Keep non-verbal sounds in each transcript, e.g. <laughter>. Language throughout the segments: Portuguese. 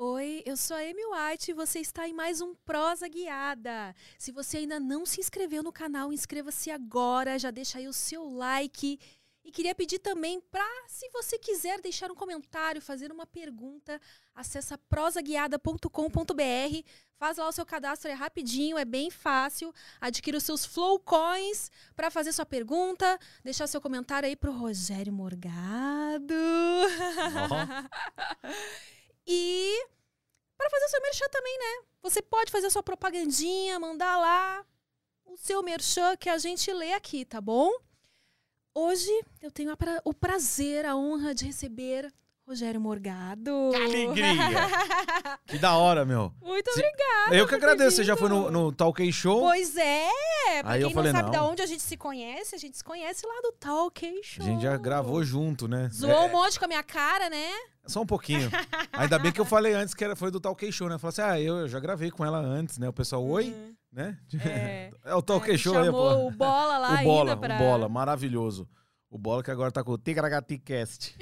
Oi, eu sou a Amy White e você está em mais um Prosa Guiada. Se você ainda não se inscreveu no canal, inscreva-se agora, já deixa aí o seu like. E queria pedir também para, se você quiser deixar um comentário, fazer uma pergunta, acessa prosaguiada.com.br, faz lá o seu cadastro, é rapidinho, é bem fácil. Adquira os seus Flow Coins para fazer sua pergunta, deixar seu comentário aí pro Rogério Morgado. <laughs> E para fazer seu merchan também, né? Você pode fazer sua propagandinha, mandar lá o seu merchan que a gente lê aqui, tá bom? Hoje eu tenho pra, o prazer, a honra de receber Rogério Morgado. Que alegria! <laughs> que da hora, meu. Muito obrigada. Eu que agradeço. Você já foi no, no Talk Show? Pois é! Pra Aí quem eu falei, não sabe não. de onde a gente se conhece, a gente se conhece lá do Talk Show. A gente já gravou junto, né? Zoou É, um monte com a minha cara, né? Só um pouquinho. Ainda bem que eu falei antes que era, foi do Talk Show, né? Eu falei assim, ah, eu, já gravei com ela antes, né? O pessoal, oi, né? É. <laughs> É o Talk Aí Show aí, pô. chamou o Bola lá <laughs> O Bola, ainda pra... o Bola, maravilhoso. O Bola que agora tá com o Ticaracati Cast.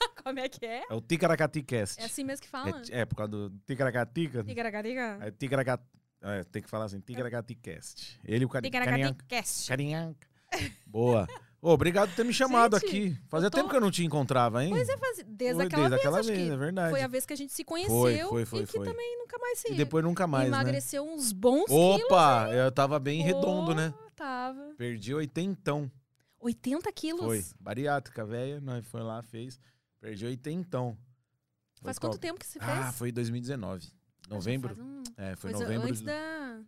<laughs> Como é que é? É o Ticaracati Cast. É assim mesmo que fala? É, é, por causa do Ticaracatica. Tigaragariga. É Ticaracati... É, tem que falar assim, Ticaracati Cast. Ele e o Cari- Carinha- Tigaragaticast. Carinhanca. <laughs> Boa. Ô, obrigado por ter me chamado Gente, aqui. Fazia tô- tempo que eu não te encontrava, hein? Pois é, faz... desde Foi aquela desde vez, aquela vez, é verdade. foi a vez que a gente se conheceu foi, foi, e que foi. também nunca mais se... E depois nunca mais, né? Emagreceu uns bons quilos. Opa, eu tava bem redondo, né? Oh, Tava. Perdi oitentão. 80 quilos? Foi. Bariátrica, velha. Nós foi lá, fez. Perdi oitentão. Foi Faz qual- quanto tempo que você fez? Ah, foi em 2019. Ah, já Novembro? faz um- É, foi coisa novembro. Antes de- da...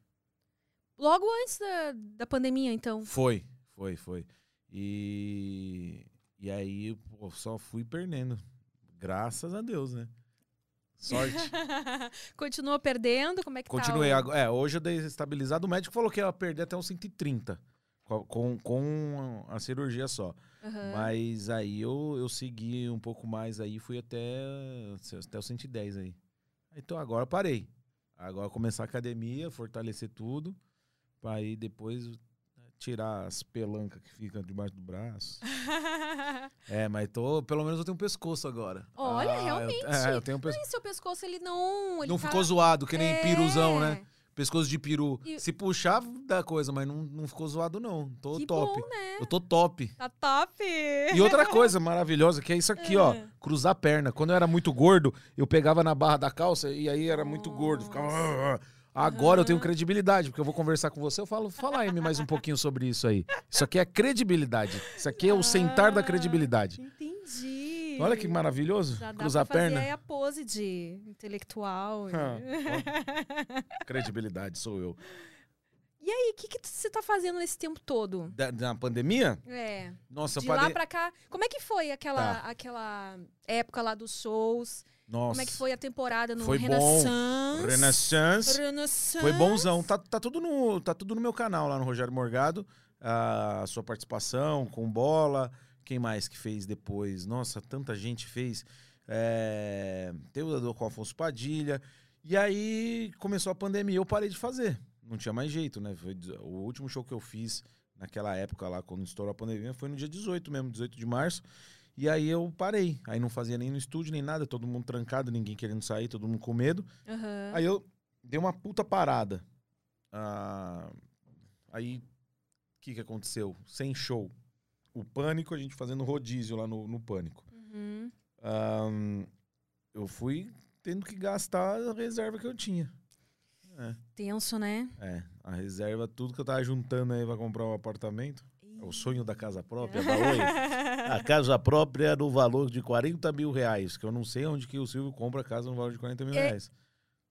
Logo antes da, da pandemia, então. Foi, foi, foi. E, e aí, pô, só fui perdendo. Graças a Deus, né? Sorte. <laughs> Continuou perdendo? Como é que Continuei. tá? o- Agora- É, hoje eu dei estabilizado. O médico falou que ia perder até uns 130 com, com, a cirurgia só. Aham. Mas aí eu, eu segui um pouco mais aí, fui até, até os 110 aí. Então agora parei. Agora começar a academia, fortalecer tudo, pra aí depois né, tirar as pelancas que ficam debaixo do braço. <laughs> É, mas tô, pelo menos eu tenho um pescoço agora. Olha, eu- realmente. é, eu tenho um pescoço. E seu pescoço, ele não... Ele Não tá- ficou zoado, que nem É. piruzão, né? Pescoço de peru. E- Se puxar, dá coisa, mas não, não ficou zoado, não. Tô Que top. bom, né? Eu tô top. Tá top! E outra coisa maravilhosa, que é isso aqui, ó. É. Cruzar a perna. Quando eu era muito gordo, eu pegava na barra da calça e aí era muito gordo. Ficava. "Ah, ah". Agora eu tenho credibilidade, porque eu vou conversar com você. Eu falo, fala aí mais um pouquinho sobre isso aí. Isso aqui é credibilidade. Isso aqui é o sentar da credibilidade. Entendi. Olha que maravilhoso. Já dá Cruzar a pra fazer perna. aí a pose de intelectual. <laughs> Ah, Credibilidade, sou eu. E aí, o que, que você tá fazendo nesse tempo todo? Da, da pandemia? É. Nossa, de parei. lá pra cá. Como é que foi aquela, Tá. aquela época lá dos shows? Nossa. Como é que foi a temporada no Foi bom. Renaissance? Renaissance. Renaissance. Foi bonzão. Tá, tá, tudo no, tá tudo no meu canal lá no Rogério Morgado. A sua participação com bola. Quem mais que fez depois? Nossa, tanta gente fez. É, teve o com o Afonso Padilha. E aí começou a pandemia eu parei de fazer. Não tinha mais jeito, né? Foi o último show que eu fiz naquela época lá, quando estourou a pandemia, foi no dia 18 mesmo, 18 de março. E aí eu parei. Aí não fazia nem no estúdio, nem nada. Todo mundo trancado, ninguém querendo sair, todo mundo com medo. Aham. Aí eu dei uma puta parada. Ah, aí, o que que aconteceu? Sem show. O Pânico, a gente fazendo rodízio lá no, no Pânico. Uhum. Ahn, eu fui tendo que gastar a reserva que eu tinha. É, Tenso, né? é, a reserva, tudo que eu tava juntando aí pra comprar um apartamento. É o sonho da casa própria, da Oi. <laughs> A casa própria no valor de 40 mil reais, que eu não sei onde que o Silvio compra a casa no valor de 40 mil É, reais.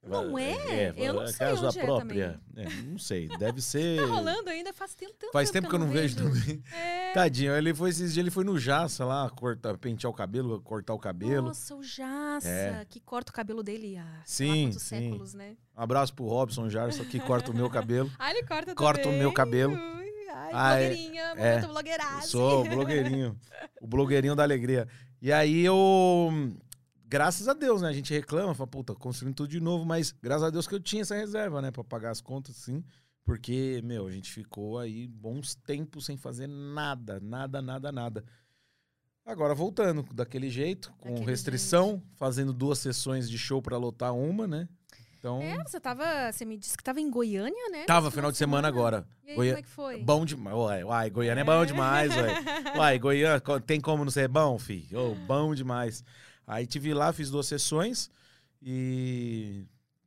Não é? Eu não sei casa onde é própria. É, não sei, deve <laughs> ser. Tá rolando ainda faz tempo, tanto Faz tempo que eu não vejo também. <laughs> É. Tadinho, ele foi esses dias, ele foi no Jaça lá, cortar, pentear o cabelo, cortar o cabelo. Nossa, o Jaça, É. que corta o cabelo dele há Sim, sim. séculos, né? Um abraço pro Robson Jarça, que corta o meu cabelo. <laughs> Ah, ele corta Corta o também. meu cabelo. Ui, ai, Ah, é- blogueirinha, é. momento. Sou blogueirinho. o blogueirinho da alegria. E aí eu. Graças a Deus, né? A gente reclama, fala, puta, construindo tudo de novo, mas graças a Deus que eu tinha essa reserva, né? Pra pagar as contas, sim. Porque, meu, a gente ficou aí bons tempos sem fazer nada, nada, nada, nada. Agora voltando daquele jeito, com Daquele restrição, fazendo duas sessões de show pra lotar uma, né? Então, É, você tava. Você me disse que tava em Goiânia, né? tava final de semana agora. E aí, Goi- como é que foi? Bom demais. Uai, uai, Goiânia é bom demais, uai. <laughs> Uai, Goiânia, tem como não ser bom, fi? Ô, bom demais. Aí tive lá, fiz duas sessões e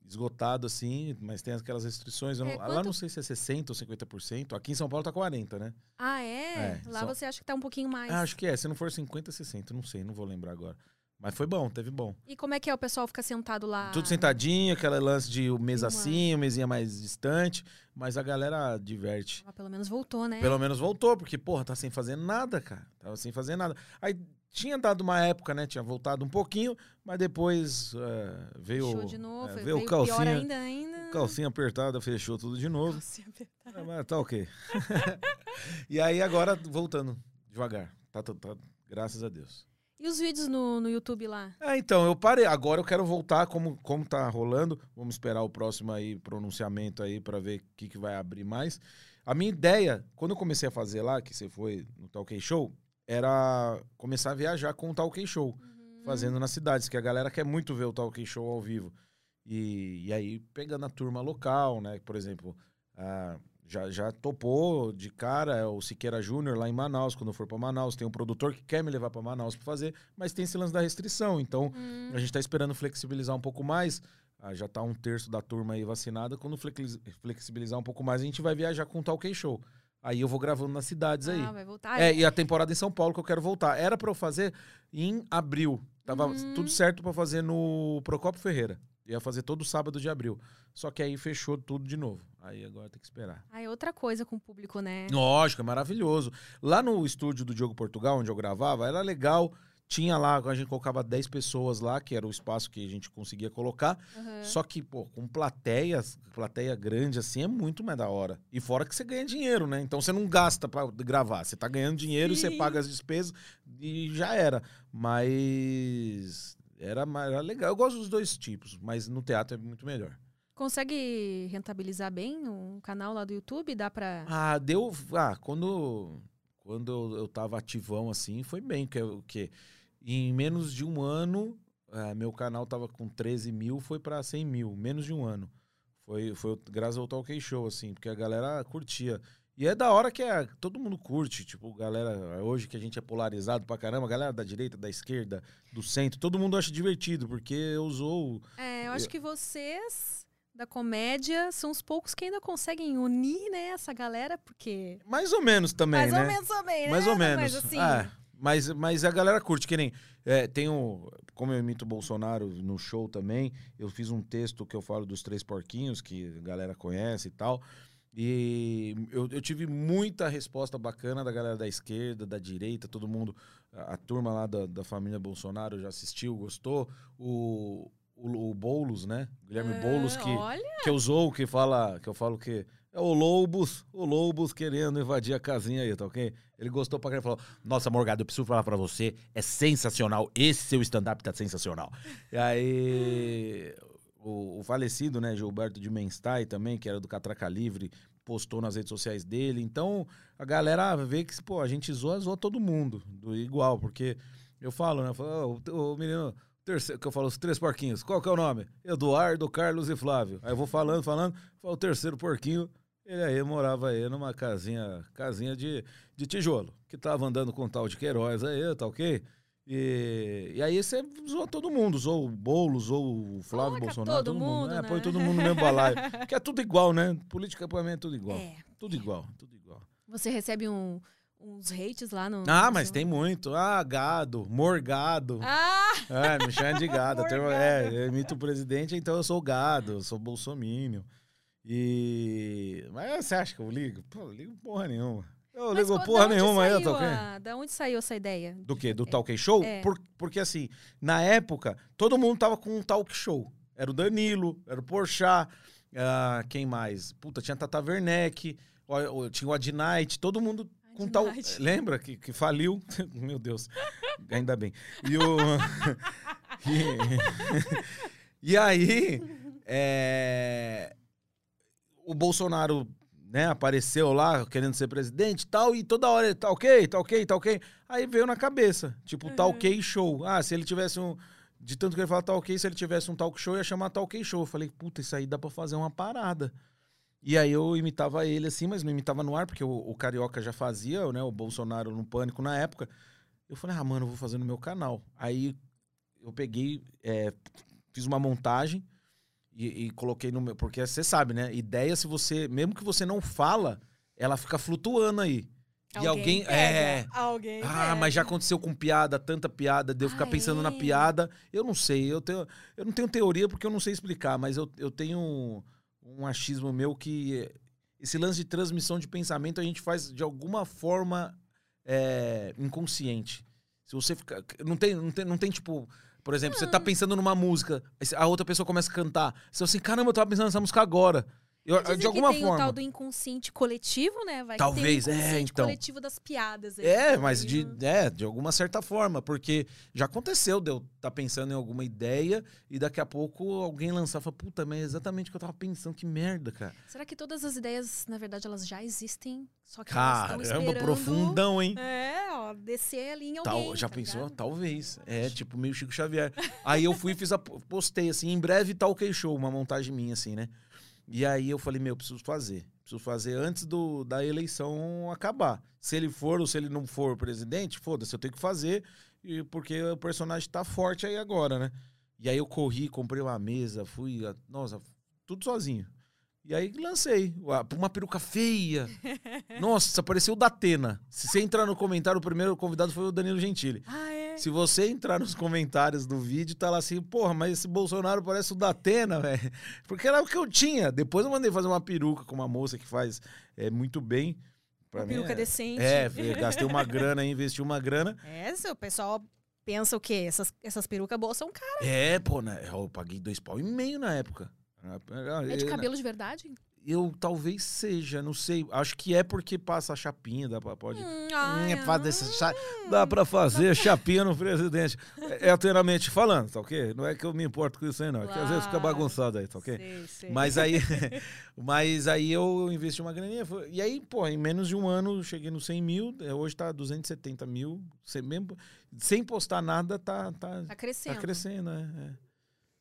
esgotado assim, mas tem aquelas restrições. eu não- É, Lá quanto- não sei se é 60% ou 50%. Aqui em São Paulo tá 40%, né? Ah, é? É, Lá só- você acha que tá um pouquinho mais. Ah, acho que é. Se não for 50%, 60%, não sei, não vou lembrar agora. Mas foi bom, teve bom. E como é que é o pessoal ficar sentado lá? Tudo sentadinho, aquela lance de o mesa assim, o mesinha mais distante, mas a galera diverte. Ah, pelo menos voltou, né? Pelo menos voltou, porque, porra, tá sem fazer nada, cara. Tava sem fazer nada. Aí tinha dado uma época, né? Tinha voltado um pouquinho, mas depois é, veio. Fechou de novo. é, veio veio o pior calcinha, ainda, ainda. calcinha apertada, fechou tudo de novo. Calcinha apertada. Mas tá ok. <laughs> e aí agora voltando devagar. Tá, tá, tá, graças a Deus. E os vídeos no, no YouTube lá? É, então, eu parei. Agora eu quero voltar como, como tá rolando. Vamos esperar o próximo aí, pronunciamento aí, pra ver o que, que vai abrir mais. A minha ideia, quando eu comecei a fazer lá, que você foi no Talk Show, era começar a viajar com o Talk Show, fazendo nas cidades, que a galera quer muito ver o Talk Show ao vivo. E, e aí, pegando a turma local, né? Por exemplo, ah, já, já topou de cara é o Siqueira Júnior lá em Manaus, quando for pra Manaus. Tem um produtor que quer me levar pra Manaus pra fazer, mas tem esse lance da restrição. Então, Hum, a gente está esperando flexibilizar um pouco mais. Ah, já tá um terço da turma aí vacinada. Quando flex- flexibilizar um pouco mais, a gente vai viajar com o Talk Show. Aí eu vou gravando nas cidades aí. Ah, vai voltar. É, e a temporada em São Paulo que eu quero voltar. Era pra eu fazer em abril. Tava Uhum. tudo certo pra fazer no Procopio Ferreira. Ia fazer todo sábado de abril. Só que aí fechou tudo de novo. Aí agora tem que esperar. Ah, é outra coisa com o público, né? Lógico, é maravilhoso. Lá no estúdio do Diogo Portugal, onde eu gravava, era legal. Tinha lá, a gente colocava 10 pessoas lá, que era o espaço que a gente conseguia colocar. Aham. Só que, pô, com plateias, plateia grande assim, é muito mais da hora. E fora que você ganha dinheiro, né? Então você não gasta pra gravar. Você tá ganhando dinheiro e você Sim. paga as despesas e já era. Mas era, era legal. Eu gosto dos dois tipos, mas no teatro é muito melhor. Consegue rentabilizar bem um canal lá do YouTube? Dá pra. Ah, deu. Ah, quando, quando eu, eu tava ativão assim, foi bem. Que, eu- em menos de um ano, ah, meu canal tava com 13 mil, foi pra 100 mil. Menos de um ano. Foi, foi graças ao Talk Show, assim, porque a galera curtia. E é da hora que é, todo mundo curte. Tipo, galera, hoje que a gente é polarizado pra caramba, galera da direita, da esquerda, do centro, todo mundo acha divertido, porque usou. É, eu acho que vocês da comédia são os poucos que ainda conseguem unir, né, essa galera, porque. Mais ou menos também, Mais né? ou menos também, né? Mais ou menos. Mas assim. É, mas, mas a galera curte, que nem. é, tem. Como eu imito o Bolsonaro no show também, eu fiz um texto que eu falo dos três porquinhos, que a galera conhece e tal. E eu, eu tive muita resposta bacana da galera da esquerda, da direita, todo mundo. A, a turma lá da, da família Bolsonaro já assistiu, gostou. O, o, o Boulos, né? Guilherme ah, Boulos, que, Olha, que usou, que fala, que eu falo que é o Lobos, o Lobos querendo invadir a casinha aí, tá ok? Ele gostou pra caramba, falou, nossa, Morgado, eu preciso falar pra você, é sensacional, esse seu stand-up tá sensacional. E aí, o, o falecido, né, Gilberto de Menstai também, que era do Catraca Livre, postou nas redes sociais dele, então a galera vê que, pô, a gente zoa, zoa todo mundo, do, igual, porque eu falo, né, eu falo, "Ô, o, o menino... Terceiro, que eu falo os três porquinhos. Qual que é o nome? Eduardo, Carlos e Flávio. Aí eu vou falando, falando. Falo, o terceiro porquinho, ele aí morava aí numa casinha, casinha de, de tijolo, que tava andando com um tal de Queiroz aí, tá ok? E, e aí você zoou todo mundo, zoou o Boulos, zoou o Flávio Coloca Bolsonaro, todo mundo, É, né? põe todo mundo no mesmo balaio. <laughs> Porque é tudo igual, né? Política pra mim é tudo igual. é. Tudo igual, tudo igual. Você recebe um, uns hates lá no. Ah, no mas seu- tem muito. Ah, gado, morgado. Ah! É, me chama de gado. <laughs> Morgado. é, eu imito o presidente, então eu sou gado, eu sou bolsomínio. E. Mas você acha que eu ligo? Pô, eu ligo porra nenhuma. Eu Mas ligo porra nenhuma aí, tô a- Da onde saiu essa ideia? Do quê? Do talk show? É. Por- porque assim, na época, todo mundo tava com um talk show. Era o Danilo, era o Porchat, ah, quem mais? Puta, tinha Tata Werneck, tinha o Adnight, todo mundo com tal... <laughs> Lembra que, que faliu? <laughs> Meu Deus, ainda bem. E o... <laughs> e, e aí, é, o Bolsonaro né, apareceu lá querendo ser presidente e tal, e toda hora ele tá ok, tá ok, tá ok. Aí veio na cabeça, tipo, tá ok show. Ah, se ele tivesse um. De tanto que ele fala tá ok, se ele tivesse um talk show, ia chamar tá ok show. Eu falei, puta, isso aí dá pra fazer uma parada. E aí eu imitava ele assim, mas não imitava no ar, porque o, o Carioca já fazia, né? O Bolsonaro no pânico na época. Eu falei, ah, mano, eu vou fazer no meu canal. Aí eu peguei, é, fiz uma montagem e, e coloquei no meu. Porque você sabe, né? Ideia, se você. Mesmo que você não fala, ela fica flutuando aí. E alguém. pega, É. Alguém. Ah, mas já aconteceu com piada, tanta piada, de eu ficar Ah, pensando na piada. Eu não sei, eu, tenho, eu não tenho teoria porque eu não sei explicar, mas eu, eu tenho um, um achismo meu que esse lance de transmissão de pensamento a gente faz de alguma forma é, inconsciente. Se você ficar. Não tem, não tem, não tem tipo. Por exemplo, você tá pensando numa música, a outra pessoa começa a cantar. Você fala assim, caramba, eu tava pensando nessa música agora. Eu, Dizem de alguma que tem forma. o tal do inconsciente coletivo, né? Vai Talvez, que tem o é, então. coletivo das piadas. aí É, mas de, é, de alguma certa forma, porque já aconteceu de eu estar pensando em alguma ideia e daqui a pouco alguém lançar e falar, puta, mas é exatamente o que eu tava pensando, que merda, cara. Será que todas as ideias, na verdade, elas já existem? Só que Caramba, esperando... profundão, hein? É, ó, descer ali em Tal- alguém. já tá pensou? ligado? Talvez. É, tipo, meio Chico Xavier. Aí eu fui e fiz a, postei assim, em breve tal que show, uma montagem minha, assim, né? E aí eu falei, meu, preciso fazer. Preciso fazer antes do, da eleição acabar. Se ele for ou se ele não for presidente, foda-se, eu tenho que fazer, e- porque o personagem tá forte aí agora, né? E aí eu corri, comprei uma mesa, fui, nossa, tudo sozinho. E aí lancei. Uma peruca feia. <laughs> Nossa, parecia o da Atena. Se você entrar no comentário, o primeiro convidado foi o Danilo Gentili. Ah, é? Se você entrar nos comentários do vídeo, tá lá assim, porra, mas esse Bolsonaro parece o da Atena, <laughs> velho. Porque era o que eu tinha. Depois eu mandei fazer uma peruca com uma moça que faz é, muito bem. Pra mim peruca é, decente. É, gastei uma grana aí, investi uma grana. É, o pessoal pensa o quê? Essas, essas perucas boas são caras. É, pô, né? Eu paguei dois pau e meio na época. É de cabelo de verdade? Eu talvez seja, não sei. Acho que é porque passa a chapinha, dá pra, pode. Hum, Hum, ai, é desse hum. cha- Dá pra fazer chapinha no presidente. É alternamente falando, tá ok? Não é que eu me importo com isso aí, não. É que às vezes fica bagunçado aí, tá ok? Sei, sei. Mas aí, <laughs> <laughs> mas aí eu investi uma graninha. E aí, pô, em menos de um ano eu cheguei nos 100 mil. eh, Hoje tá 270 mil. Sem, mesmo, sem postar nada, tá, tá, Tá crescendo. tá crescendo, né? É.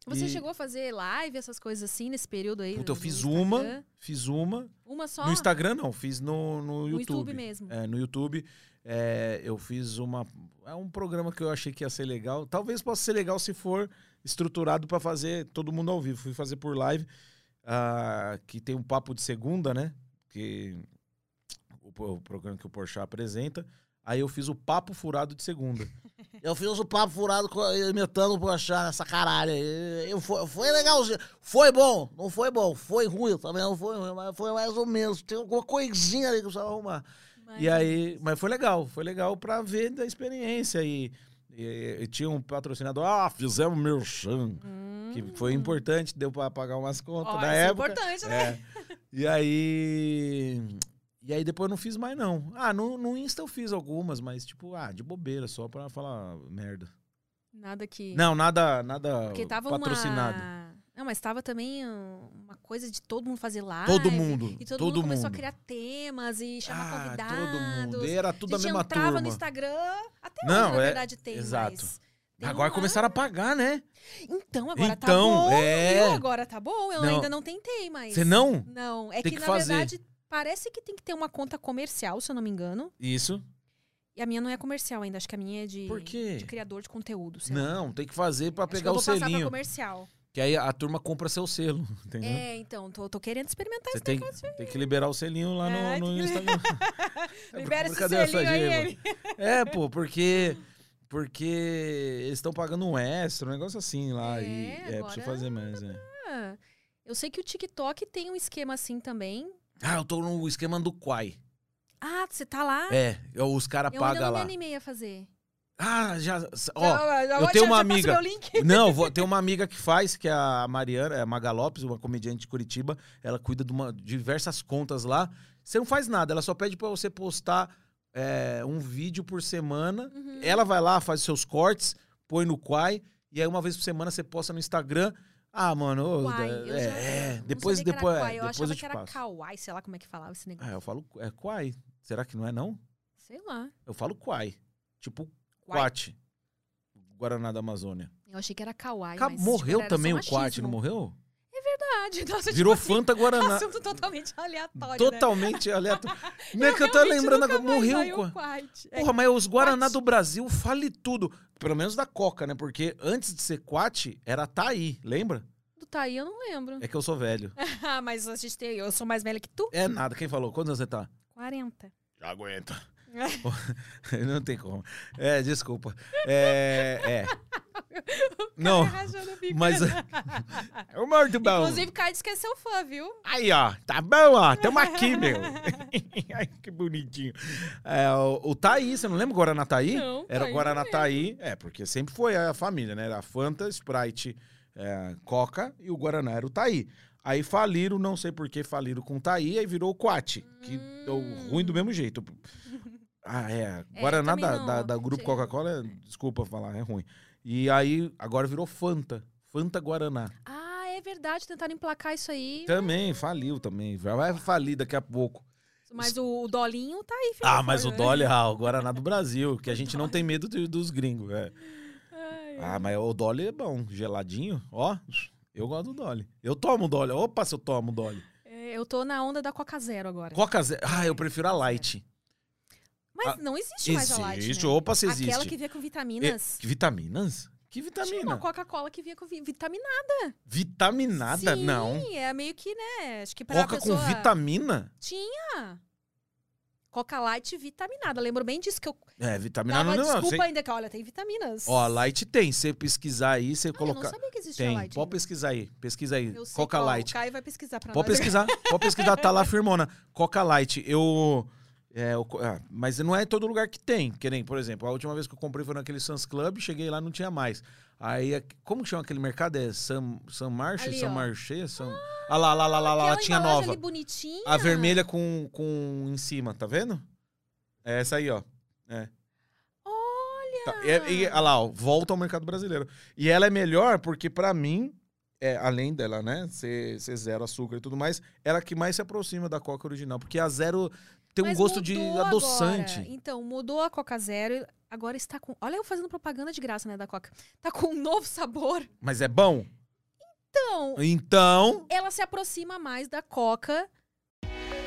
Você E- chegou a fazer live, essas coisas assim, nesse período aí? Puta, eu fiz Instagram? uma, fiz uma. Uma só? No Instagram não, fiz no, no No YouTube. YouTube mesmo. É, no YouTube. é, eu fiz uma. É um programa que eu achei que ia ser legal. Talvez possa ser legal se for estruturado para fazer todo mundo ao vivo. Fui fazer por live, ah, que tem um papo de segunda, né? Que o, o programa que o Porchat apresenta. Aí eu fiz o papo furado de segunda. <laughs> Eu fiz o papo furado imitando o Porchat nessa caralho. Eu, foi, foi legalzinho. Foi bom, não foi bom. Foi ruim também, não foi ruim, mas foi mais ou menos. Tem alguma coisinha ali que eu precisava arrumar. Mas- E aí, mas foi legal, foi legal pra ver da experiência. E, e- e tinha um patrocinador, ah, fizemos merchan, Hum. que foi importante, deu pra pagar umas contas Ó, na isso é época. importante, né? É. E aí. E aí depois eu não fiz mais, não. Ah, no, no Insta eu fiz algumas, mas tipo, ah, de bobeira, só pra falar merda. Nada que... Não, nada, nada Porque tava patrocinado. uma... Não, mas tava também uma coisa de todo mundo fazer live. Todo mundo. E todo, todo mundo começou a mundo. criar temas e chamar ah, convidados. todo mundo. E era tudo a a gente mesma entrava turma. no Instagram, até Não, hoje, na é- verdade, tem, exato. mas... Agora uma- começaram a pagar, né? Então, agora tá Então, bom. é. viu? Agora tá bom. Eu Não. ainda não tentei, mas... Você não? Não, é Tem que, que na fazer. verdade, parece que tem que ter uma conta comercial, se eu não me engano. Isso. E a minha não é comercial ainda, acho que a minha é de, Por quê? de criador de conteúdo. sei lá. Não, tem que fazer pra Acho que pegar eu o vou passar pra selinho. comercial. Que aí a turma compra seu selo, <laughs> entendeu? É, então, tô, tô querendo experimentar Você esse tem, negócio aí. tem que liberar o selinho lá no, É, no que- Instagram. <laughs> É, <laughs> Libera esse selinho aí. É, pô, porque. Porque eles estão pagando um extra, um negócio assim lá. e É, é, preciso agora- fazer mais, é. Eu sei que o TikTok tem um esquema assim também. Ah, eu tô no esquema do Quai. Ah, você tá lá? É, eu- os caras eu ainda pagam não me lá. animei a fazer. Ah, já. Ó, Já- já- eu tenho uma já passa amiga. <laughs> Não, vou, tem uma amiga que faz, que é a Mariana, é a Maga Lopes, uma comediante de Curitiba. Ela cuida de uma, diversas contas lá. Você não faz nada, ela só pede pra você postar é, um vídeo por semana. Uhum. Ela vai lá, faz seus cortes, põe no Quai, e aí uma vez por semana você posta no Instagram. Ah, mano, ô, Quai, é, eu já- é, depois, que era depois, é, Quai, eu depois achava eu que era passo. kawaii, sei lá como é que falava esse negócio. Ah, eu falo é Quai. Será que não é não? Sei lá. Eu falo Quai. Tipo Quai. Quat. Guaraná da Amazônia. Eu achei que era kawaii, Ca- mas, tipo, morreu era também o Quat, machismo. não morreu? Verdade. <laughs> Nossa, Virou tipo assim, Fanta Guaraná. assunto totalmente aleatório, né? Totalmente aleatório. <laughs> Não é que eu tô lembrando agora. Morreu. saiu co- o Quat. É, Porra, mas os Guaraná Quat. do Brasil, fale tudo. Pelo menos da Coca, né? Porque antes de ser Quat, era Taí, lembra? do Thaí eu não lembro. É que eu sou velho. <laughs> Ah, mas a gente tem, eu sou mais velha que tu. É nada. Quem falou? Quantos anos você tá? 40. Já aguenta. Não tem como. É, desculpa. É. é. <laughs> Não, mas. <laughs> É o morto bom. Inclusive, o Caio disse que é seu fã, viu? Aí, ó, tá bom, ó, tamo aqui, <laughs> meu. Ai, que bonitinho. É, o, o Taí, você não lembra o Guaraná Taí? Não, Era o Guaraná não Taí, é, porque sempre foi a família, né? Era Fanta, Sprite, é, Coca e o Guaraná era o Taí. Aí faliram, não sei por que faliram com o Taí, aí virou o Quat, que deu ruim do mesmo jeito. Ah, é, É, Guaraná da, da, da Grupo. Coca-Cola, desculpa falar, é ruim. E aí, agora virou Fanta, Fanta Guaraná. Ah, é verdade. Tentaram emplacar isso aí. Também, faliu também. Vai falir daqui a pouco. Mas o, o Dolinho tá aí. Ah, mas o Dolly, <laughs> ah, o Guaraná do Brasil, que a gente não tem medo de- dos gringos. é. Ai, Ah, mas o Dolly é bom, geladinho, ó. Eu gosto do Dolly. Eu tomo Dolly. Opa, se eu tomo Dolly. é, eu tô na onda da Coca Zero agora. Coca Zero. Ah, eu prefiro a Light. Mas Ah, não existe mais a Light, Existe, né? opa, se Aquela existe. que vinha com É, vitaminas. que vitaminas? Que Tinha uma vitamina? Coca-Cola que vinha com vi- vitaminada. Vitaminada? Sim, Não. é meio que, né? Acho que pra Coca pessoa... com vitamina? Tinha. Coca Light vitaminada. Lembro bem disso que eu É, vitamina dava não, não. desculpa Sei- ainda que, olha, tem vitaminas. Ó, a Light tem. Você pesquisar aí, você Ah, eu não colocar. sabia que existia Tem. Light. Pode ainda. pesquisar aí. Pesquisa aí. Eu sei Coca Light. O Caio vai pesquisar pra Pode nós. pesquisar, pode pesquisar, tá lá firmona. Coca Light. Eu. É, eu- ah, mas não é em todo lugar que tem. Que nem, por exemplo, a última vez que eu comprei foi naquele Suns Club, cheguei lá não tinha mais. Aí, como que chama aquele mercado? É Sam, Sam Marche? Ali, Sam ó. Marché? Sam... Ah lá, lá, lá, lá, lá, Aquela tinha nova. A vermelha com, com em cima, tá vendo? É essa aí, ó. É. Olha! Tá, e, e, olha lá, ó, volta ao mercado brasileiro. E ela é melhor porque, pra mim, é, além dela, né, ser, ser zero açúcar e tudo mais, ela é que mais se aproxima da Coca original. Porque a zero tem um gosto de adoçante. agora. Então, mudou a Coca Zero. Agora está com. Olha, eu fazendo propaganda de graça, né, da Coca. Tá com um novo sabor. Mas é bom? Então, Então. ela se aproxima mais da Coca.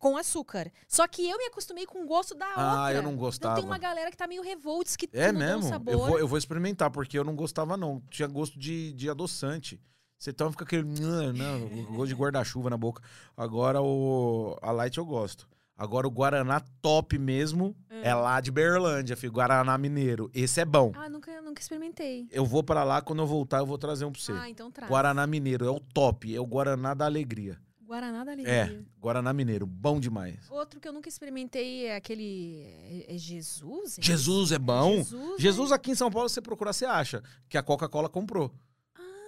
Com açúcar. Só que eu me acostumei com o gosto da outra. Ah, eu não Então gostava. tem uma galera que tá meio revolts que É mesmo? sabor. Eu vou, eu vou experimentar, porque eu não gostava, não. Tinha gosto de, de adoçante. Você toma fica aquele. Não, não, <laughs> gosto de guarda-chuva na boca. Agora o. A Light eu gosto. Agora o Guaraná top mesmo é lá de Berlândia, filho. Guaraná Mineiro. Esse é bom. Ah, nunca, nunca experimentei. Eu vou pra lá, quando eu voltar, eu vou trazer um pra você. Ah, então traz. Guaraná Mineiro é o top, é o Guaraná da alegria. Guaraná da É, Alegria. Guaraná Mineiro, bom demais. Outro que eu nunca experimentei é aquele. É, é Jesus? É Jesus é bom. Jesus, Jesus né? aqui em São Paulo, se você procurar, você acha que a Coca-Cola comprou.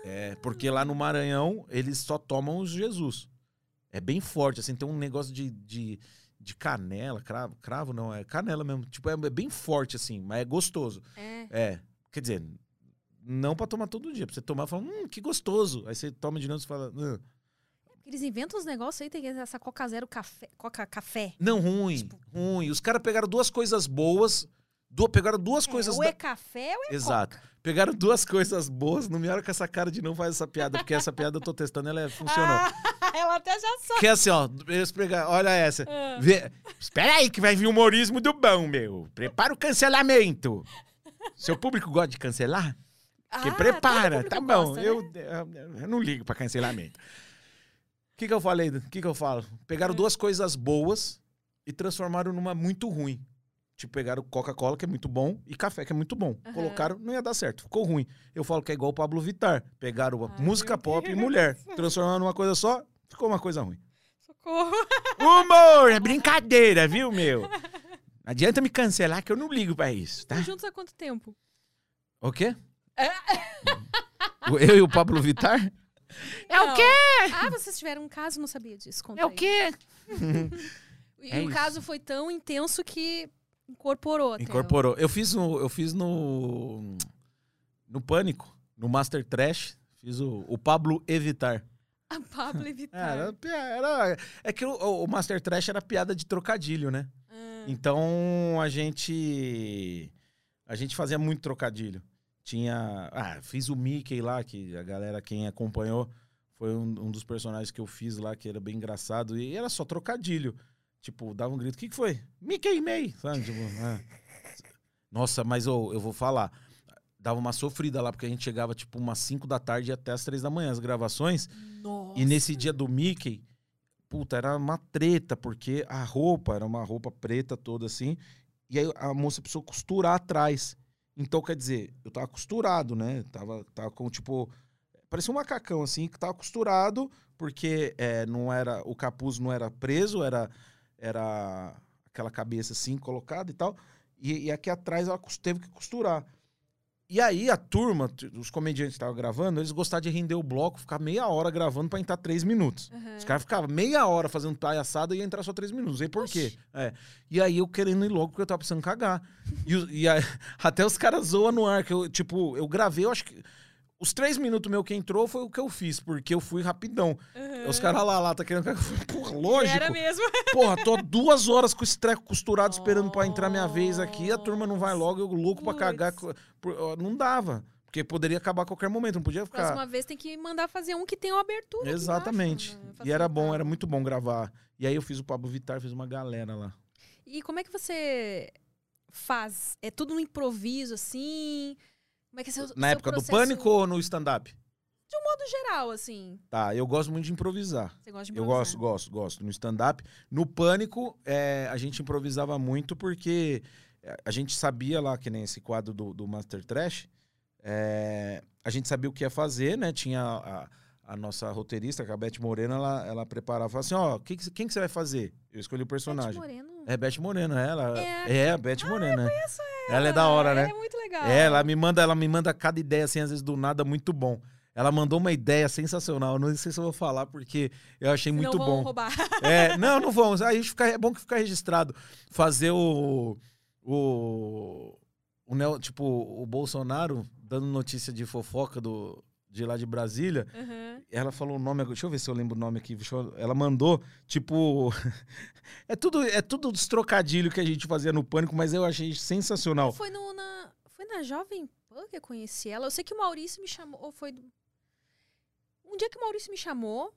É, porque lá no Maranhão, eles só tomam os Jesus. É bem forte, assim, tem um negócio de, de, de canela, cravo, cravo não, é canela mesmo. Tipo, é bem forte, assim, mas é gostoso. É. É, quer dizer, não pra tomar todo dia. Pra você tomar e falar, hum, que gostoso. Aí você toma de novo e fala, "Hum, Eles inventam uns negócios aí, tem essa Coca Zero café. Coca Café. não, ruim, Tipo- ruim. Os caras pegaram duas coisas boas, du- pegaram duas É, coisas... ou da- é café ou é Exato. Pegaram duas coisas boas, não me olha com essa cara de não faz essa piada, porque essa piada eu tô testando, ela é- funcionou. Ah, <laughs> ela até já sabe. Que é assim, ó, eles pegar, olha essa. Ah. Vê, espera aí que vai vir humorismo do bom, meu. Prepara o cancelamento. Seu público gosta de cancelar? Que Ah, prepara, tá bom. gosta, né? eu, eu, eu não ligo pra cancelamento. O que que eu falei? O que que eu falo? Pegaram Hum. duas coisas boas e transformaram numa muito ruim. Tipo, pegaram Coca-Cola, que é muito bom, e café, que é muito bom. Aham. Colocaram, não ia dar certo, ficou ruim. Eu falo que é igual o Pablo Vittar. Pegaram Ai, música pop e mulher. Transformaram numa coisa só, ficou uma coisa ruim. Socorro. <laughs> Humor, é brincadeira, viu, meu? Não adianta me cancelar que eu não ligo pra isso, tá? Estão juntos há quanto tempo? O quê? É. <laughs> Eu e o Pablo Vittar? É o quê? Ah, vocês tiveram um caso, não sabia disso. Conta É o aí. quê? <laughs> E É o isso. caso foi tão intenso que incorporou até. Incorporou. Eu fiz no. Eu fiz no. No Pânico, no Master Trash. Fiz o, o Pablo Evitar. <laughs> A Pablo Vittar. Era, pia- era- é que o, o Master Trash era piada de trocadilho, né? Ah, Então a gente. A gente fazia muito trocadilho. Tinha. Ah, fiz o Mickey lá, que a galera, quem acompanhou, foi um, um dos personagens que eu fiz lá, que era bem engraçado. E era só trocadilho. Tipo, dava um grito: o que, que foi? Mickey May! Sabe? Tipo, ah. <laughs> Nossa, mas eu, eu vou falar. Dava uma sofrida lá, porque a gente chegava tipo umas 5 da tarde e até as 3 da manhã, as gravações. Nossa. E nesse dia do Mickey, puta, era uma treta, porque a roupa era uma roupa preta toda assim, e aí a moça precisou costurar atrás. Então, quer dizer, eu tava costurado, né? Tava, tava com, tipo, parecia um macacão, assim, que tava costurado, porque é, não era, o capuz não era preso, era, era aquela cabeça assim, colocada e tal, e, e aqui atrás ela teve que costurar. E aí a turma, os comediantes que estavam gravando, eles gostavam de render o bloco, ficar meia hora gravando pra entrar três minutos. Aham. Os caras ficavam meia hora fazendo palhaçada e ia entrar só três minutos. Não sei por quê. É. E aí eu querendo ir logo porque eu tava precisando cagar. E, e aí, <laughs> até os caras zoam no ar. Que eu, tipo, eu gravei, eu acho que. Os três minutos meu que entrou foi o que eu fiz, porque eu fui rapidão. Aham. Os caras lá, lá, tá querendo Porra, lógico. Era mesmo. <laughs> Porra, tô duas horas com esse treco costurado esperando pra entrar minha vez aqui. A turma não vai logo, eu louco pra Puts. cagar. Não dava. Porque poderia acabar a qualquer momento, não podia ficar. Próxima vez tem que mandar fazer um que tenha uma abertura. Exatamente. embaixo, né? E era bom, era muito bom gravar. E aí eu fiz o Pablo Vittar, fiz uma galera lá. E como é que você faz? É tudo no improviso, assim? Como é que é seu, Na seu época processo do pânico ou no stand-up? No geral, assim. Tá, eu gosto muito de improvisar. Você gosta de Eu improvisar? gosto, gosto, gosto. No stand-up. No pânico, é, a gente improvisava muito porque é, a gente sabia lá, que nem esse quadro do, do Master Trash, é, a gente sabia o que ia fazer, né? Tinha a, a nossa roteirista, que é a Beth Moreno, ela, ela preparava, falava assim, ó, que que- quem que você vai fazer? Eu escolhi o Beth personagem. Moreno. É Beth Moreno, ela. É. É, a Beth Moreno. é. Ela é da hora, né? É muito legal. É, ela me manda, ela me manda cada ideia, assim, às vezes do nada, muito bom. Ela mandou uma ideia sensacional. Não sei se eu vou falar, porque eu achei muito vão bom. roubar. <laughs> É, não, não vamos. Aí fica, é bom que fica registrado. Fazer o. O. o Neo- tipo, o Bolsonaro dando notícia de fofoca do, de lá de Brasília. Aham. Ela falou o nome, deixa eu ver se eu lembro o nome aqui. eu- ela mandou, tipo. <laughs> é tudo é tudo dos trocadilhos que a gente fazia no pânico, mas eu achei sensacional. Foi, no, na, foi na Jovem Pan que eu conheci ela. Eu sei que o Maurício me chamou. Ou foi. Um dia que o Maurício me chamou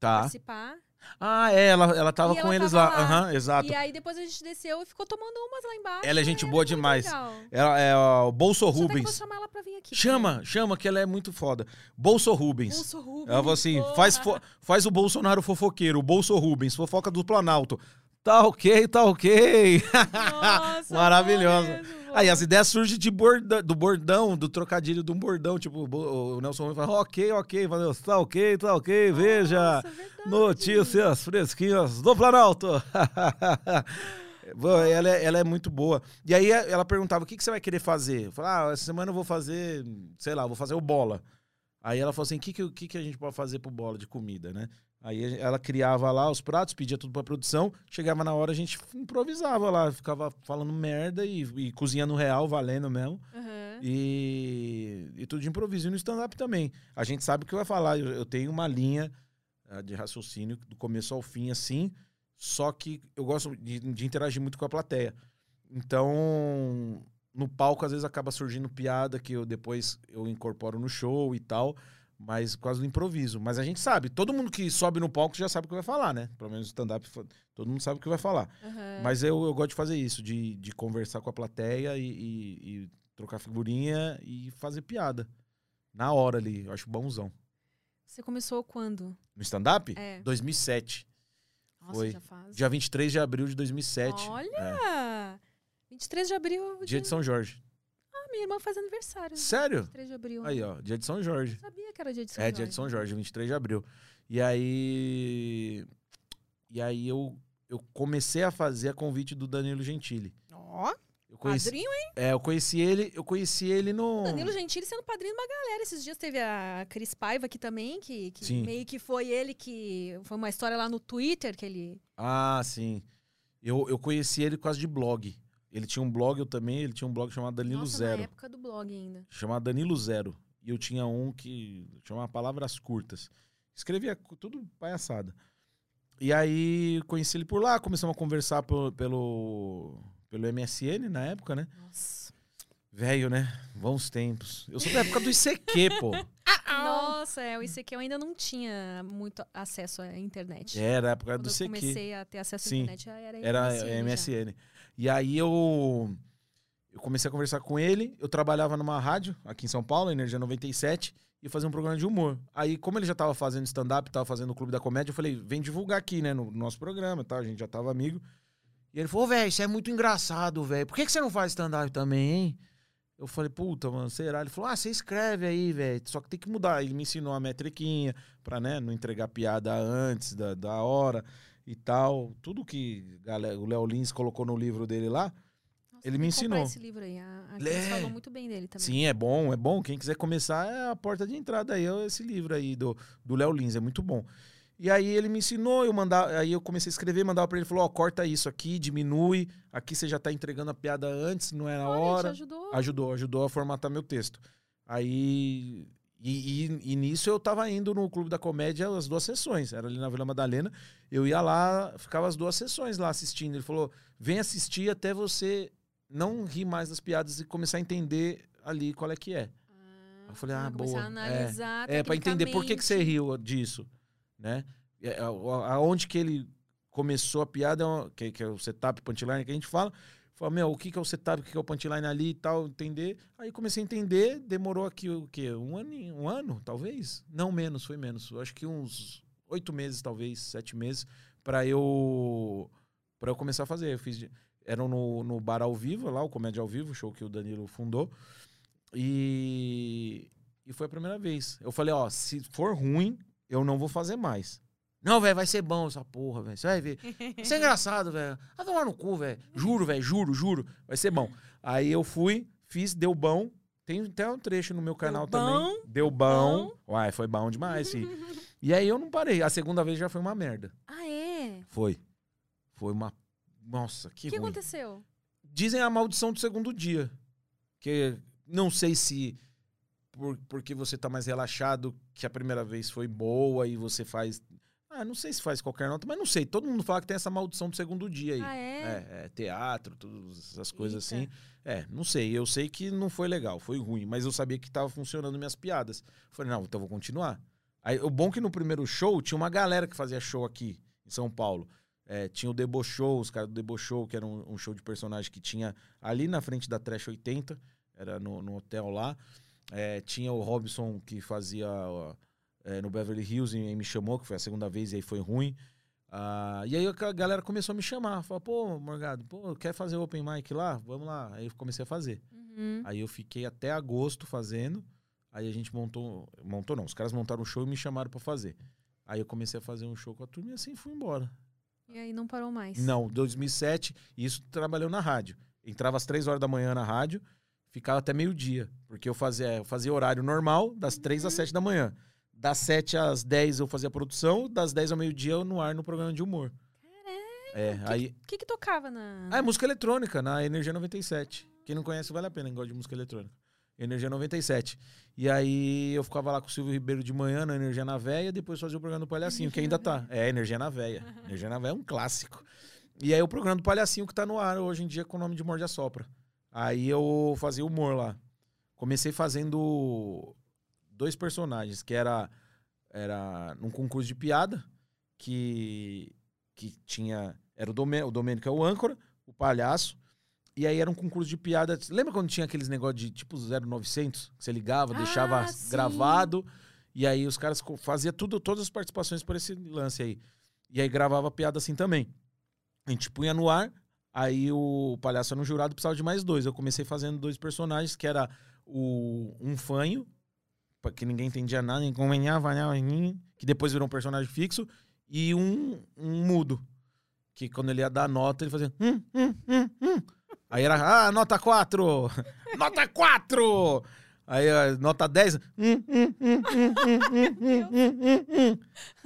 pra Tá. participar. Ah, é, ela, ela tava E com ela eles tava lá. Aham, exato. E aí depois a gente desceu e ficou tomando umas lá embaixo. Ela é gente e boa demais. legal. Ela é o Bolso Só eu vou Rubens. chamar ela pra vir aqui. Chama, chama, que ela é muito foda. Bolso Rubens. Bolso Rubens. Ela falou assim: porra. faz, faz o Bolsonaro fofoqueiro, o Bolso Rubens, fofoca do Planalto. Tá ok, tá ok. <laughs> Nossa, Maravilhosa. Aí as ideias surgem de borda, do bordão, do trocadilho de um bordão. Tipo, o Nelson Rubens fala, ok, ok, valeu, tá ok, tá ok, veja. Nossa, é verdade. Notícias fresquinhas do Planalto. <laughs> Ela, é, ela é muito boa. E aí ela perguntava: o que, que você vai querer fazer? Eu falava: ah, essa semana eu vou fazer, sei lá, vou fazer o bola. Aí ela falou assim: o que, que, que, que a gente pode fazer pro bola de comida, né? Aí ela criava lá os pratos, pedia tudo pra produção, chegava na hora a gente improvisava lá, ficava falando merda e, e cozinhando real, valendo mesmo. Aham. E, e tudo de improviso. E no stand-up também. A gente sabe o que vai falar. Eu, eu tenho uma linha ah, de raciocínio do começo ao fim, assim. Só que eu gosto de, de interagir muito com a plateia. Então, no palco, às vezes acaba surgindo piada que eu depois eu incorporo no show e tal. Mas quase do improviso. Mas a gente sabe, todo mundo que sobe no palco já sabe o que vai falar, né? Pelo menos no stand-up, todo mundo sabe o que vai falar. aham. Mas eu, eu gosto de fazer isso, de, de conversar com a plateia e, e- e trocar figurinha e fazer piada. Na hora ali, eu acho bonzão. Você começou quando? No stand-up? É. 2007. Nossa, Foi. já faz. Dia 23 de abril de 2007. Olha! 23 de abril. Dia de São Jorge. Minha irmã faz aniversário. Sério? 23 de abril. Aí, ó, dia de São Jorge. Sabia que era dia de São É, Jorge. dia de São Jorge, 23 de abril. E aí. E aí eu, eu comecei a fazer a convite do Danilo Gentili. Ó, Eu conheci, padrinho, hein? é, eu conheci ele, eu conheci ele no. Danilo Gentili sendo padrinho de uma galera. Esses dias teve a Cris Paiva aqui também, que, que Sim. meio que foi ele que. Foi uma história lá no Twitter que ele. Ah, sim. Eu, eu conheci ele por causa de blog. Ele tinha um blog, eu também, ele tinha um blog chamado Danilo Nossa, Zero. na época do blog ainda. Chamado Danilo Zero. E eu tinha um que chamava Palavras Curtas. Escrevia tudo palhaçada. E aí conheci ele por lá, começamos a conversar pelo, pelo, pelo MSN na época, né? Nossa. Velho, né? Bons tempos. Eu sou da época do ICQ, pô. <laughs> Nossa, é, o ICQ eu ainda não tinha muito acesso à internet. Era a época Quando do eu ICQ. comecei a ter acesso Sim. à internet, já era Era MSN. MSN. E aí eu, eu comecei a conversar com ele. Eu trabalhava numa rádio aqui em São Paulo, Energia 97, e fazia um programa de humor. Aí, como ele já tava fazendo stand-up, tava fazendo o Clube da Comédia, eu falei, vem divulgar aqui, né, no nosso programa e tal. A gente já tava amigo. E ele falou, velho, isso é muito engraçado, velho. Por que, que você não faz stand-up também, hein? Eu falei, puta, mano, será? Ele falou, ah, você escreve aí, velho. Só que tem que mudar. Ele me ensinou a metriquinha pra, né, não entregar piada antes da, da hora e tal. Tudo que galera, o Léo Lins colocou no livro dele lá. Nossa, Ele me ensinou. esse livro aí. A, a. Cris falou muito bem dele também. Sim, é bom, é bom. Quem quiser começar é a porta de entrada aí, é esse livro aí do do Léo Lins, é muito bom. E aí ele me ensinou, eu mandava, aí eu comecei a escrever, mandava pra ele, falou, ó, corta isso aqui, diminui, aqui você já tá entregando a piada antes, não é na Olha, ele te hora. ajudou. Ajudou, ajudou a formatar meu texto. Aí. E, e- e nisso eu tava indo no Clube da Comédia as duas sessões. Era ali na Vila Madalena. Eu ia lá, ficava as duas sessões lá assistindo. Ele falou: vem assistir até você não rir mais das piadas e começar a entender ali qual é que é. Ah, Eu falei, ah, boa. analisar É, pra entender por que, que você riu disso, né? É, a- a- Aonde que ele começou a piada, que, que é o setup, punchline que a gente fala. Falei, meu, o que, que é o setup, o que, que é o punchline ali e tal, entender. Aí comecei a entender, demorou aqui o quê? Um ano, um ano, talvez? Não menos, foi menos. Acho que uns oito meses, talvez, sete meses, pra eu para eu começar a fazer. Eu fiz, de- era no, no Bar ao Vivo, lá, o Comédia ao Vivo, show que o Danilo fundou. E, e foi a primeira vez. Eu falei, ó, se for ruim, eu não vou fazer mais. Não, velho, vai ser bom essa porra, velho. Você vai ver. Isso é engraçado, velho. Vai tomar no cu, velho. Juro, velho, juro, juro. Vai ser bom. Aí eu fui, fiz, deu bom. Tem até um trecho no meu canal bom? também. Deu bom. Uai, foi bom demais, filho. E aí eu não parei. A segunda vez já foi uma merda. Ah, é? Foi. Foi uma. Nossa, que, O que ruim. aconteceu? Dizem a maldição do segundo dia. Que não sei se por, porque você tá mais relaxado, que a primeira vez foi boa e você faz. Ah, não sei se faz qualquer nota, mas não sei. Todo mundo fala que tem essa maldição do segundo dia aí. Ah, é? É, é, teatro, todas essas coisas Eita. assim. É, não sei. Eu sei que não foi legal, foi ruim, mas eu sabia que tava funcionando minhas piadas. Falei, não, então vou continuar. Aí, o bom é que no primeiro show tinha uma galera que fazia show aqui em São Paulo. É, tinha o Debochou, os caras do Debochou, que era um, um show de personagem que tinha ali na frente da Trash 80, era no, no hotel lá. É, tinha o Robson que fazia ó, é, no Beverly Hills e, me chamou, que foi a segunda vez e aí foi ruim. Ah, e aí a galera começou a me chamar. Falou, pô, Morgado, pô, quer fazer open mic lá? Vamos lá. Aí eu comecei a fazer. Uhum. Aí eu fiquei até agosto fazendo. Aí a gente montou. Montou não, os caras montaram um show e me chamaram pra fazer. Aí eu comecei a fazer um show com a turma e assim fui embora. E aí não parou mais. Não, 2007, isso trabalhou na rádio. Entrava às três horas da manhã na rádio, ficava até meio-dia. Porque eu fazia, eu fazia horário normal, das três às sete da manhã. Das sete às dez eu fazia produção, das dez ao meio-dia eu no ar no programa de humor. É, aí. O que que tocava na... Ah, é música eletrônica, na Energia 97. Quem não conhece, vale a pena, gosta de música eletrônica. Energia 97. E aí eu ficava lá com o Silvio Ribeiro de manhã na Energia na Véia, depois fazia o programa do Palhacinho, que ainda tá. É, Energia na Véia. <laughs> Energia na Véia é um clássico. E aí o programa do Palhacinho que tá no ar hoje em dia com o nome de Morde a Sopra. Aí eu fazia humor lá. Comecei fazendo dois personagens, que era era num concurso de piada, que que tinha era o Domênico, o Domênico é o âncora, o palhaço, e aí era um concurso de piada. Lembra quando tinha aqueles negócios de tipo 0900? Que você ligava, Ah, deixava sim. gravado. E aí os caras fazia tudo, todas as participações por esse lance aí. E aí gravava piada assim também. A gente punha no ar, aí o palhaço era um jurado, precisava de mais dois. Eu comecei fazendo dois personagens, que era o um fanho, que ninguém entendia nada, encomenhava, que depois virou um personagem fixo, e um, um mudo, que quando ele ia dar a nota, ele fazia. Hum, hum, hum, hum. Aí era, ah, nota 4! <laughs> nota 4! Aí, nota 10.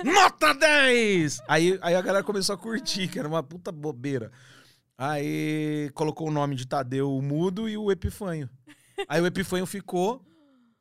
Nota 10! Aí, aí a galera começou a curtir, que era uma puta bobeira. Aí colocou o nome de Tadeu o Mudo e o Epifanho. Aí o Epifanho ficou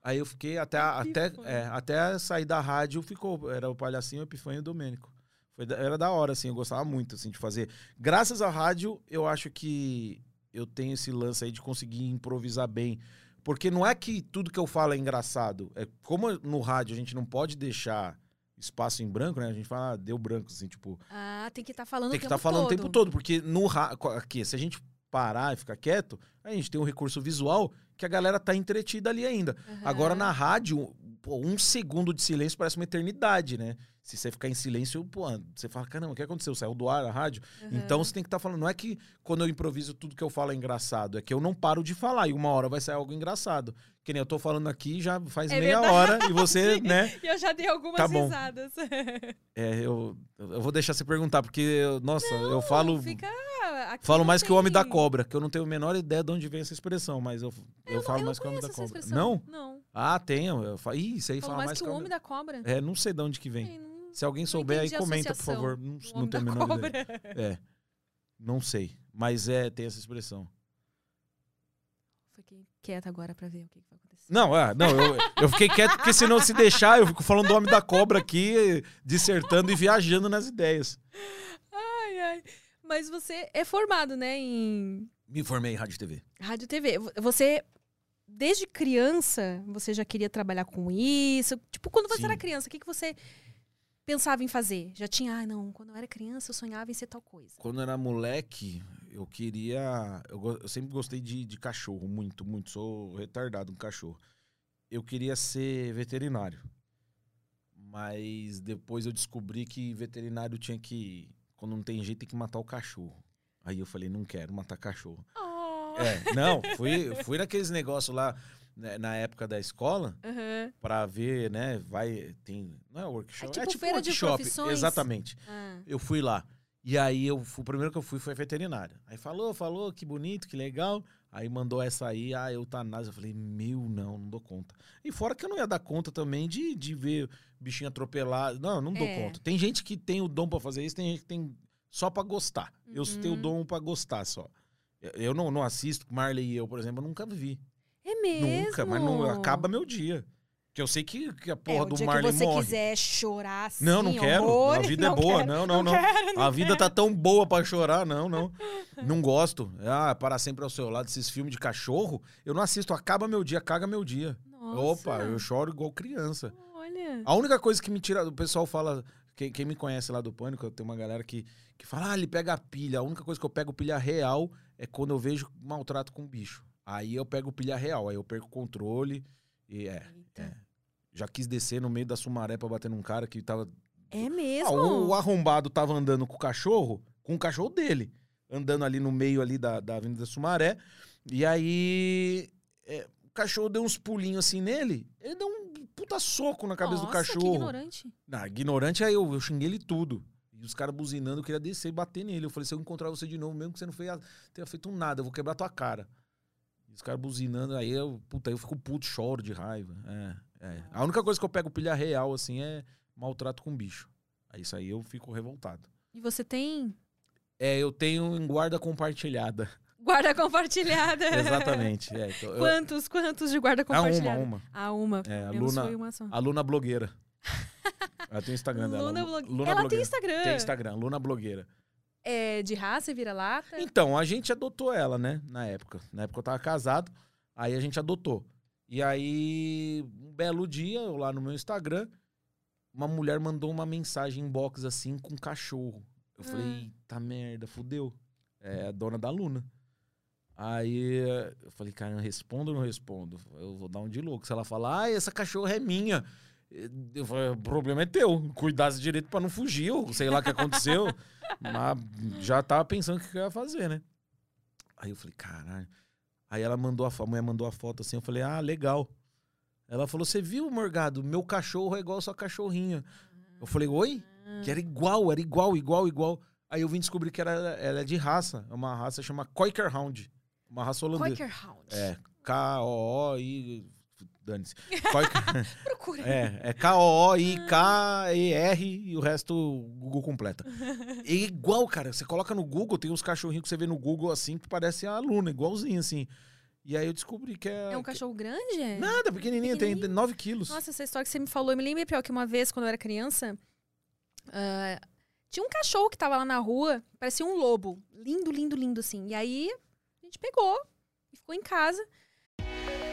Aí eu fiquei até, até, é, até sair da rádio, ficou. Era o Palhacinho, o Epifanho e o Domênico. Foi, era da hora, assim, eu gostava muito, assim, de fazer. Graças à rádio, eu acho que eu tenho esse lance aí de conseguir improvisar bem. Porque não é que tudo que eu falo é engraçado. É como no rádio a gente não pode deixar espaço em branco, né? A gente fala, ah, deu branco, assim, tipo. Ah, tem que estar falando Tem que estar falando todo. o tempo todo, porque no ra- aqui, se a gente parar e ficar quieto, a gente tem um recurso visual que a galera tá entretida ali ainda. Aham. Agora na rádio, pô, um segundo de silêncio parece uma eternidade, né? Se você ficar em silêncio, pô, você fala, caramba, o que aconteceu? Saiu do ar a rádio? Aham. Então você tem que estar falando. Não é que quando eu improviso tudo que eu falo é engraçado, é que eu não paro de falar e uma hora vai sair algo engraçado. Que nem eu tô falando aqui já faz É meia verdade. hora e você, <laughs> né? Eu já dei algumas Tá bom. risadas. <laughs> É, eu, eu vou deixar você perguntar, porque, nossa, eu falo. Fica aqui Falo não mais que o homem da tem- cobra, que eu não tenho a menor ideia de onde vem essa expressão, mas eu, eu, não- falo eu mais não que o homem da cobra. Não? Não. Ah, tenho. Eu falo, Ih, isso aí Falou fala mais, que o homem da cobra. É, não sei de onde que vem. Não- Se alguém souber aí, comenta, por favor. Não, não tenho a menor cobra. ideia. É. Não sei. Mas é, tem essa expressão. Fiquei quieta agora pra ver o que, que vai acontecer. Não, é, não, eu, eu fiquei quieto porque senão se deixar, eu fico falando do homem da cobra aqui, dissertando e viajando nas ideias. Mas você é formado, né, em Me formei em rádio e TV. rádio e TV. Vo- Você, desde criança, você já queria trabalhar com isso? Tipo, quando você Sim. era criança, o que, que você pensava em fazer? Já tinha, ah, não, quando eu era criança eu sonhava em ser tal coisa. Quando eu era moleque, eu queria. Eu, eu sempre gostei de, de cachorro, muito, muito. Sou retardado com cachorro. Eu queria ser veterinário. Mas depois eu descobri que veterinário tinha que. Quando não tem jeito, tem que matar o cachorro. Aí eu falei, não quero matar cachorro. Oh. É, não, fui, fui naqueles negócios lá né, na época da escola Aham. pra ver, né? Vai. Tem. Não é workshop. É tipo feira de workshop, profissões? Exatamente. Ah. Eu fui lá. E aí eu, o primeiro que eu fui foi veterinária. Aí falou, falou, que bonito, que legal. Aí mandou essa aí, a eutanásia. Eu falei, meu, não, não dou conta. E fora que eu não ia dar conta também de, de ver bichinho atropelado. Não, não dou É. conta. Tem gente que tem o dom pra fazer isso, tem gente que tem só pra gostar. Eu Uhum. tenho o dom pra gostar só. Eu- Eu não, não assisto, Marley e eu, por exemplo, eu nunca vi. É mesmo? Nunca, mas não acaba meu dia. Porque eu sei que, que a É, porra o do Marley que você morre. quiser chorar assim, Não, não quero. horrores, a vida é <laughs> não boa. quero, não, não, não. quero, não a vida tá tão boa pra chorar, não, não. Não gosto. Ah, para sempre ao seu lado, esses filmes de cachorro, eu não assisto. Acaba meu dia, caga meu dia. Nossa, Opa, eu choro igual criança. Olha. A única coisa que me tira. O pessoal fala. Quem, quem me conhece lá do Pânico, tem uma galera que, que fala, ah, ele pega a pilha. A única coisa que eu pego pilha real é quando eu vejo maltrato com bicho. Aí eu pego pilha real, aí eu perco o controle. E é. Eita. é. Já quis descer no meio da Sumaré pra bater num cara que tava É Ah, mesmo? o, o arrombado tava andando com o cachorro, com o cachorro dele, andando ali no meio ali da, da Avenida Sumaré. E aí é, o cachorro deu uns pulinhos assim nele, ele deu um puta soco na cabeça do Nossa, que cachorro. ignorante. Na ignorante, aí eu, eu xinguei ele tudo. E os caras buzinando, eu queria descer e bater nele. Eu falei, se eu encontrar você de novo, mesmo que você não fez, tenha feito nada, eu vou quebrar tua cara. E os caras buzinando, aí eu, puta, eu fico puto, choro de raiva. É, é. A única coisa que eu pego pilha real, assim, é maltrato com bicho. Aí isso aí eu fico revoltado. E você tem É, eu tenho em guarda compartilhada. <laughs> guarda compartilhada. <laughs> Exatamente. É, então, eu- Quantos, quantos de guarda Ah, uma, compartilhada? uma. Ah, uma. É, a Menos Luna- foi uma só. A Luna blogueira. <laughs> Ela tem o Instagram dela. Luna Lu- Blog- Luna Ela tem blogueira. Instagram. Tem Instagram, Luna blogueira. É de raça e vira-lata? Então, a gente adotou ela, né? Na época. Na época eu tava casado, aí a gente adotou. E aí, um belo dia, eu lá no meu Instagram, uma mulher mandou uma mensagem inbox assim com um cachorro. Eu Ah. falei, eita merda, fudeu. É a dona da Luna. Aí eu falei, cara, eu respondo ou não respondo? Eu vou dar um de louco. Se ela falar, ah, essa cachorra é minha. Eu falei, o problema é teu. Cuidasse direito pra não fugir, ou sei lá o que aconteceu. <laughs> Mas já tava pensando o que eu ia fazer, né? Aí eu falei, caralho. Aí ela mandou a, a mulher mandou a foto assim, eu falei, ah, legal. Ela falou, você viu, Morgado? Meu cachorro é igual a sua cachorrinha. Eu falei, oi? Que era igual, era igual, igual, igual. Aí eu vim descobrir que era, ela é de raça. É uma raça chama Koiker Hound. Uma raça holandesa. Quaker Hound. É, K-O-O-I... Dane-se. Koiker... <laughs> Procura. É, é K-O-I-K-E-R e o resto o Google completa. <laughs> É igual, cara. Você coloca no Google, tem uns cachorrinhos que você vê no Google assim, que parece a Luna, igualzinho assim. E aí eu descobri que é. É um que- cachorro grande? é? Nada, pequenininho, tem Pequenininho? 9 quilos. Nossa, essa história que você me falou, eu me lembrei pior que uma vez, quando eu era criança, ah, tinha um cachorro que tava lá na rua, parecia um lobo. Lindo, lindo, lindo, assim. E aí, a gente pegou e ficou em casa.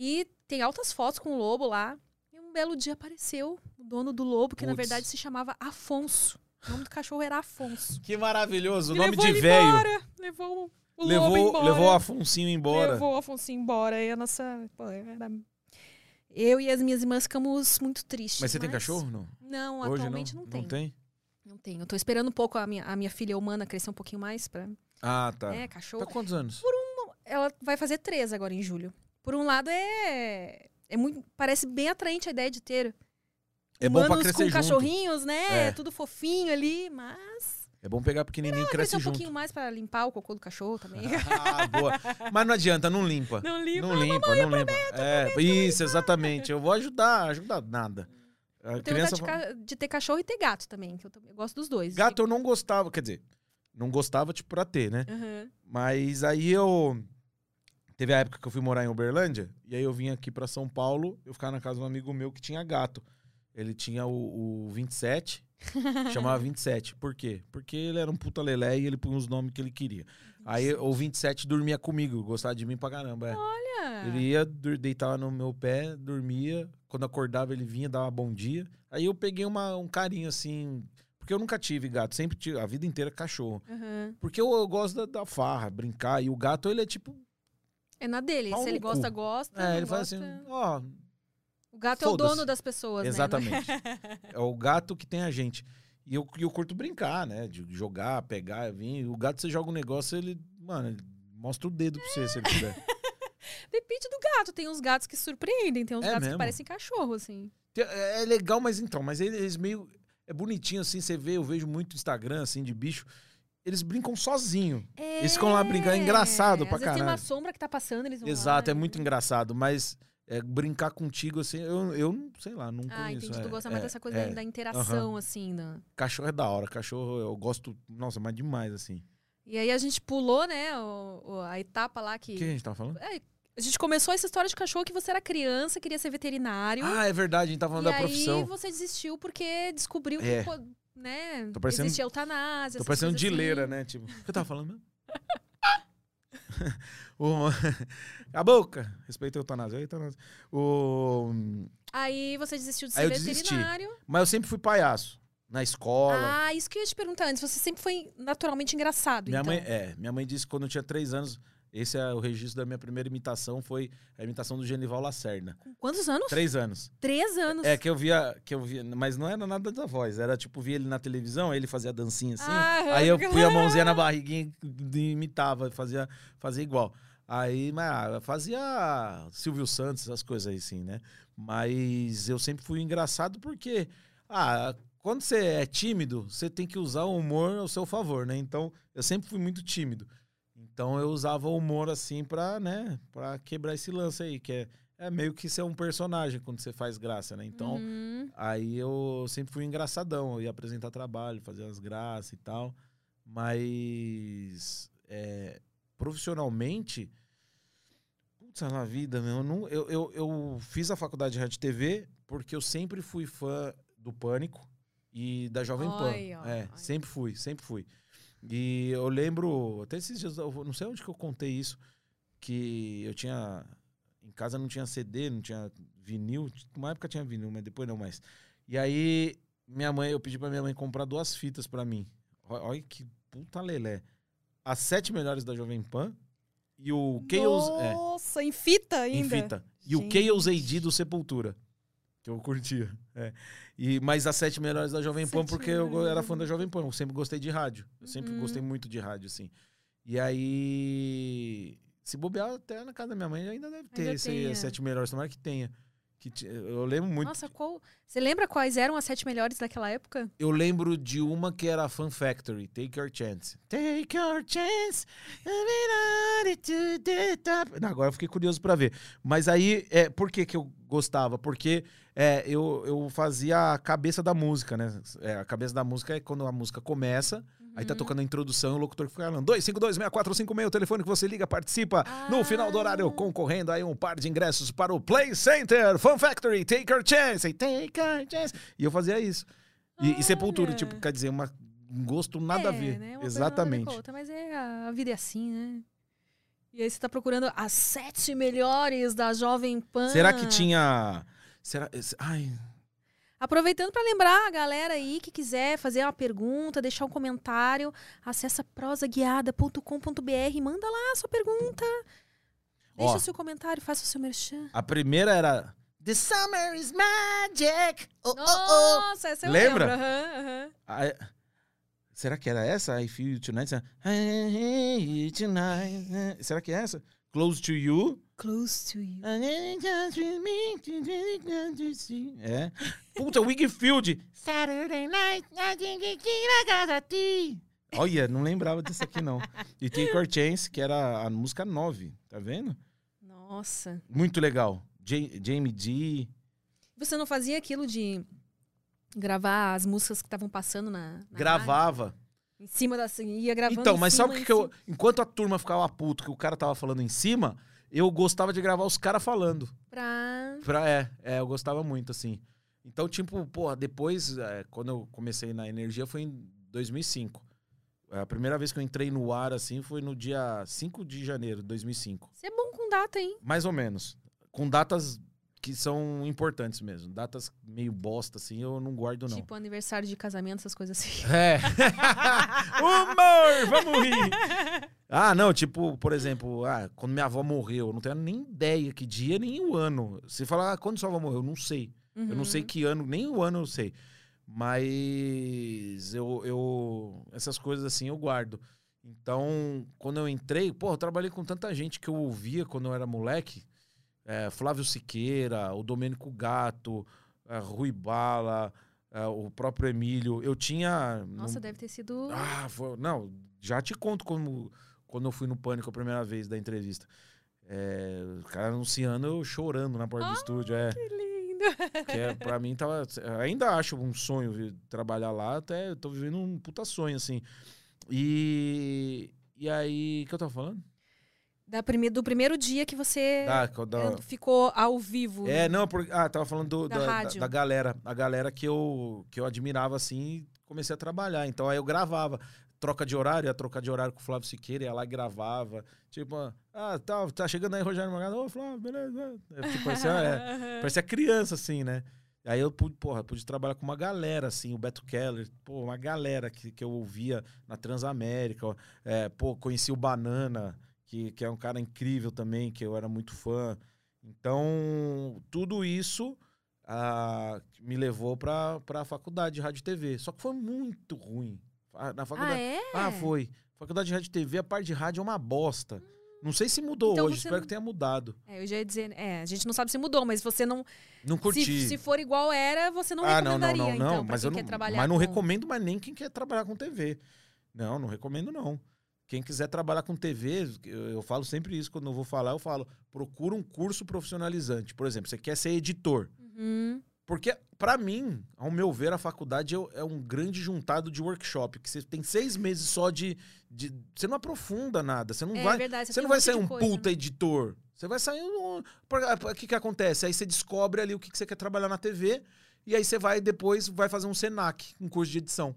E tem altas fotos com o lobo lá. E um belo dia apareceu o dono do lobo, que na verdade se chamava Afonso. O nome do cachorro era Afonso. Que maravilhoso, o nome de velho. embora, Levou o lobo Levou, embora. levou o Afonsinho embora. Levou o Afonso embora. E a nossa. pô, era- Eu e as minhas irmãs ficamos muito tristes. Mas você tem cachorro? Não. Não, Hoje atualmente não, tenho. Não tem? Não tenho. Eu tô esperando um pouco a minha, a minha filha humana crescer um pouquinho mais pra. Ah, tá. É, cachorro. Tá quantos anos? Ela vai fazer três agora em julho. Por um lado, é. É muito. Parece bem atraente a ideia de ter. É bom humanos com junto. cachorrinhos, né? É. Tudo fofinho ali, mas. É bom pegar pequenininho e cresce um junto. pouquinho mais pra limpar o cocô do cachorro também. <laughs> Ah, boa. Mas não adianta, não limpa. Não limpa. Não limpa, não limpa. É, isso, exatamente. Eu vou ajudar, ajudar nada. A Eu tenho criança vontade de, de ter cachorro e ter gato também, que eu, também- eu gosto dos dois. Gato eu não gostava, quer dizer, não gostava tipo pra ter, né? Aham. Mas aí eu teve a época que eu fui morar em Uberlândia e aí eu vim aqui pra São Paulo, eu ficava na casa de um amigo meu que tinha gato. Ele tinha o, o 27, <laughs> chamava 27. Por quê? Porque ele era um puta lelé e ele punha os nomes que ele queria. Aí o 27 dormia comigo, gostava de mim pra caramba. é. Olha. Ele ia, deitava no meu pé, dormia. Quando acordava, ele vinha, dava bom dia. Aí eu peguei uma, um carinho assim. Porque eu nunca tive gato, sempre tive, a vida inteira cachorro. Aham. Porque eu, eu gosto da, da farra, brincar. E o gato, ele é tipo. É na dele. Pau Se ele gosta, cu. gosta. É, ele fala assim, ó. O gato é o dono das pessoas, né? Exatamente. <laughs> é o gato que tem a gente. E eu, eu curto brincar, né? De jogar, pegar, vir. O gato, você joga um negócio, ele. Mano, ele mostra o dedo pra você, se ele puder. <laughs> Depende do gato. Tem uns gatos que surpreendem, tem uns É gatos mesmo? que parecem cachorro, assim. É é legal, mas então, mas eles meio. É bonitinho assim, você vê, eu vejo muito Instagram, assim, de bicho. Eles brincam sozinho. Eles ficam lá brincando, é engraçado pra Às vezes tem uma caralho. sombra que tá passando, eles vão Exato, lá, é né? muito engraçado, mas é, brincar contigo, assim, eu, eu sei lá, não Ah, conheço. entendi. é, Tu gosta é, mais dessa coisa é. da interação, assim, da... Cachorro é da hora, cachorro eu gosto, nossa, mas demais, assim. E aí a gente pulou, né, o- o- a etapa lá O que... que a gente tava falando? É, a gente começou essa história de cachorro que você era criança, queria ser veterinário. Ah, é verdade, a gente tava falando e da aí profissão. você desistiu porque descobriu É. que, pô, né, Tô parecendo- existia eutanásia, Tô parecendo dileira, assim. né? Tipo, o que eu tava falando mesmo? <laughs> o... A boca! Respeita a eutanásia. a eutanásia. O... Aí você desistiu de ser eu desisti. veterinário. Mas eu sempre fui palhaço. Na escola. Ah, isso que eu ia te perguntar antes. Você sempre foi naturalmente engraçado, minha então. mãe, é, minha mãe disse que quando eu tinha três anos, esse é o registro da minha primeira imitação, foi a imitação do Genival Lacerda. Com quantos anos? Três anos. Três anos. É que eu via, que eu via, mas não era nada da voz, era tipo, via ele na televisão, ele fazia dancinha assim, Ah, aí eu <laughs> punha a mãozinha na barriguinha e imitava, fazia, fazia igual. Aí, mas ah, fazia Silvio Santos, essas coisas aí, sim, né? Mas eu sempre fui engraçado porque, ah, quando você é tímido, você tem que usar o humor ao seu favor, né? Então, eu sempre fui muito tímido. Então, eu usava o humor assim pra, né, pra quebrar esse lance aí, que é, é meio que ser um personagem quando você faz graça, né? Então, Uhum. Aí eu sempre fui engraçadão, eu ia apresentar trabalho, fazer as graças e tal. Mas é, profissionalmente, putz, na vida, meu, eu, não- eu, eu, eu fiz a faculdade de rádio e TV porque eu sempre fui fã do Pânico e da Jovem Pan. Ai, ai, é, sempre fui, sempre fui. E eu lembro, até esses dias, eu não sei onde que eu contei isso, que eu tinha. Em casa não tinha CD, não tinha vinil. Uma época tinha vinil, mas depois não mais. E aí, minha mãe, eu pedi pra minha mãe comprar duas fitas pra mim. Olha que puta lelé. As sete melhores da Jovem Pan e o Chaos. É, Nossa, em fita ainda. em fita. E o Gente. Chaos AD do Sepultura. Que eu curtia. É. E, mas as sete melhores da Jovem Pan, Sete porque eu era fã da Jovem Pan. Eu sempre gostei de rádio. Eu sempre Uhum. gostei muito de rádio, assim. E aí. Se bobear, até na casa da minha mãe ainda deve ter Ainda esse, as sete melhores. Tomara que tenha. Que ti- eu lembro muito. Nossa, qual... Você lembra quais eram as sete melhores daquela época? Eu lembro de uma que era Fun Factory, Take Your Chance. Take Your Chance. to the top. Não, agora eu fiquei curioso pra ver. Mas aí, é, por que, que eu gostava? Porque é, eu, eu fazia a cabeça da música, né? É, a cabeça da música é quando a música começa, aí tá tocando a introdução o locutor fica falando 252-6456, o telefone que você liga, participa no final do horário, concorrendo aí um par de ingressos para o Play Center, Fun Factory, Take Your Chance, Take Your Chance. E eu fazia isso. E, e Sepultura, tipo, quer dizer, uma, um gosto nada a É, ver. né? A ver a Exatamente. outra, mas é, a, a vida é assim, né? E aí você tá procurando as sete melhores da Jovem Pan. Será que tinha. Será. Ai, Aproveitando para lembrar a galera aí que quiser fazer uma pergunta, deixar um comentário, acessa prosaguiada.com.br e manda lá a sua pergunta. Deixa o seu comentário, faça o seu merchan. a primeira era. The summer is magic. Oh, oh, oh. Nossa, essa eu Lembra? lembro. aham. Ah, será que era essa? I feel you tonight. I feel you tonight. Será que é essa? Close to you. Close to you. É. Puta, Wigfield. Saturday night. Olha, não lembrava disso aqui, não. E Take Your Chance, que era a música 9, tá vendo? Nossa. Muito legal. Ja- Jamie D. Você não fazia aquilo de gravar as músicas que estavam passando na, na rádio? Em cima da. Ia gravando Então, mas cima, sabe o que, que eu. Enquanto a turma ficava puto que o cara tava falando em cima, eu gostava de gravar os caras falando. Pra. Pra, é, é, eu gostava muito, assim. Então, tipo, porra, depois, é, quando eu comecei na energia, foi em 2005. A primeira vez que eu entrei no ar, assim, foi no dia 5 de janeiro de 2005. Você é bom com data, hein? Mais ou menos. Com datas que são importantes mesmo. Datas meio bosta, assim, eu não guardo, não. Tipo aniversário de casamento, essas coisas assim. É. <laughs> Humor, vamos rir. Ah, não, tipo, por exemplo, ah, quando minha avó morreu, eu não tenho nem ideia que dia nem o ano. Você fala, ah, quando sua avó morreu? Eu não sei. Eu não sei Uhum. que ano, nem o ano eu sei. Mas eu, eu. Essas coisas assim eu guardo. Então, quando eu entrei, pô, eu trabalhei com tanta gente que eu ouvia quando eu era moleque. É, Flávio Siqueira, o Domênico Gato, é, Rui Bala, é, o próprio Emílio. Eu tinha. Nossa, não- deve ter sido. ah, foi- não, já te conto como, quando eu fui no Pânico a primeira vez da entrevista. É, o cara anunciando, eu chorando na porta do estúdio. É, Que lindo. que é, pra mim tava. Ainda acho um sonho trabalhar lá, até eu tô vivendo um puta sonho, assim. E. E aí, o que eu tava falando? Da prime... Do primeiro dia que você quando- eh, ficou ao vivo. É, não, porque, ah, tava falando do- Da da, da, da galera. A galera que eu, que eu admirava assim e comecei a trabalhar. Então aí eu gravava. Troca de horário, ia trocar de horário com o Flávio Siqueira, ia lá e gravava. Tipo, ah, tá, tá chegando aí Rogério Morgado. Ô, Flávio, beleza. É, Tipo, parecia, é, <laughs> parecia criança, assim, né? Aí eu pude, porra, pude trabalhar com uma galera, assim, o Beto Keller, pô, uma galera que, que eu ouvia na Transamérica. ó. É, pô, conheci o Banana, que, que é um cara incrível também, que eu era muito fã. Então, tudo isso ah, me levou pra, pra faculdade de rádio e TV. Só que foi muito ruim. Ah, Na Ah, faculdade. é? Ah, foi. Faculdade de rádio e TV, a parte de rádio é uma bosta. Não sei se mudou Então hoje, espero não- que tenha mudado. É, eu já ia dizer. É, a gente não sabe se mudou, mas você não. Não curti. Se, se for igual era, você não ah, não, não, recomendaria, não, não. então, mas quem eu quer não, trabalhar mas não com- recomendo mais nem quem quer trabalhar com TV. Não, não recomendo não. Quem quiser trabalhar com TV, eu, eu falo sempre isso quando eu vou falar, eu falo, procura um curso profissionalizante. Por exemplo, você quer ser editor. Uhum. Porque, pra mim, ao meu ver, a faculdade é, é um grande juntado de workshop. Que você tem seis meses só de. de- você não aprofunda nada. Você não É vai. verdade, Você tem não vai sair um coisa, puta né? editor. Você vai sair um. O que, que acontece? Aí você descobre ali o que, que você quer trabalhar na TV. E aí você vai depois vai fazer um Senac, um curso de edição.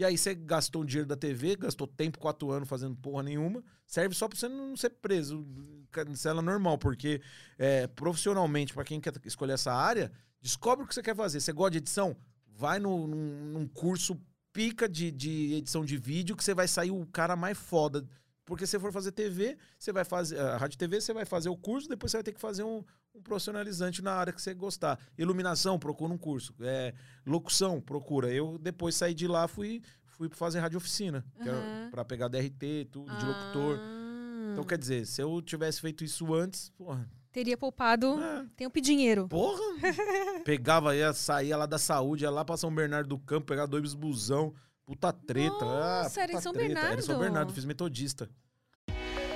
E aí você gastou dinheiro da TV, gastou tempo, quatro anos fazendo porra nenhuma. Serve só pra você não ser preso, cancela normal, porque é, profissionalmente, pra quem quer escolher essa área, descobre o que você quer fazer. Você gosta de edição? Vai no, num, num curso pica de, de edição de vídeo que você vai sair o cara mais foda. Porque se for fazer TV, você vai fazer. A rádio TV, você vai fazer o curso, depois você vai ter que fazer um, um profissionalizante na área que você gostar. Iluminação, procura um curso. É, locução, procura. Eu depois saí de lá, fui, fui fazer rádio oficina, que era Aham. pra pegar DRT, tudo, de locutor. Ah, Então, quer dizer, se eu tivesse feito isso antes, porra. Teria poupado é, tempo e dinheiro. porra! <laughs> Pegava, ia, saía lá da saúde, ia lá pra São Bernardo do Campo, pegar dois busão. Puta treta. ah, Nossa, era em puta São treta. Era em São Bernardo. Bernardo, fiz metodista.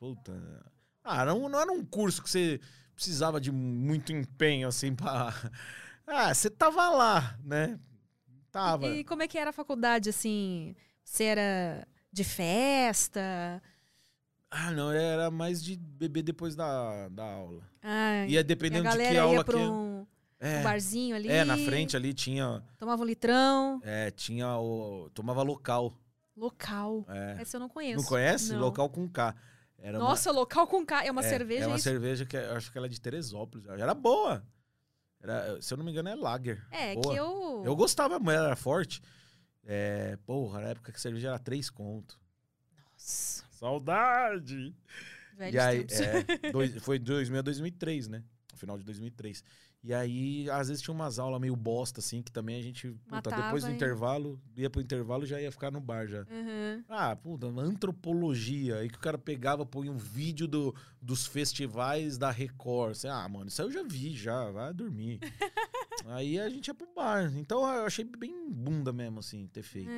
Puta. Ah, não, não era um curso que você precisava de muito empenho, assim, pra. <laughs> Ah, você tava lá, né? Tava. E como é que era a faculdade, assim? Você era de festa? Ah, não, era mais de beber depois da, da aula. Ah, Ia e dependendo de galera que aula ia que. pra um, um É, barzinho ali. é, na frente ali tinha. Tomava um litrão. É, tinha o. Tomava local. Local. É. Essa eu não conheço. Não conhece? Não. Local com K. Era uma- Nossa, local com K. É uma é, cerveja É uma isso? cerveja que eu acho que ela é de Teresópolis. Era boa. Era, se eu não me engano, é Lager. É, Boa. que eu... Eu gostava, mas era forte. É, porra, na época que a cerveja era 3 conto. Nossa, Saudade! velhos e aí, é, <laughs> dois, foi 2000 a 2003, né? No final de 2003. E aí, às vezes tinha umas aulas meio bosta, assim, que também a gente, puta, depois do e- intervalo, ia pro intervalo já ia ficar no bar já. Uhum. Ah, puta, antropologia. Aí que o cara pegava, põe um vídeo do, dos festivais da Record. Assim, ah, mano, isso aí eu já vi, já, vai dormir. <laughs> aí a gente ia pro bar. Então eu achei bem bunda mesmo, assim, ter feito.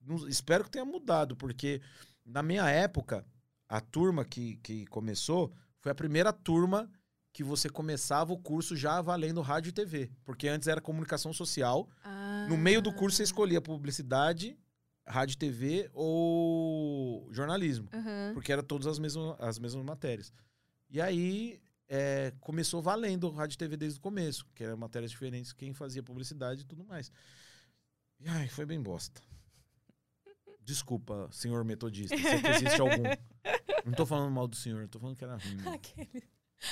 Não- espero que tenha mudado, porque na minha época, a turma que, que começou foi a primeira turma que você começava o curso já valendo rádio e TV. Porque antes era comunicação social. No meio do curso você escolhia publicidade, rádio e TV ou jornalismo. Aham. Porque era todas as mesmas, as mesmas matérias. E aí é, começou valendo rádio e TV desde o começo, que eram matérias diferentes, quem fazia publicidade e tudo mais. E ai, foi bem bosta. Desculpa, senhor metodista, se existe algum. <laughs> Não tô falando mal do senhor, tô falando que era ruim. Aquele-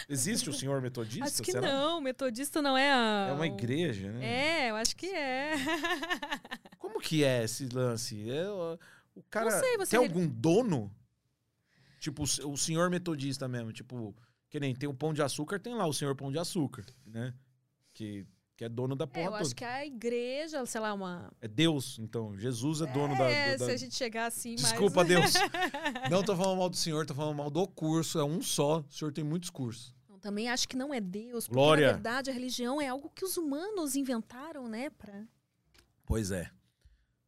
Existe o senhor metodista? Acho que Será? não, metodista não é a. É uma igreja, né? É, eu acho que é. <laughs> Como que é esse lance? É, o cara Não sei, você tem algum dono? Tipo, o senhor metodista mesmo, tipo, que nem tem o pão de açúcar, tem lá o senhor pão de açúcar, né? Que, que é dono da É, porra eu toda. acho que a igreja, sei lá, uma. É Deus, então. Jesus é dono da- É, da, se a gente chegar assim, Desculpa, Deus. <laughs> Não tô falando mal do senhor, tô falando mal do curso. É um só. O senhor tem muitos cursos. Não, Também acho que não é Deus, porque Glória. na verdade a religião é algo que os humanos inventaram, né? Pra... Pois é.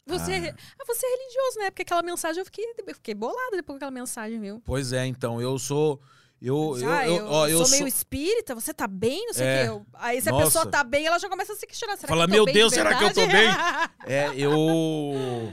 Você, Ah. ah. você é religioso, né? Porque aquela mensagem eu fiquei, eu fiquei bolada depois com aquela mensagem, viu? Pois é, então. Eu sou. Eu, eu, ah, eu, eu, ó, eu sou sou. meio espírita, você tá bem? Não sei o É. quê. Eu- Aí se a Nossa. pessoa tá bem, ela já começa a se questionar. Será Fala, que eu tô "Meu bem de Deus, será que eu tô verdade?" <laughs> É, eu.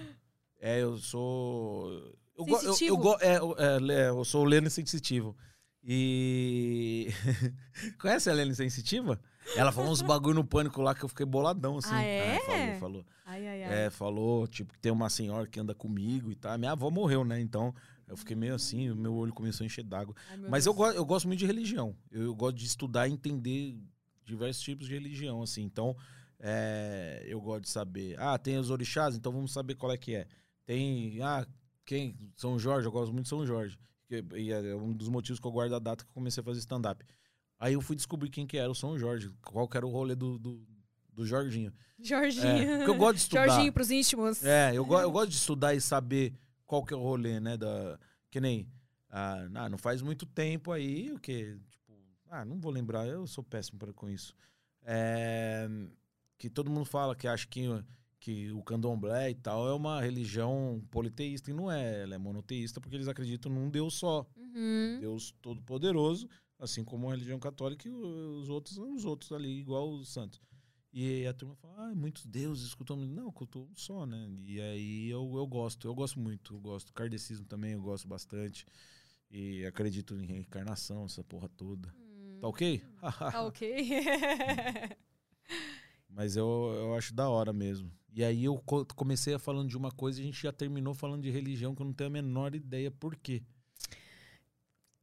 É, eu sou. Eu, eu, eu, Sensitivo. go- é, eu- é, le- eu sou o Lene Sensitivo. E. <laughs> Conhece a Lene Sensitiva? Ela falou uns bagulho no pânico lá que eu fiquei boladão, assim. Ah, é? falou, falou. Ai, ai, ai. É, falou, tipo, que tem uma senhora que anda comigo e tal. Minha avó morreu, né? Então eu fiquei meio assim, o meu olho começou a encher d'água. Mas eu, go eu gosto muito de religião. Eu, eu gosto de estudar e entender diversos tipos de religião, assim. Então, é, eu gosto de saber. Ah, tem os orixás, então vamos saber qual é que é. Tem, ah, quem? São Jorge, eu gosto muito de São Jorge. Que- E é um dos motivos que eu guardo a data que eu comecei a fazer stand-up. Aí eu fui descobrir quem que era o São Jorge, qual que era o rolê do, do, do Jorginho. Jorginho. É, porque eu gosto de <laughs> estudar. Jorginho pros íntimos. É, eu, go eu gosto de estudar e saber qual que é o rolê, né? Da, que nem. Ah, ah, não faz muito tempo aí, o que? Tipo, ah, não vou lembrar, eu sou péssimo pra, com isso. É, que todo mundo fala que acha que, que o candomblé e tal é uma religião politeísta, e não é. Ela é monoteísta porque eles acreditam num Deus só. Uhum. Deus Todo-Poderoso, assim como a religião católica e os outros os outros ali, igual os santos. E a turma fala, ah, muitos deuses, escutam muito. Não, culto um só, né? E aí eu, eu gosto, eu gosto muito, eu gosto. Kardecismo também eu gosto bastante. E acredito em reencarnação, essa porra toda. Tá ok? Tá <laughs> ok. Mas eu, eu acho da hora mesmo. E aí eu co- comecei a falando de uma coisa e a gente já terminou falando de religião que eu não tenho a menor ideia por quê.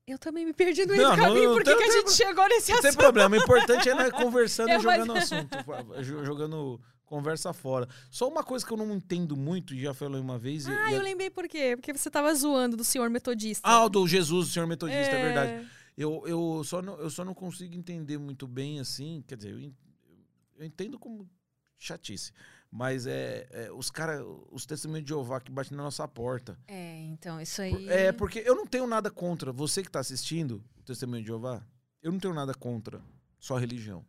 Eu também me perdi no meio do caminho. não Por que, tem- que a tem- gente chegou nesse Não tem assunto? problema, o importante é nós <laughs> conversando É, e mas- jogando assunto, jo- jogando conversa fora. Só uma coisa que eu não entendo muito, e já falei uma vez. e- Ah, e eu é- lembrei por quê. Porque você tava zoando do senhor metodista. Ah, o do Jesus, o senhor metodista, é, verdade. Eu, eu, só não, eu só não consigo entender muito bem assim, quer dizer, eu entendo como chatice, mas é, é os caras, os testemunhos de Jeová que batem na nossa porta. É, então, isso aí. É, porque eu não tenho nada contra, você que tá assistindo o testemunho de Jeová, eu não tenho nada contra sua religião.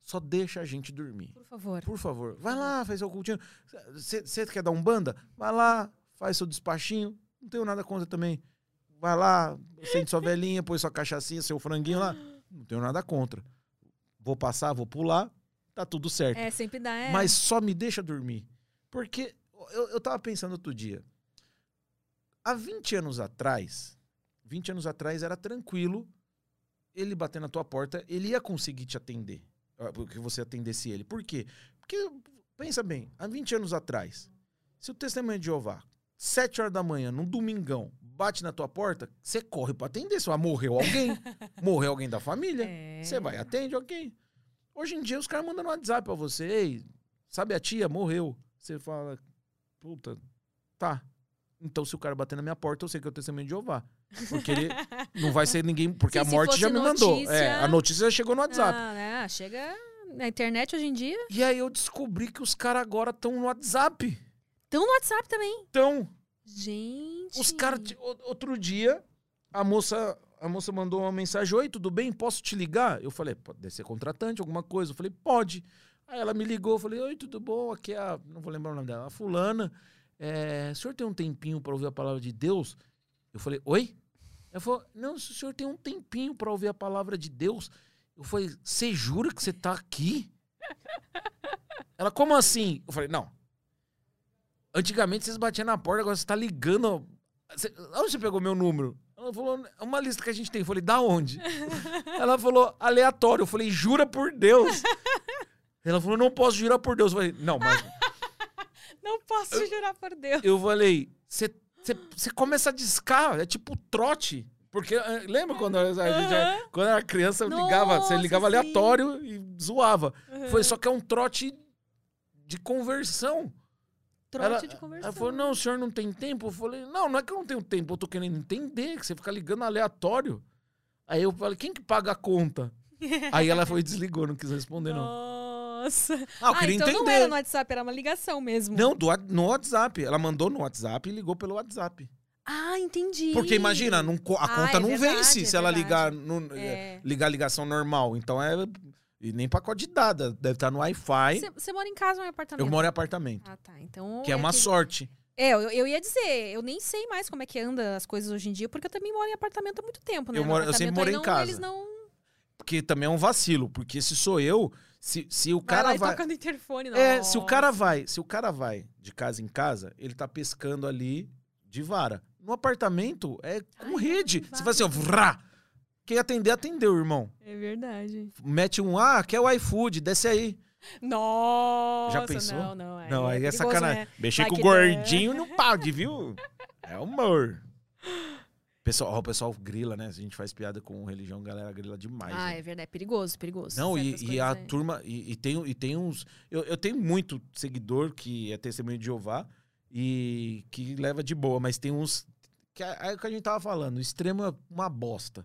Só deixa a gente dormir. Por favor. Por favor, vai lá, faz seu cultinho. Você quer dar um banda? Vai lá, faz seu despachinho. Não tenho nada contra também. Vai lá, acende sua <laughs> velhinha, põe sua cachaçinha, seu franguinho lá. Não tenho nada contra. Vou passar, vou pular, tá tudo certo. É, sempre dá. É. Mas só me deixa dormir. Porque eu, eu tava pensando outro dia. Há 20 anos atrás, 20 anos atrás era tranquilo ele bater na tua porta, ele ia conseguir te atender. ah, Que você atendesse ele. Por quê? Porque, pensa bem, há 20 anos atrás, se o testemunho de Jeová, 7 horas da manhã, num domingão, bate na tua porta, você corre pra atender. Se morreu alguém, <laughs> morreu alguém da família, É. você vai, atende, ok. Hoje em dia os caras mandam no WhatsApp pra você, ei, sabe a tia, morreu. Você fala, puta, tá. Então se o cara bater na minha porta, eu sei que é o testemunho de Jeová. Porque ele <laughs> não vai ser ninguém, porque Sim, a morte já me mandou. notícia- É, a notícia já chegou no WhatsApp. Ah, né? Chega na internet hoje em dia. E aí eu descobri que os caras agora estão no WhatsApp. Estão no WhatsApp também. Então, Gente. os caras. Outro dia, a moça, a moça mandou uma mensagem: Oi, tudo bem? Posso te ligar? Eu falei, pode ser contratante, alguma coisa. Eu falei, pode. Aí ela me ligou, eu falei, oi, tudo bom? Aqui é a. Não vou lembrar o nome dela, a fulana. É, o senhor tem um tempinho para ouvir a palavra de Deus? Eu falei, oi? Ela falou, não, o senhor tem um tempinho para ouvir a palavra de Deus, Eu falei, você jura que você tá aqui? Ela, como assim? Eu falei, não. Antigamente vocês batiam na porta, agora você tá ligando. Você, onde você pegou meu número? Ela falou, é uma lista que a gente tem. Eu falei, da onde? <laughs> Ela falou, aleatório. Eu falei, jura por Deus. Ela falou, não posso jurar por Deus. Eu falei, não, mas. <laughs> Não posso jurar por Deus. Eu falei, você começa a discar, é tipo trote. Porque eh, lembra quando a gente, Aham. quando era criança, eu ligava, você ligava sim. aleatório e zoava. Foi só que é um trote de conversão. Trote ela, de conversão. Ela falou: não, o senhor não tem tempo? Eu falei: não, não é que eu não tenho tempo, eu tô querendo entender, que você fica ligando aleatório. Aí eu falei: quem que paga a conta? <laughs> Aí ela foi e desligou, não quis responder, não. Nossa. Ah, eu queria então não entender. era no WhatsApp, era uma ligação mesmo. Não, do, no WhatsApp. Ela mandou no WhatsApp e ligou pelo WhatsApp. Ah, entendi. Porque imagina, não a Ah, conta é não verdade, vence é se ela ligar, verdade. no, É. ligar a ligação normal. Então é. E nem pacote de dados. Deve estar no Wi-Fi. Você- mora em casa ou em apartamento? Eu moro em apartamento. Ah, tá. Então. Que é uma que- sorte. É, eu, eu ia dizer, eu nem sei mais como é que anda as coisas hoje em dia, porque eu também moro em apartamento há muito tempo, né? Eu moro- eu sempre morei em não- casa. Eles não. Porque também é um vacilo. Porque se sou eu, se, se o Vai cara vai. toca no interfone, não. É, se o cara vai, se o cara vai de casa em casa, ele tá pescando ali de vara. No apartamento é com Ai, rede. Você faz assim, ó, vrá. Quem atender, atendeu, irmão. É verdade. Mete um, ah, quer o iFood, desce aí. Nossa, Já pensou? não, não. Aí não, aí é sacanagem. né? Mexer com o gordinho não pode, viu? <laughs> É humor. Pessoal, ó, o pessoal grila, né? Se a gente faz piada com religião, a galera grila demais. Ah, né? é verdade, é perigoso, perigoso. Não, e, e a é- turma. E, e tem, e tem uns. Eu, eu tenho muito seguidor que é testemunho de Jeová e que leva de boa, mas tem uns. Que é, é o que a gente tava falando, o extremo é uma bosta.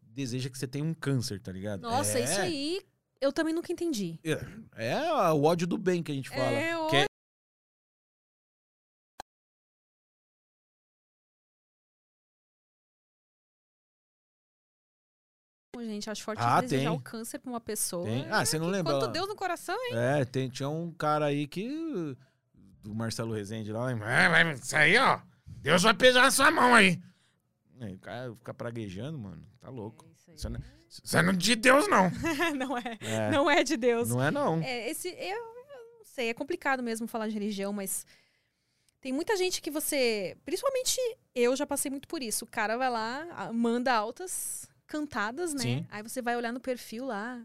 deseja que você tenha um câncer, tá ligado? Nossa, é, isso aí eu também nunca entendi. É, é o ódio do bem que a gente fala. É, o- que é- Gente, acho forte Ah, desejar tem. o câncer pra uma pessoa. Tem. Ah, você não Que lembra? Quanto Deus no coração, hein? É, tem, tinha um cara aí que. Do Marcelo Rezende lá. Isso aí, ó. Deus vai pesar na sua mão aí. Aí, o cara fica praguejando, mano. Tá louco. Isso não, isso não é de Deus, não. <laughs> não é. É, Não é de Deus. não é, não. É, esse, eu, eu não sei, é complicado mesmo falar de religião, mas tem muita gente que você. Principalmente eu já passei muito por isso. O cara vai lá, manda altas cantadas, né? Sim. Aí você vai olhar no perfil lá.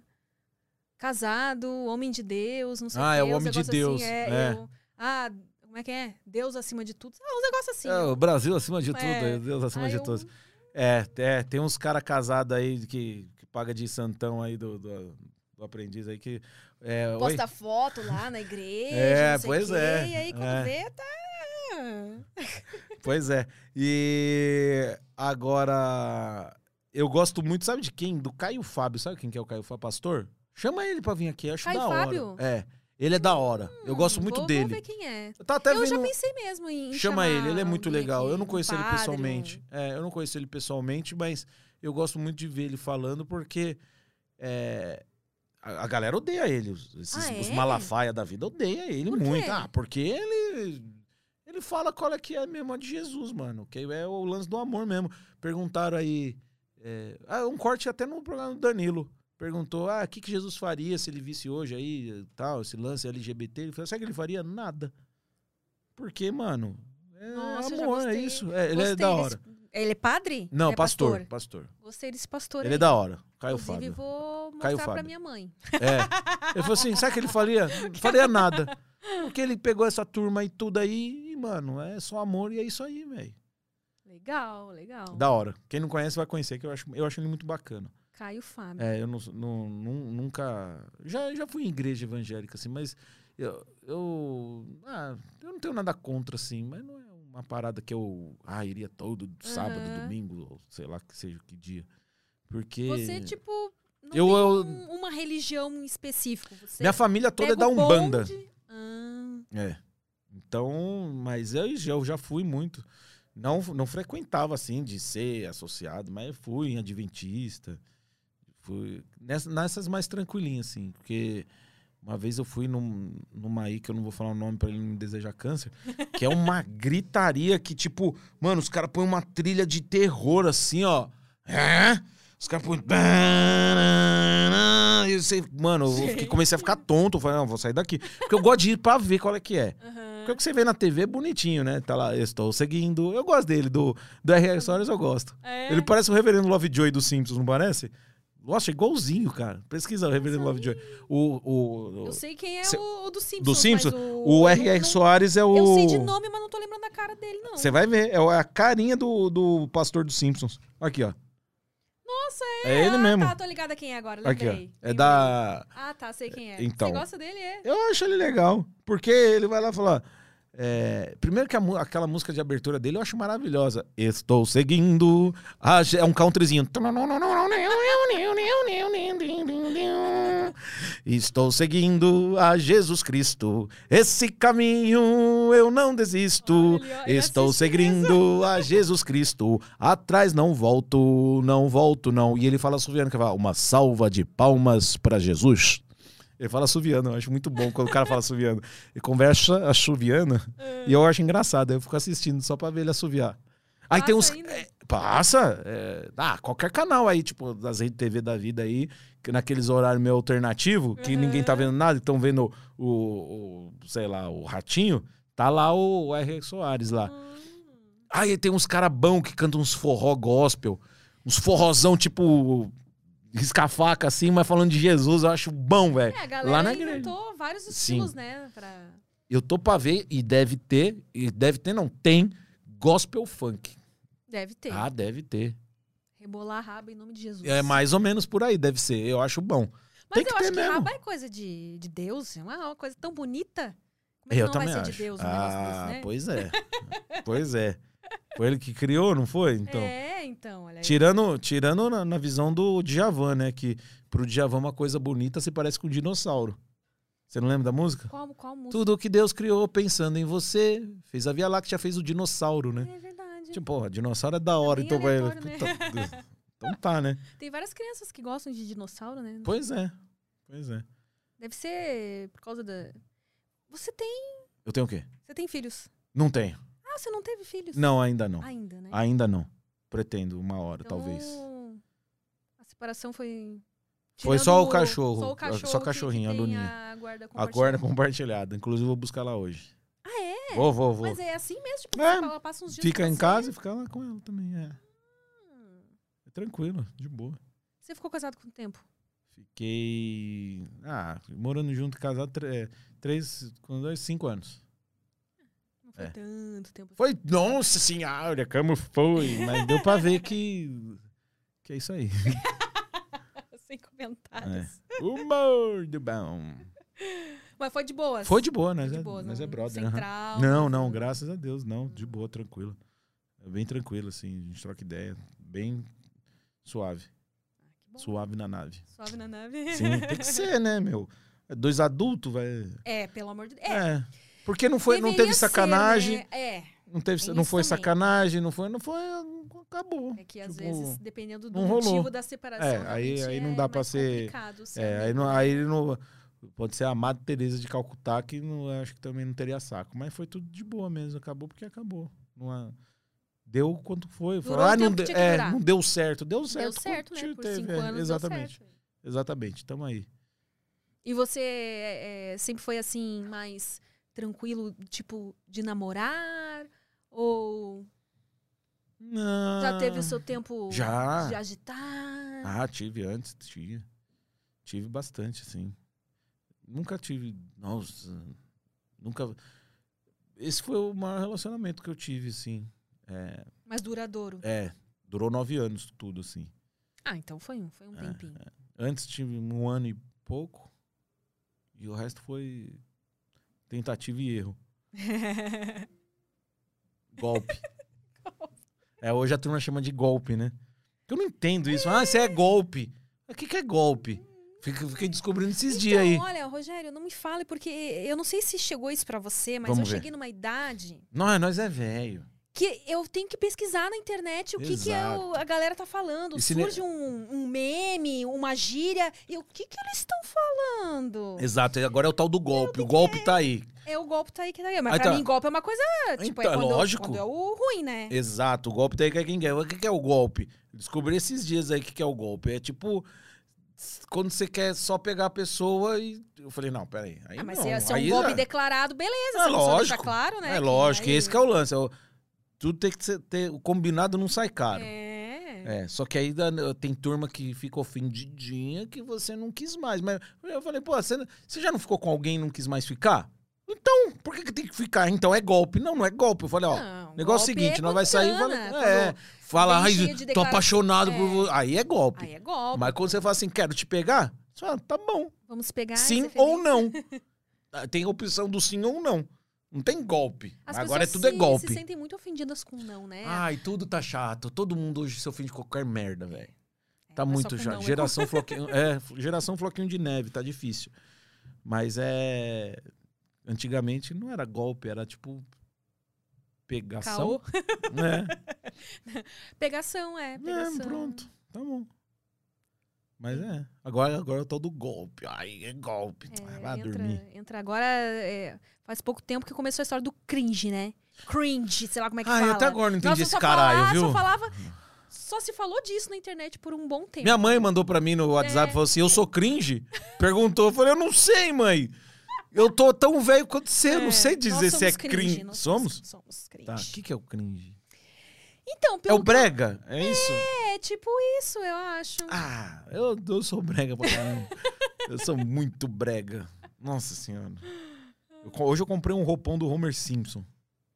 Casado, homem de Deus, não sei Ah, o é quê, o uns homem de Deus, Assim, é. eu- ah, como é que é? Deus acima de tudo. Ah, uns negócios assim. É, o Brasil acima de É. tudo, Deus acima Aí de eu- todos. É, é, tem uns caras casados aí que, que paga de santão aí do, do, do aprendiz aí que. É, oi? Posta foto lá na igreja. É, pois quê, é, E aí, quando é. vê, tá. Pois é. E agora, eu gosto muito, sabe de quem? Do Caio Fábio. Sabe quem que é o Caio Fábio? Pastor? Chama ele pra vir aqui, acho Caio da hora. Fábio? É, ele é da hora. eu gosto muito vou, dele. Vou ver quem é. Eu tava até eu já vendo- pensei mesmo em. Chama ele, ele é muito legal. Eu não conheço ele pessoalmente. um- É, eu não conheço ele pessoalmente, mas eu gosto muito de ver ele falando porque é, a, a galera odeia ele. Os, esses- Ah, os é? Malafaia da vida odeia ele Por quê? muito. Ah, porque ele. Ele fala qual é que é mesmo a de Jesus, mano. Que é o lance do amor mesmo. Perguntaram aí. é, ah, um corte até no programa do Danilo. Perguntou, ah, o que, que Jesus faria se ele visse hoje aí, tal, esse lance LGBT? Ele falou, sabe o que ele faria? Nada. Porque, mano, é Nossa, amor, é isso. É, ele é da desse- hora. Ele é padre? Não, é pastor, pastor. Gostei desse pastor Ele aí. é da hora. Caio Inclusive, Fábio. vou mostrar Caio pra Fábio. minha mãe. É. Ele falou assim: sabe o que ele faria? <laughs> Não faria nada. Porque ele pegou essa turma e tudo aí, e, mano, é só amor e é isso aí, velho. Legal, legal. Da hora. Quem não conhece vai conhecer, que eu acho, eu acho ele muito bacana. Caio Fábio. É, eu não, não- nu- nunca. Já, já fui em igreja evangélica, assim, mas eu. Eu, ah, eu não tenho nada contra, assim, mas não é uma parada que eu ah, iria todo sábado, Aham. domingo, ou sei lá que seja que dia. Porque. Você, tipo, não Eu- eu- um- uma religião em específico. Você Minha família toda é da Umbanda. Ah, É. Então, mas eu, já- eu já fui muito. Não, não frequentava assim de ser associado, mas eu fui em adventista. Fui nessa- nessas mais tranquilinhas, assim, porque uma vez eu fui num, numa aí, que eu não vou falar o nome pra ele não me desejar câncer, que é uma <laughs> gritaria que, tipo, mano, os caras põem uma trilha de terror assim, ó. É? Os caras põem. E você, mano, eu fiquei- comecei a ficar tonto. Eu falei, não, vou sair daqui. Porque eu gosto de ir pra ver qual é que é. aham. Porque o que você vê na TV é bonitinho, né? Tá lá, eu estou seguindo. Eu gosto dele, do, do R.R. Soares eu gosto. É. Ele parece o reverendo Lovejoy dos Simpsons, não parece? Nossa, é igualzinho, cara. Pesquisa o reverendo Lovejoy. O, o, o, Eu sei quem é Cê- o, do Simpsons. do Simpsons, o R.R. Soares é o... Eu sei de nome, mas não tô lembrando da cara dele, não. Você vai ver, é a carinha do, do pastor dos Simpsons. Aqui, ó. Nossa, É é. ele ah, mesmo. Tá, tô ligada quem é agora, Aqui, ó. lembrei. É lembrei. da... Ah, tá, sei quem é. Então. Você gosta dele, é? Eu acho ele legal. Porque ele vai lá falar. É, primeiro que a aquela música de abertura dele eu acho maravilhosa. Estou seguindo. a é um countryzinho. Estou seguindo a Jesus Cristo. Esse caminho eu não desisto. Estou seguindo a Jesus Cristo. Atrás não volto, não volto, não. E ele fala suviano que fala uma salva de palmas para Jesus. Ele fala suviano, eu acho muito bom quando o cara fala suviano. Ele conversa assoviana e eu acho engraçado. Eu fico assistindo só pra ver ele assoviar. Aí tem uns. Passa é, passa! é, ah, qualquer canal aí, tipo, das redes TV da vida aí, que naqueles horários meio alternativo, que ninguém tá vendo nada, estão vendo o, o, sei lá, o Ratinho, tá lá o R. Soares lá. Aí tem uns cara bom que cantam uns forró gospel, uns forrozão tipo risca-faca assim, mas falando de Jesus, eu acho bom, velho. É, a galera Lá na igreja. inventou vários Sim. estilos, né? Pra... Eu tô pra ver e deve ter, e deve ter, não, tem gospel funk. Deve ter. Ah, deve ter. Rebolar a raba em nome de Jesus. É mais ou menos por aí, deve ser. Eu acho bom. Mas tem que eu ter acho que mesmo. raba é coisa de, de Deus. É uma, uma coisa tão bonita. Como é que Eu não também vai acho. ser de Deus um ah, desse, né? pois é. <laughs> pois é. Foi ele que criou, não foi? Então. É, então, olha aí. Tirando, tirando na, na visão do Djavan, né? Que pro Djavan uma coisa bonita se parece com um dinossauro. Você não lembra da música? Qual, qual música? Tudo que Deus criou pensando em você. Fez a Via Láctea, fez o dinossauro, né? É verdade. Tipo, porra, dinossauro é da hora, bem então vai. né? Puta, <laughs> então tá, né? Tem várias crianças que gostam de dinossauro, né? Pois é. Pois é. Deve ser por causa da. Você tem. Eu tenho o quê? Você tem filhos? Não tenho. Ah, você não teve filhos? Não, ainda não. Ainda, né? Ainda não. Pretendo, uma hora, Então, talvez. A separação foi. Foi só o cachorro, Só o cachorro. só cachorrinho, a Luninha. A guarda A compartilhada. guarda compartilhada. Inclusive, vou buscar lá hoje. Ah, é? Vou, vou, vou. Mas é assim mesmo? Tipo, É, ela passa uns dias Fica em casa e fica lá com ela também, é. Hum. É tranquilo, de boa. Você ficou casado com tempo? Fiquei. Ah, morando junto, casado, é, três, com dois, cinco anos. Não foi É. tanto tempo. assim. Foi, nossa senhora, como foi? Mas deu pra ver que. Que é isso aí. <laughs> Sem comentários. É. Humor do bom. Mas foi de boas. Foi de boa, né? de boas. Mas é não- brother. Sem aham. trauma, Não, não, graças a Deus, não. De boa, tranquilo. É bem tranquilo, assim. A gente troca ideia. Bem suave. Bom. Suave na nave. Suave na nave. Sim, tem que ser, né, meu? É Dois adultos, vai. É, pelo amor de Deus. É, É. Porque não foi, não teve ser, sacanagem. né? É. Não teve, Tem não foi também. sacanagem, não foi, não foi, acabou. É que às Tipo, vezes, dependendo do não rolou. motivo da separação, É, aí- realmente aí não é dá pra mais ser- ser É, aí amigo, não, né? aí não pode ser a Madre Teresa de Calcutá que não acho que também não teria saco, mas foi tudo de boa mesmo, acabou porque acabou. Não deu quanto foi. Durou ah, não, tempo que de- tinha que é, não deu certo, deu certo. Deu certo, né? Por teve, cinco é, anos exatamente, deu certo. exatamente. Tamo aí. E você é, é, sempre foi assim, mais tranquilo, tipo, de namorar? Ou Não. já teve o seu tempo já. de agitar? Ah, tive antes, tinha. Tive bastante, assim. Nunca tive. Nossa. Nunca. Esse foi o maior relacionamento que eu tive, assim. É, Mas duradouro. é, durou nove anos tudo, assim. Ah, então foi um, foi um tempinho. Antes tive um ano e pouco. E o resto foi tentativa e erro. <laughs> Golpe. É, hoje a turma chama de golpe, né? Eu não entendo isso. Ah, isso é golpe. O que, que é golpe? Fiquei, descobrindo esses dias aí. Então, olha, Rogério, não me fale, porque eu não sei se chegou isso pra você, mas Vamos eu ver. cheguei numa idade Não, nós é velho. Que eu tenho que pesquisar na internet o que, que é o- a galera tá falando. E ne- Surge um, um meme, uma gíria, e o que, que eles estão falando? Exato, agora é o tal do golpe. O golpe tá aí. É o golpe tá aí que tá aí. Mas Ah, pra tá. mim, golpe é uma coisa. Tipo, é Então, quando, lógico. quando é o ruim, né? Exato, o golpe tá aí que é quem quer. O que, é o golpe? Descobri esses dias aí o que, é o golpe. É tipo. Quando você quer só pegar a pessoa e. Eu falei, não, peraí. Aí Ah, mas não. se é, é um aí golpe já- declarado, beleza. É lógico. claro, né? É lógico, aí- esse que é o lance. é tudo tem que ser, ter. O combinado não sai caro. É. É, só que aí dá- tem turma que fica ofendidinha que você não quis mais. Mas eu falei, pô, você, você já não ficou com alguém e não quis mais ficar? Então, por que, que tem que ficar? Então é golpe. Não, não é golpe. Eu falei, ó, Não, negócio é seguinte, é nós vai sair e fala, é, fala, ai, de tô apaixonado por É. você. Aí é golpe. Aí é golpe. Mas quando você fala assim, quero te pegar, você fala, tá bom. Vamos pegar. sim ou não. <laughs> Ah, Tem a opção do sim ou não. Não tem golpe. As Agora é tudo é se- golpe. se sentem muito ofendidas com não, né? Ai, tudo tá chato. Todo mundo hoje se ofende de qualquer merda, velho. Tá é só muito com chato. não, é Geração <laughs> floquinho. É, geração floquinho de neve, tá difícil. Mas é. Antigamente não era golpe, era tipo. Pegação. Caô. É. <laughs> Pegação, é. Pegação. é, pronto. Tá bom. Mas é. Agora, agora é o tal do golpe. Ai, é golpe. É, vai entra, dormir. entra agora. é, faz pouco tempo que começou a história do cringe, né? Cringe, sei lá como é que Ai, fala. até agora não entendi Nossa, esse caralho, falava- viu? Só falava. Só se falou disso na internet por um bom tempo. Minha mãe mandou pra mim no WhatsApp É. falou assim: Eu sou cringe? Perguntou. Eu falei: Eu não sei, mãe. Eu tô tão velho quanto você. Eu não É, sei dizer se é cringe. nós Somos? Somos cringe. Tá. O que, que é o cringe? Então, É pelo o brega? É isso? É, tipo isso, eu acho. Ah, eu, eu sou brega pra caramba. <laughs> eu sou muito brega. Nossa senhora. Eu hoje eu comprei um roupão do Homer Simpson.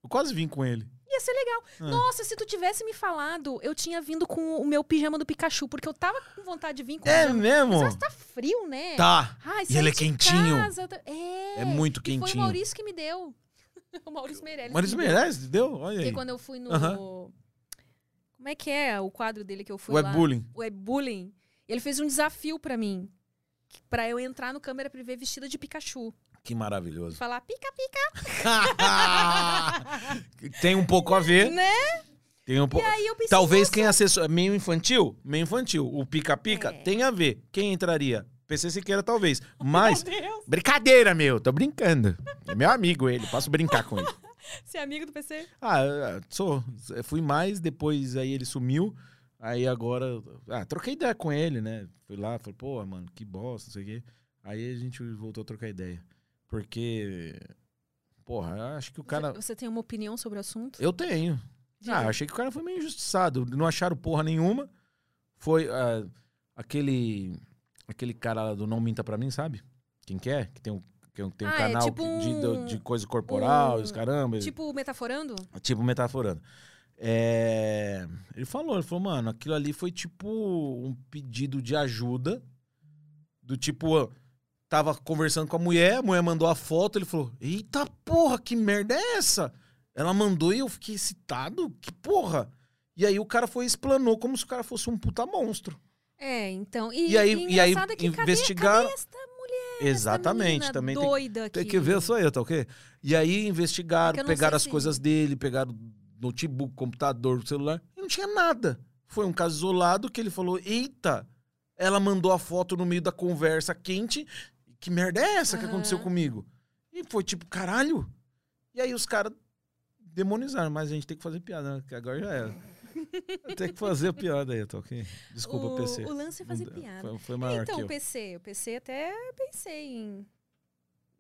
Eu quase vim com ele. Ia ser legal. Ah. Nossa, se tu tivesse me falado, eu tinha vindo com o meu pijama do Pikachu, porque eu tava com vontade de vir com o É pijama. mesmo? Mas tá frio, né? Tá. Ai, E ele é quentinho. casa, É. É muito E foi o quentinho. Maurício que me deu. <laughs> o Maurício Meirelles. Maurício. Meirelles, deu? Olha Porque aí. quando eu fui no. Aham. Como é que é o quadro dele que eu fui lá? Webbullying. O Webbullying. Ele fez um desafio pra mim. Pra eu entrar no câmera privê vestida de Pikachu. Que maravilhoso. Falar pica, pica. <laughs> Tem um pouco a ver. Né? Tem um pouco. Talvez quem acessou. Meio infantil? Meio infantil. O pica-pica É. tem a ver. Quem entraria? PC Siqueira, talvez. <laughs> Mas. Meu Deus. Brincadeira, meu. Tô brincando. É meu amigo ele. Posso brincar com ele. <laughs> Você é amigo do PC? Ah, eu sou. Eu Fui mais, depois aí ele sumiu. Aí agora. Ah, troquei ideia com ele, né? Fui lá, falei, pô, mano, que bosta, não sei o quê. Aí a gente voltou a trocar ideia. Porque. Porra, acho que o cara. Você tem uma opinião sobre o assunto? Eu tenho. Diga. Ah, achei que o cara foi meio injustiçado. Não acharam porra nenhuma. Foi ah, aquele. Aquele cara lá do Não Minta Pra Mim, sabe? Quem que é? Que tem um, que tem um Ah, é canal tipo que- de, de, coisa corporal, um- os caramba. Tipo, metaforando? Tipo, metaforando. É, Ele falou, ele falou, mano, aquilo ali foi tipo um pedido de ajuda. Do tipo, tava conversando com a mulher, a mulher mandou a foto, ele falou, eita porra, que merda é essa? Ela mandou e eu fiquei excitado, que porra? E aí o cara foi explanou como se o cara fosse um puta monstro. É, então. E, E aí- e aí é que cadê- investigaram- Cadê mulher? Exatamente, também tem, doida aqui. tem que ver só eu, tá ok? E aí investigaram, É que pegaram as se- coisas dele, pegaram notebook, computador, celular, e não tinha nada. Foi um caso isolado que ele falou: eita, ela mandou a foto no meio da conversa quente. Que merda é essa que Aham. aconteceu comigo? E foi tipo, caralho. E aí os caras demonizaram, mas a gente tem que fazer piada, né? Que agora já era. <laughs> Tem que fazer a piada aí, ok? Desculpa, o, PC. O lance é fazer Não- piada. Foi, foi maior então, que o eu. PC. O PC até pensei em,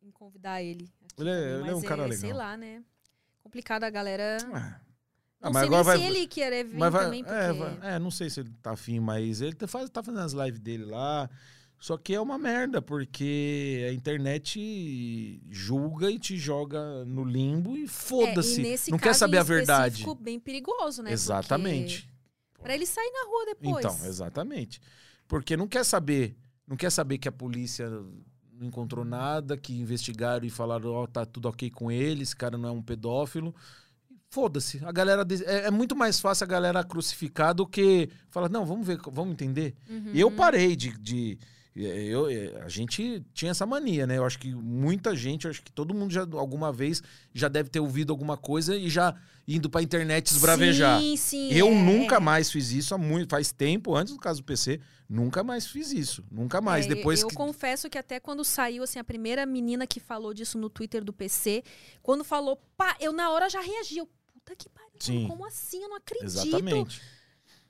em convidar ele. Ele é- também, ele é um mas cara Sei legal. lá, né? Complicado a galera. Ah, Não mas sei agora vai- se ele querer vir Mas vai, também, porque... é, vai- é, não sei se ele tá afim, mas ele tá, faz, tá fazendo as lives dele lá. Só que é uma merda, porque a internet julga e te joga no limbo e É, foda-se. nesse não quer saber a verdade. específico, bem perigoso, né? Exatamente. Porque Pra ele sair na rua depois. Então, exatamente. Porque não quer saber, não quer saber que a polícia não encontrou nada, que investigaram e falaram, ó, tá tudo ok com ele, esse cara não é um pedófilo. Foda-se. A galera é, é muito mais fácil a galera crucificar do que falar, não, vamos ver, vamos entender. Uhum. Eu parei de, de eu, a gente tinha essa mania, né? Eu acho que muita gente, acho que todo mundo já alguma vez já deve ter ouvido alguma coisa e já indo pra internet esbravejar. Sim, sim. Eu é, nunca é. mais fiz isso há muito, faz tempo, antes do caso do PC, nunca mais fiz isso. Nunca mais. É, Depois eu que. confesso que até quando saiu, assim, a primeira menina que falou disso no Twitter do PC, quando falou, pá, eu na hora já reagi. Eu, puta que pariu, Sim. como assim? Eu não acredito. Exatamente.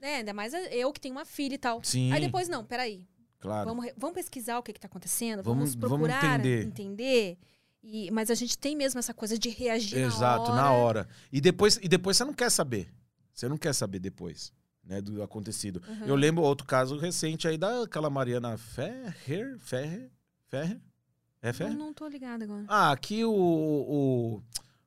Né? Ainda mais eu que tenho uma filha e tal. Sim. Aí depois, não, peraí. Claro. Vamos, vamos pesquisar o que, que tá acontecendo, Vamos- vamos, vamos procurar entender. entender. E, mas a gente tem mesmo essa coisa de reagir Exato, na hora. na hora. E depois, e depois você não quer saber. Você não quer saber depois, né, do acontecido. Uhum. Eu lembro outro caso recente aí daquela Mariana Ferrer, Ferrer, Ferrer? É Não, Ferrer? não tô ligada agora. Ah, aqui o, o,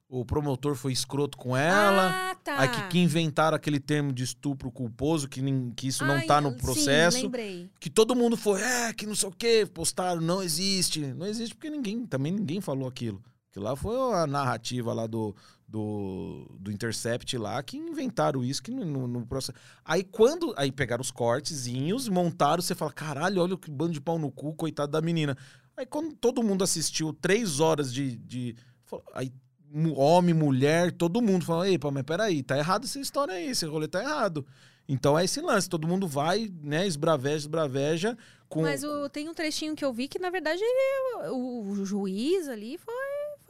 o promotor foi escroto com ela. Ah, tá. Aí que, que inventaram aquele termo de estupro culposo, que, nin- que isso não Ai, tá no sim, processo. lembrei. que todo mundo foi, é, que não sei o quê, postaram, não existe. Não existe porque ninguém, também ninguém falou aquilo. Que lá foi a narrativa lá do, do, do Intercept lá, que inventaram isso que no, no- processo. Aí quando, aí pegaram os cortezinhos, montaram, você fala, caralho, olha que bando de pau no cu, coitado da menina. Aí quando todo mundo assistiu três horas de... de aí homem, mulher, todo mundo falou, ei, mas peraí, tá errado essa história aí, esse rolê tá errado. Então é esse lance, todo mundo vai, né, esbraveja, esbraveja, com... Mas o- tem um trechinho que eu vi que, na verdade, ele- o, o juiz ali foi.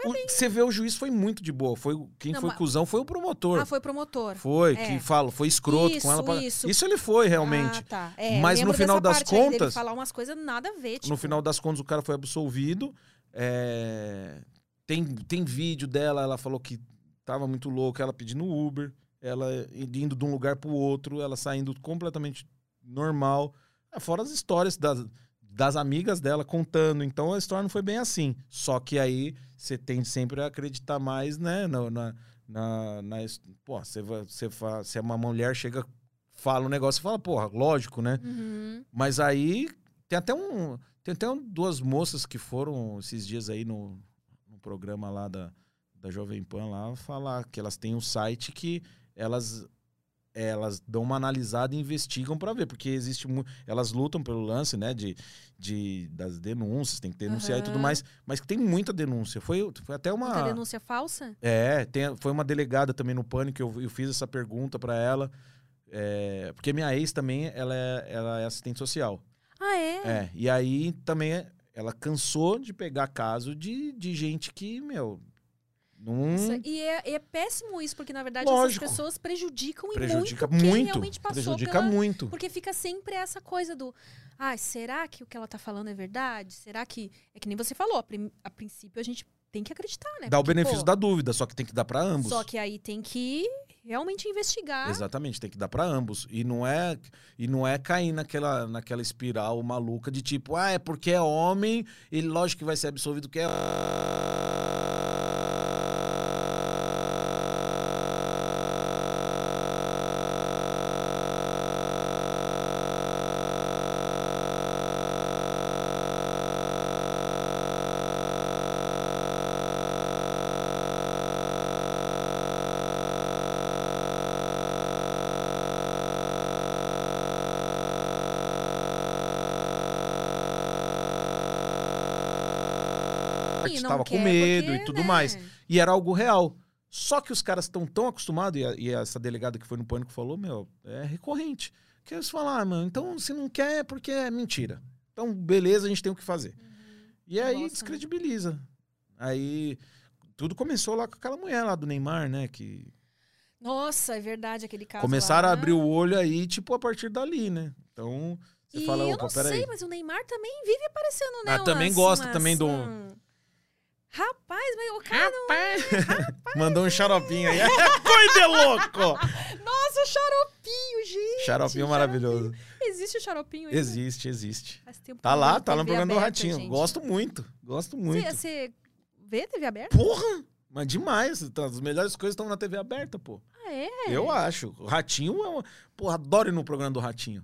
O- Você vê, o juiz foi muito de boa. Foi, quem Não, foi mas- cuzão foi o promotor. Ah, foi promotor. Foi, É. que fala, foi escroto Isso, com ela. pra- isso. ele foi, realmente. Ah, tá. É, Mas no final das parte aí contas- falar umas coisas nada a ver. Tipo, No final das contas, o cara foi absolvido. É, Tem, tem vídeo dela, ela falou que tava muito louca, ela pedindo Uber, ela indo de um lugar pro outro, ela saindo completamente normal. É, Fora as histórias das, das amigas dela contando. Então a história não foi bem assim. Só que aí você tende sempre a acreditar mais, né? Na, na, na, na pô, você, você se uma mulher chega, fala um negócio, você fala, porra, lógico, né? Uhum. Mas aí tem até um. Tem até um- duas moças que foram esses dias aí no programa lá da, da Jovem Pan lá falar que elas têm um site que elas elas dão uma analisada e investigam para ver, porque existe mu- elas lutam pelo lance, né, de, de das denúncias, tem que denunciar e tudo mais, mas que tem muita denúncia. Foi, foi até uma Muita denúncia falsa? é, tem- foi uma delegada também no Pânico, eu, eu fiz essa pergunta para ela, é, porque minha ex também, ela é, ela é assistente social. Ah, é? É, e aí também é- ela cansou de pegar caso de, de gente que, meu, não Nossa, E é, é péssimo isso, porque na verdade Lógico. essas pessoas prejudicam e prejudica muito quem muito. realmente passou Prejudica pela... muito. Porque fica sempre essa coisa do. Ah, será que o que ela tá falando é verdade? Será que. É que nem você falou, a, prim- a princípio a gente tem que acreditar, né? Dá o Porque, benefício pô, da dúvida, só que tem que dar para ambos. Só que aí tem que realmente investigar. Exatamente, tem que dar para ambos. E não é e não é cair naquela, naquela espiral maluca de tipo, ah, é porque é homem, ele lógico que vai ser absolvido que é E não estava com medo porque, e tudo né? mais. E era algo real. Só que os caras estão tão acostumados, e, a- e essa delegada que foi no Pânico falou, meu, é recorrente. Que eles falam, ah, mano, então se não quer é porque é mentira. Então, beleza, a gente tem o que fazer. E aí Nossa, né? descredibiliza. Aí tudo começou lá com aquela mulher lá do Neymar, né? Que Nossa, é verdade, aquele caso. começaram lá. a abrir o olho aí, tipo, a partir dali, né? Então, você E fala, eu opa, não peraí. sei, mas o Neymar também vive aparecendo, né? Ah, também umas- gosta umas- também do- um- Rapaz, mas o cara não... Mandou um xaropinho aí. <laughs> <laughs> Coisa de louco! Nossa, o xaropinho, gente. Xaropinho maravilhoso. existe o xaropinho ainda? Existe, existe. Faz tempo que Tá eu lá, tá no TV programa do aberta, Ratinho. gente. Gosto muito, gosto muito. Você, você vê TV aberta? Porra! Mas demais. tá, As melhores coisas estão na TV aberta, pô. Ah, é? Eu acho. O Ratinho é uma... Porra, adoro ir no programa do Ratinho.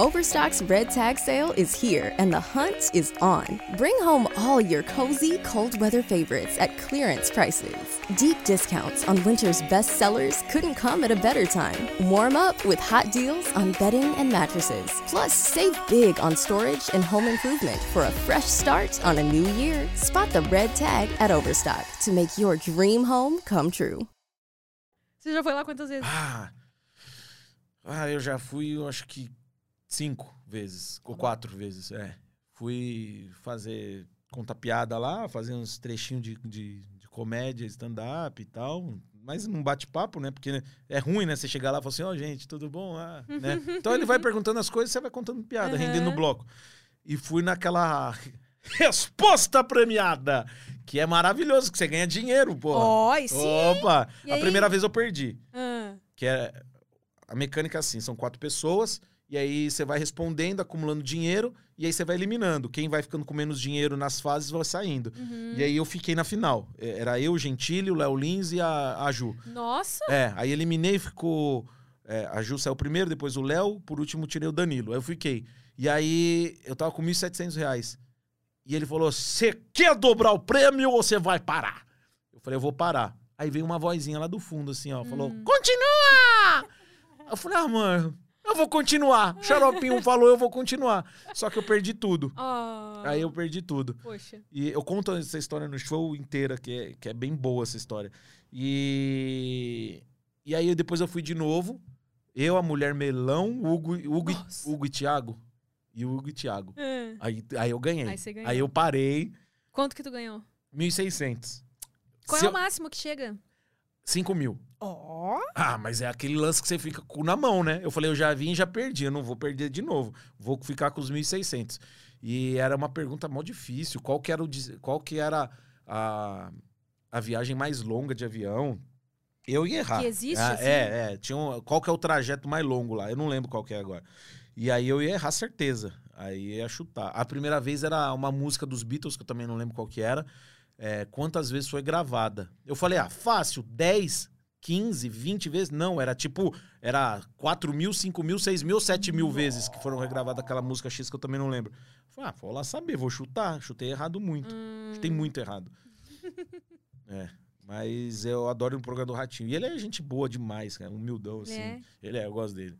Overstock's red tag sale is here and the hunt is on. Bring home all your cozy, cold weather favorites at clearance prices. Deep discounts on winter's best sellers couldn't come at a better time. Warm up with hot deals on bedding and mattresses. Plus, save big on storage and home improvement for a fresh start on a new year. Spot the red tag at Overstock to make your dream home come true. Você já foi lá quantas vezes? Ah, ah eu já fui, eu acho que cinco vezes, ou quatro vezes, é. Fui fazer, contar piada lá, fazer uns trechinhos de, de, de comédia, stand-up e tal. Mas não bate-papo, né? Porque é ruim, né? Você chegar lá e falar assim, ó, gente, tudo bom? Ah, né? <laughs> Então ele vai perguntando as coisas, você vai contando piada, Uhum. rendendo o bloco. E fui naquela <laughs> resposta premiada, que é maravilhoso, que você ganha dinheiro, pô. Ó, e sim. Opa! E a aí? primeira vez eu perdi. Ah, Que é a mecânica é assim, são quatro pessoas, e aí você vai respondendo, acumulando dinheiro, e aí você vai eliminando. Quem vai ficando com menos dinheiro nas fases vai saindo. uhum. E aí eu fiquei na final. É, Era eu, o Gentili, o Léo Lins e a, a Ju. Nossa! É, aí eliminei, ficou. é, a Ju saiu primeiro, depois o Léo, por último tirei o Danilo. Aí eu fiquei. E aí eu tava com 1.700 reais. E ele falou: Você quer dobrar o prêmio ou você vai parar? Eu falei: Eu vou parar. Aí veio uma vozinha lá do fundo, assim, ó, falou: Continua! Eu falei: Ah, mano, eu vou continuar. O Xaropinho <laughs> falou: Eu vou continuar. Só que eu perdi tudo. Ah, Aí eu perdi tudo. Poxa. E eu conto essa história no show inteira, que é, que é bem boa essa história. E, e aí depois eu fui de novo. Eu, a mulher melão, Hugo, Hugo, e- Nossa. Hugo e Thiago. E o Hugo e Thiago. Ah, Aí, aí eu ganhei. Aí você ganhou. Aí eu parei, Quanto que tu ganhou? 1.600. Qual Se é eu- o máximo que chega? 5 mil. Ó. Ah, mas é aquele lance que você fica com na mão, né? Eu falei, eu já vim e já perdi, eu não vou perder de novo. Vou ficar com os 1.600. E era uma pergunta mó difícil. Qual que era, o, qual que era a, a viagem mais longa de avião? Eu ia errar. Que existe, Ah, assim? É, é. Tinha um- qual que é o trajeto mais longo lá? Eu não lembro qual que é agora. E aí eu ia errar certeza. Aí ia chutar. A primeira vez era uma música dos Beatles, que eu também não lembro qual que era. É, quantas vezes foi gravada? Eu falei, ah, fácil, 10, 15, 20 vezes? Não, era tipo, era 4 mil, 5 mil, 6 mil, 7 mil vezes que foram regravadas aquela música X que eu também não lembro. Falei, ah, vou lá saber, vou chutar. Chutei errado muito. Hum. Chutei muito errado. <laughs> é, mas eu adoro o programa do Ratinho. E ele é gente boa demais, cara, humildão, assim. É. Ele é, eu gosto dele.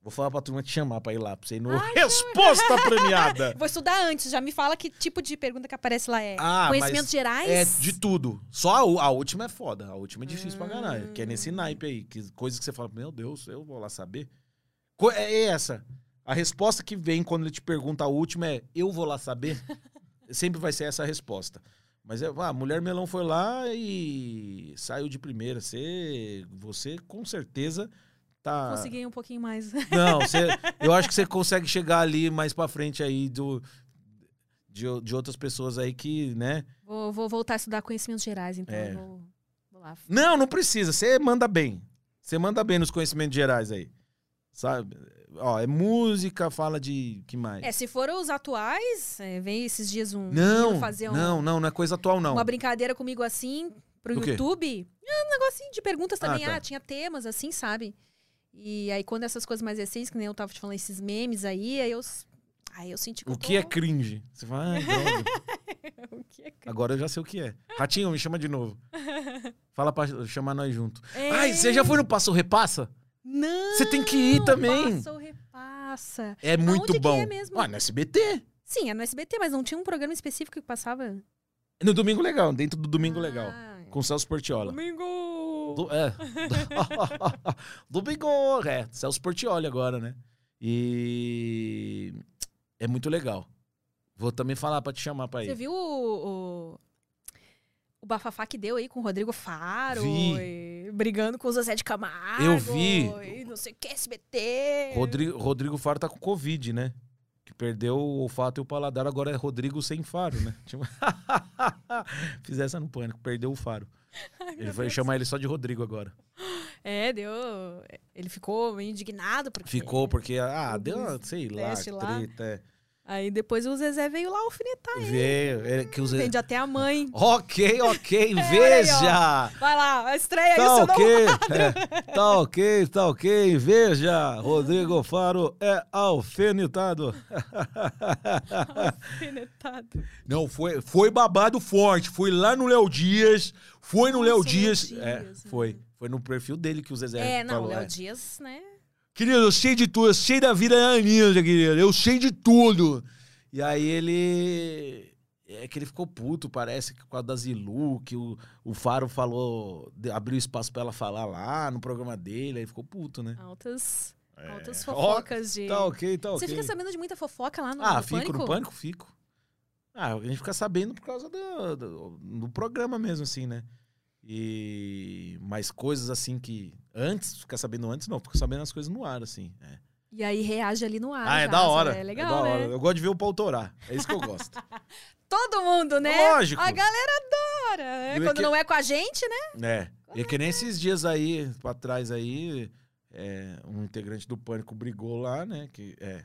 Vou falar pra turma te chamar pra ir lá, pra você ir no <laughs> Resposta Premiada. <laughs> Vou estudar antes, já me fala que tipo de pergunta que aparece lá é. Ah, Conhecimentos gerais? É de tudo. Só a, a última é foda. A última é difícil pra caralho. Que é Hum. nesse naipe aí. Que, coisa que você fala, meu Deus, eu vou lá saber. Co- é essa. A resposta que vem quando ele te pergunta a última é eu vou lá saber. <laughs> Sempre vai ser essa a resposta. Mas é, ah, a mulher melão foi lá e saiu de primeira. Você, você com certeza tá. Consegui um pouquinho mais. <laughs> Não, você, eu acho que você consegue chegar ali mais pra frente aí do, de, o- de outras pessoas aí que, né? vou, vou voltar a estudar conhecimentos gerais, então. É. Vou, vou lá. Não, não precisa. Você manda bem. Você manda bem nos conhecimentos gerais aí. Sabe? Ó, é música, fala de. que mais? É, se for os atuais, é, vem esses dias um não, fazer um- não, não, não é coisa atual, não. uma brincadeira comigo assim pro quê? YouTube. É um negocinho de perguntas também. Ah, Ah, tá. tinha temas assim, sabe? E aí, quando essas coisas mais recentes, que nem eu tava te falando, esses memes aí, aí eu, aí eu senti que O que é tô- cringe? Você fala, ah, droga. <laughs> o que é cringe? Agora eu já sei o que é. Ratinho, me chama de novo. <laughs> Fala pra chamar nós junto. É. Ai, você já foi no Passo Repassa? Não! Você tem que ir também. Passa ou repassa. É muito Aonde que bom. é mesmo? Ah, no SBT. Sim, é no SBT, mas não tinha um programa específico que passava? No Domingo Legal, dentro do Domingo Legal. Ah, Com o Celso Portiola. Domingo! Do, é. <laughs> Domingo, é. Celso Portioli agora, né? E é muito legal. Vou também falar pra te chamar pra Você ir. viu o, o, o bafafá que deu aí com o Rodrigo Faro? E brigando com o Zezé de Camargo. Eu vi. Não sei o que, SBT. Rodrigo, Rodrigo Faro tá com Covid, né? Que perdeu o olfato e o paladar, agora é Rodrigo sem faro, né? Tipo, <laughs> Fiz essa no pânico, perdeu o faro. Ele vai chamar ele só de Rodrigo agora. É, deu. Ele ficou indignado porque. Ficou porque, ah, deu, sei lá. treta. É. Aí depois o Zezé veio lá alfinetar ele. Veio, ele, que os... Entende até a mãe. <laughs> Ok, ok, aí, veja! Vai lá, estreia aí o Tá seu ok, novo é, tá ok, tá ok, veja! Rodrigo Faro é alfinetado. <laughs> alfinetado. Não, foi, foi babado forte. Foi lá no Léo Dias. Foi no Léo o Dias. Léo é, Dias, né? foi. Foi no perfil dele que o Zezé É, não, falou. Léo é. Dias, né? Querido, eu sei de tudo, eu sei da vida da ninja, querido. Eu sei de tudo. E aí ele. É que ele ficou puto, parece, que por causa da Zilu, que o, o Faro falou, de- abriu espaço pra ela falar lá no programa dele, aí ficou puto, né? Altas, altas Ó, fofocas de. Tá ok, tá ok. Você fica sabendo de muita fofoca lá no, Ah, no fico Pânico? no pânico, fico. Ah, a gente fica sabendo por causa do, do, do programa mesmo, assim, né? E mais coisas assim que. Antes, ficar sabendo antes, não, fica sabendo as coisas no ar, assim. É. E aí reage ali no ar. Ah, é já, da hora. É é legal, da hora. né? Eu gosto de ver o pau torar. É isso que eu gosto. <laughs> Todo mundo, né? Lógico. A galera adora, né? E Quando que- não é com a gente, né? é. E que nem esses dias aí, pra trás aí, é, um integrante do Pânico brigou lá, né? Que, é.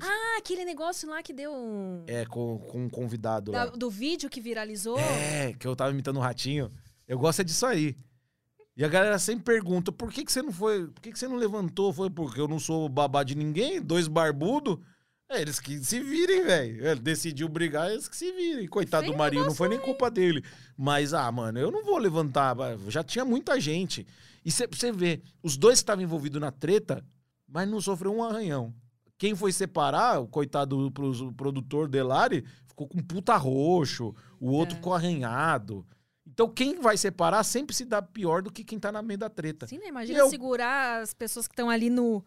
Ah, aquele negócio lá que deu um... É, com, com um convidado da- lá. do vídeo que viralizou. É, que eu tava imitando o ratinho. Eu gosto é disso aí. E a galera sempre pergunta, por que, que você não foi. Por que, que você não levantou? Foi porque eu não sou babá de ninguém, dois barbudos. É, eles que se virem, velho. Ele decidiu brigar, eles que se virem. Coitado Feio do Marinho, não foi nem culpa dele. Mas, ah, mano, eu não vou levantar. Já tinha muita gente. E cê- você vê, os dois estavam envolvidos na treta, mas não sofreu um arranhão. Quem foi separar, o coitado do pro- produtor Delari, ficou com puta roxo, o outro É. ficou arranhado. Então quem vai separar sempre se dá pior do que quem tá na meio da treta. Sim, né? Imagina Eu- segurar as pessoas que estão ali no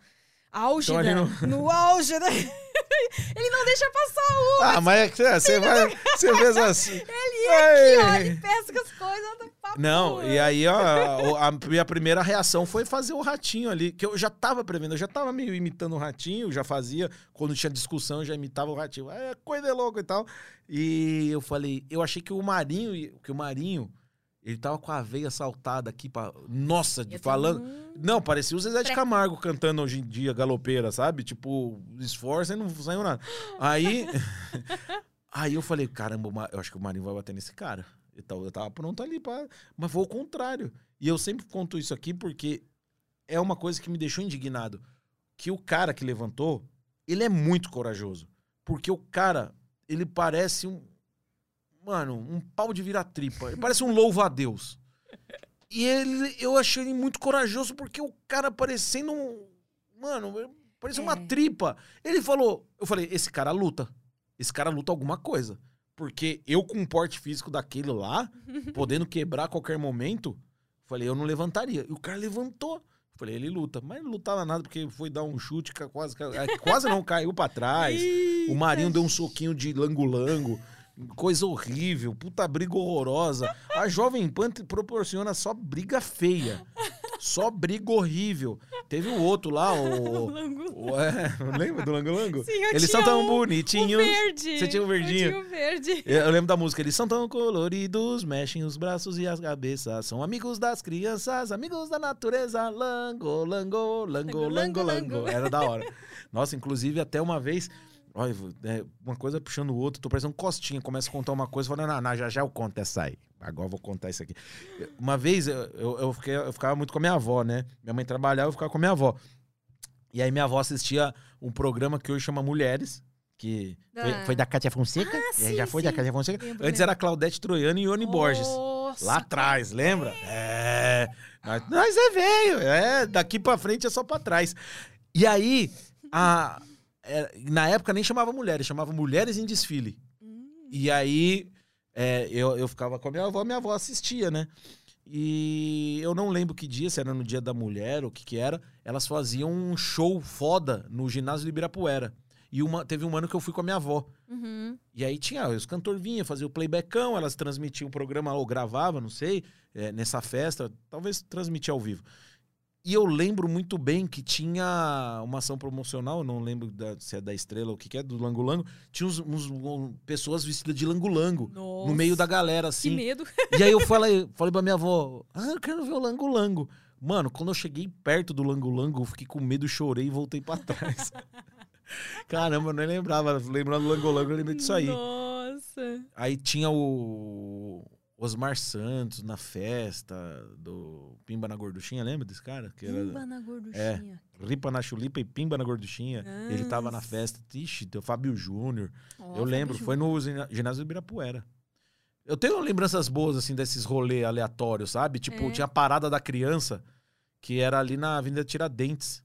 auge, ali da- no... auge, né? <laughs> Ele não deixa passar o... Ah, mas é você vai. Você fez <laughs> assim. Ele é aqui, ó, ele pesca as coisas do papo. Não, e aí, ó, a, minha primeira reação foi fazer o ratinho ali, que eu já tava prevendo, eu já tava meio imitando o ratinho, já fazia, quando tinha discussão, eu já imitava o ratinho. É, coisa de louco e tal. E eu falei, eu achei que o Marinho, que o Marinho, ele tava com a veia saltada aqui pra. Nossa, de falando. um- Não, parecia o Zezé de Camargo cantando hoje em dia, galopeira, sabe? Tipo, esforço e não saiu nada. Aí. <laughs> aí eu falei, caramba, eu acho que o Marinho vai bater nesse cara. Eu tava, eu tava pronto ali pra. Mas foi o contrário. E eu sempre conto isso aqui porque é uma coisa que me deixou indignado. Que o cara que levantou, ele é muito corajoso. Porque o cara, ele parece um. Mano, um pau de vira-tripa. Ele parece um louva-a-Deus. E ele, eu achei ele muito corajoso porque o cara parecendo um. Mano, parecia uma É. tripa. Ele falou. Eu falei, esse cara luta. Esse cara luta alguma coisa. Porque eu, com um porte físico daquele lá, <laughs> podendo quebrar a qualquer momento, falei, eu não levantaria. E o cara levantou. Falei, ele luta. Mas não lutava nada porque foi dar um chute, quase, é, quase não <laughs> caiu pra trás. O Marinho deu um soquinho de lango-lango. Coisa horrível, puta briga horrorosa. A Jovem Pan proporciona só briga feia. <laughs> Só briga horrível. Teve o outro lá, o. <laughs> o é, lembra do Lango Lango? Sim, eu Eles são tão o- bonitinhos. O verde. Você tinha o verdinho? Eu tinha o verde. Eu lembro da música, eles são tão coloridos, mexem os braços e as cabeças. São amigos das crianças, amigos da natureza. Lango, lango, lango, Lango, lango. Era da hora. <laughs> Nossa, inclusive, até uma vez. Olha, é, uma coisa puxando o outro, tô parecendo um costinha. Começa a contar uma coisa, falando, não, já já eu conto essa aí. Agora vou contar isso aqui. Uma vez eu, eu, eu fiquei- eu ficava muito com a minha avó, né? Minha mãe trabalhava, eu ficava com a minha avó. E aí minha avó assistia um programa que hoje chama Mulheres, que foi, Ah. foi da Cátia Fonseca. Ah, aí já sim, foi da sim. Cátia Fonseca. Lembro, Antes era Claudete Troiano e Ione Borges. Nossa, Lá atrás, lembra? É. Nós, nós é velho. É, daqui pra frente é só pra trás. E aí, a, é, na época nem chamava mulheres, chamava Mulheres em Desfile. Hum. E aí, é, eu, eu ficava com a minha avó, minha avó assistia, né? E eu não lembro que dia, se era no dia da mulher ou o que que era. Elas faziam um show foda no ginásio de Ibirapuera. E uma, teve um ano que eu fui com a minha avó. Uhum. E aí tinha, os cantores vinham, faziam o playbackão, elas transmitiam o programa ou gravavam, não sei, é, nessa festa, talvez transmitia ao vivo. E eu lembro muito bem que tinha uma ação promocional, não lembro da- se é da Estrela ou o que, que é, do Lango Lango. Tinha uns, uns- um- pessoas vestidas de Lango Lango no meio da galera, Que assim. medo. E aí eu <laughs> falei, falei pra minha avó, ah, eu quero ver o Lango Lango. Mano, quando eu cheguei perto do Lango Lango, eu fiquei com medo, chorei e voltei pra trás. <laughs> Caramba, eu nem lembrava. Lembrando do Lango Lango, eu lembrei disso aí. Nossa. Aí tinha o Osmar Santos na festa do Pimba na Gorduchinha, lembra desse cara? Que era Pimba na gorduchinha. Ripa na chulipa e Pimba na Gorduchinha. Ele tava na Nossa. festa. Ixi, tem o Fábio Júnior. Ó, eu Fábio lembro, Júnior. foi no ginásio do Ibirapuera. Eu tenho lembranças boas, assim, desses rolês aleatórios, sabe? Tipo, É. tinha a parada da criança, que era ali na Avenida Tiradentes,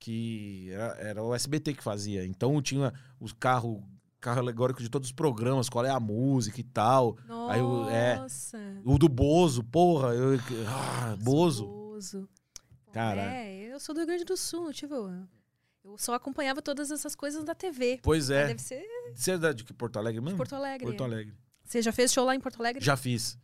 que era, era o SBT que fazia. Então tinha os carros carro alegórico de todos os programas, qual é a música e tal. Aí eu- é. Nossa. O do Bozo, porra. Eu, ah, Bozo. Bozo. Cara. É, eu sou do Rio Grande do Sul, tipo. Eu só acompanhava todas essas coisas da TV. Pois é. Deve ser Você é de que Porto Alegre mesmo? de Porto Alegre. Porto Alegre. Você já fez show lá em Porto Alegre? Já fiz.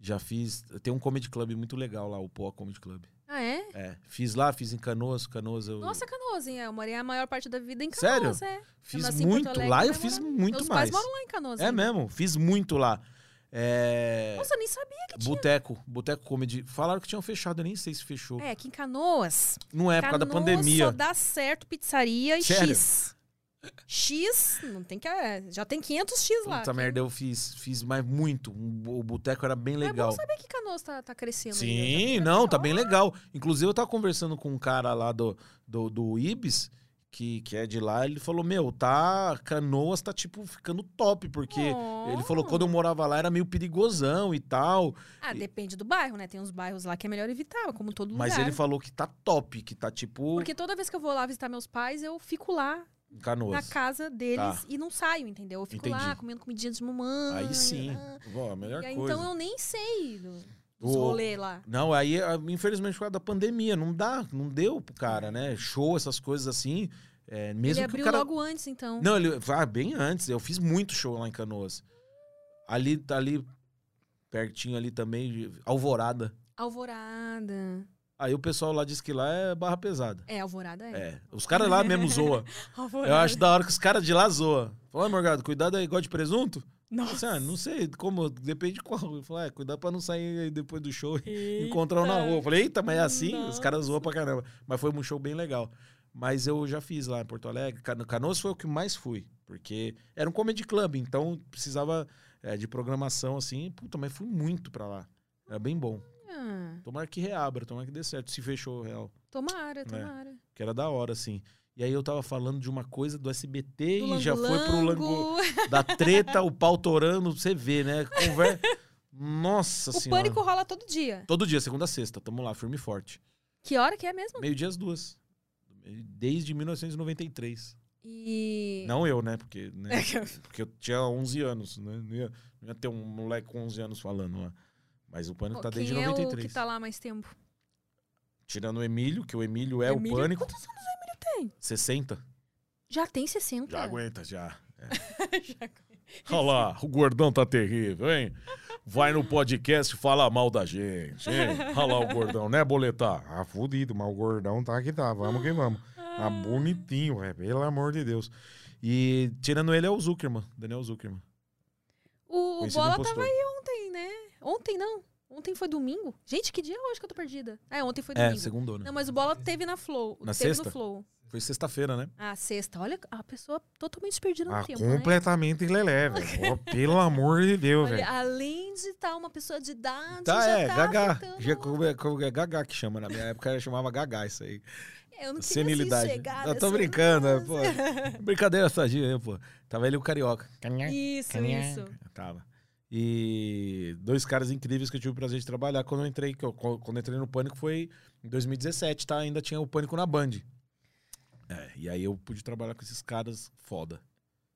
Já fiz. Tem um comedy club muito legal lá, o Poa Comedy Club. Ah, é? É. Fiz lá, fiz em Canoas. Canoas eu. Nossa, Canoas, hein? Eu morei a maior parte da vida em Sério? Canoas, é. fiz muito. Alegre, Lá eu fiz muito Meus mais. pais moram lá em Canoas. É ainda. mesmo, fiz muito lá. É. Nossa, eu nem sabia que tinha. Boteco, Boteco Comedy. Falaram que tinham fechado, eu nem sei se fechou. É, aqui em Canoas. Não é por causa da Canoas pandemia. Só dá certo pizzaria e Sério? X. X, não tem que. é, Já tem 500 X lá. Puta aqui. merda, eu fiz, fiz mais muito. O boteco era bem É legal. bom saber que Canoas tá, tá crescendo. Sim, ainda. não, tá bem legal. Inclusive, eu tava conversando com um cara lá do, do, do Ibis, que, que é de lá, ele falou, meu, tá. Canoas tá, tipo, ficando top, porque Oh. ele falou que quando eu morava lá era meio perigosão e tal. Ah, depende do bairro, né? Tem uns bairros lá que é melhor evitar, como todo Mas lugar. ele falou que tá top, que tá tipo Porque toda vez que eu vou lá visitar meus pais, eu fico lá Canoas. na casa deles Tá. e não saio, entendeu? Eu fico lá Entendi. comendo comidinha de mamãe. Aí sim. ah. Ó, a melhor aí, coisa. então eu nem sei do, dos O- rolês lá. Não, aí, ah, infelizmente, por causa da pandemia, não dá, não deu pro cara, né? Show, essas coisas assim. É, mesmo ele abriu cara... logo antes, então. Não, ele ah, bem antes. Eu fiz muito show lá em Canoas. Ali, tá ali, pertinho ali também, Alvorada. Alvorada. Aí o pessoal lá diz que lá é barra pesada. É, Alvorada é. É, os caras lá mesmo zoam. <laughs> Eu acho da hora que os caras de lá zoam. Fala, Morgado, cuidado aí, gosta de presunto? Nossa. Ah, não sei como, depende de qual. Eu falei, ah, cuidado pra não sair depois do show e encontrar um na rua. Eu falei, eita, mas é assim? Os caras zoam pra caramba. Mas foi um show bem legal. Mas eu já fiz lá em Porto Alegre. Cano- Canoas foi o que mais fui. Porque era um comedy club, então precisava é, de programação assim. Puta, mas fui muito pra lá. Era bem bom. Ah, Tomara que reabra, tomara que dê certo. Se fechou real. tomara, tomara. Que era da hora, assim. E aí eu tava falando de uma coisa do SBT Do e já foi pro Lango. Da treta, o pau torando, você vê, né? Conver... <laughs> Nossa O senhora. pânico rola todo dia. Todo dia, segunda a sexta. Tamo lá, firme e forte. Que hora que é mesmo? Meio-dia as duas. Desde 1993. E. Não eu, né? Porque, né? <laughs> Porque eu tinha 11 anos, né? Não ia, não ia ter um moleque com 11 anos falando lá. Mas o Pânico tá Quem desde é o 93. que tá lá mais tempo? Tirando o Emílio, que o Emílio é Emílio? o Pânico. Quantos anos o Emílio tem? 60. Já tem 60. Já aguenta, já. <laughs> Já Olha lá, o gordão tá terrível, hein? Vai no podcast falar mal da gente, hein? Olha lá o gordão, né, Boletar? Ah, fudido, mas o gordão tá que tá. Vamos que vamos. Tá bonitinho, velho. Pelo amor de Deus. E tirando ele é o Zuckerman, Daniel Zuckerman. O, o Bola impostor. tava aí ontem, né? Não. Ontem foi domingo. Gente, que dia é hoje que eu tô perdida? É, ontem foi É, domingo. segundou, né? Não, mas o Bola teve na Flow. Na teve sexta? no Flow. Foi sexta-feira, né? Ah, sexta. Olha, a pessoa totalmente perdida no Ah, tempo, né? completamente lelé, velho. Pelo amor de Deus, velho. além de estar uma pessoa de idade, Tá, já é, tá afetando- Já, como é, como é Gagá que chama, na minha época ela chamava Gagá isso aí. Eu não Senilidade. chegar Eu tô brincando, é, pô. <laughs> Brincadeira sadia, aí, pô. Tava ele o Carioca. Isso, isso. Tava. E dois caras incríveis que eu tive o prazer de trabalhar quando eu entrei, eu- quando eu entrei no Pânico foi em 2017, tá? Ainda tinha o Pânico na Band. É, e aí eu pude trabalhar com esses caras foda.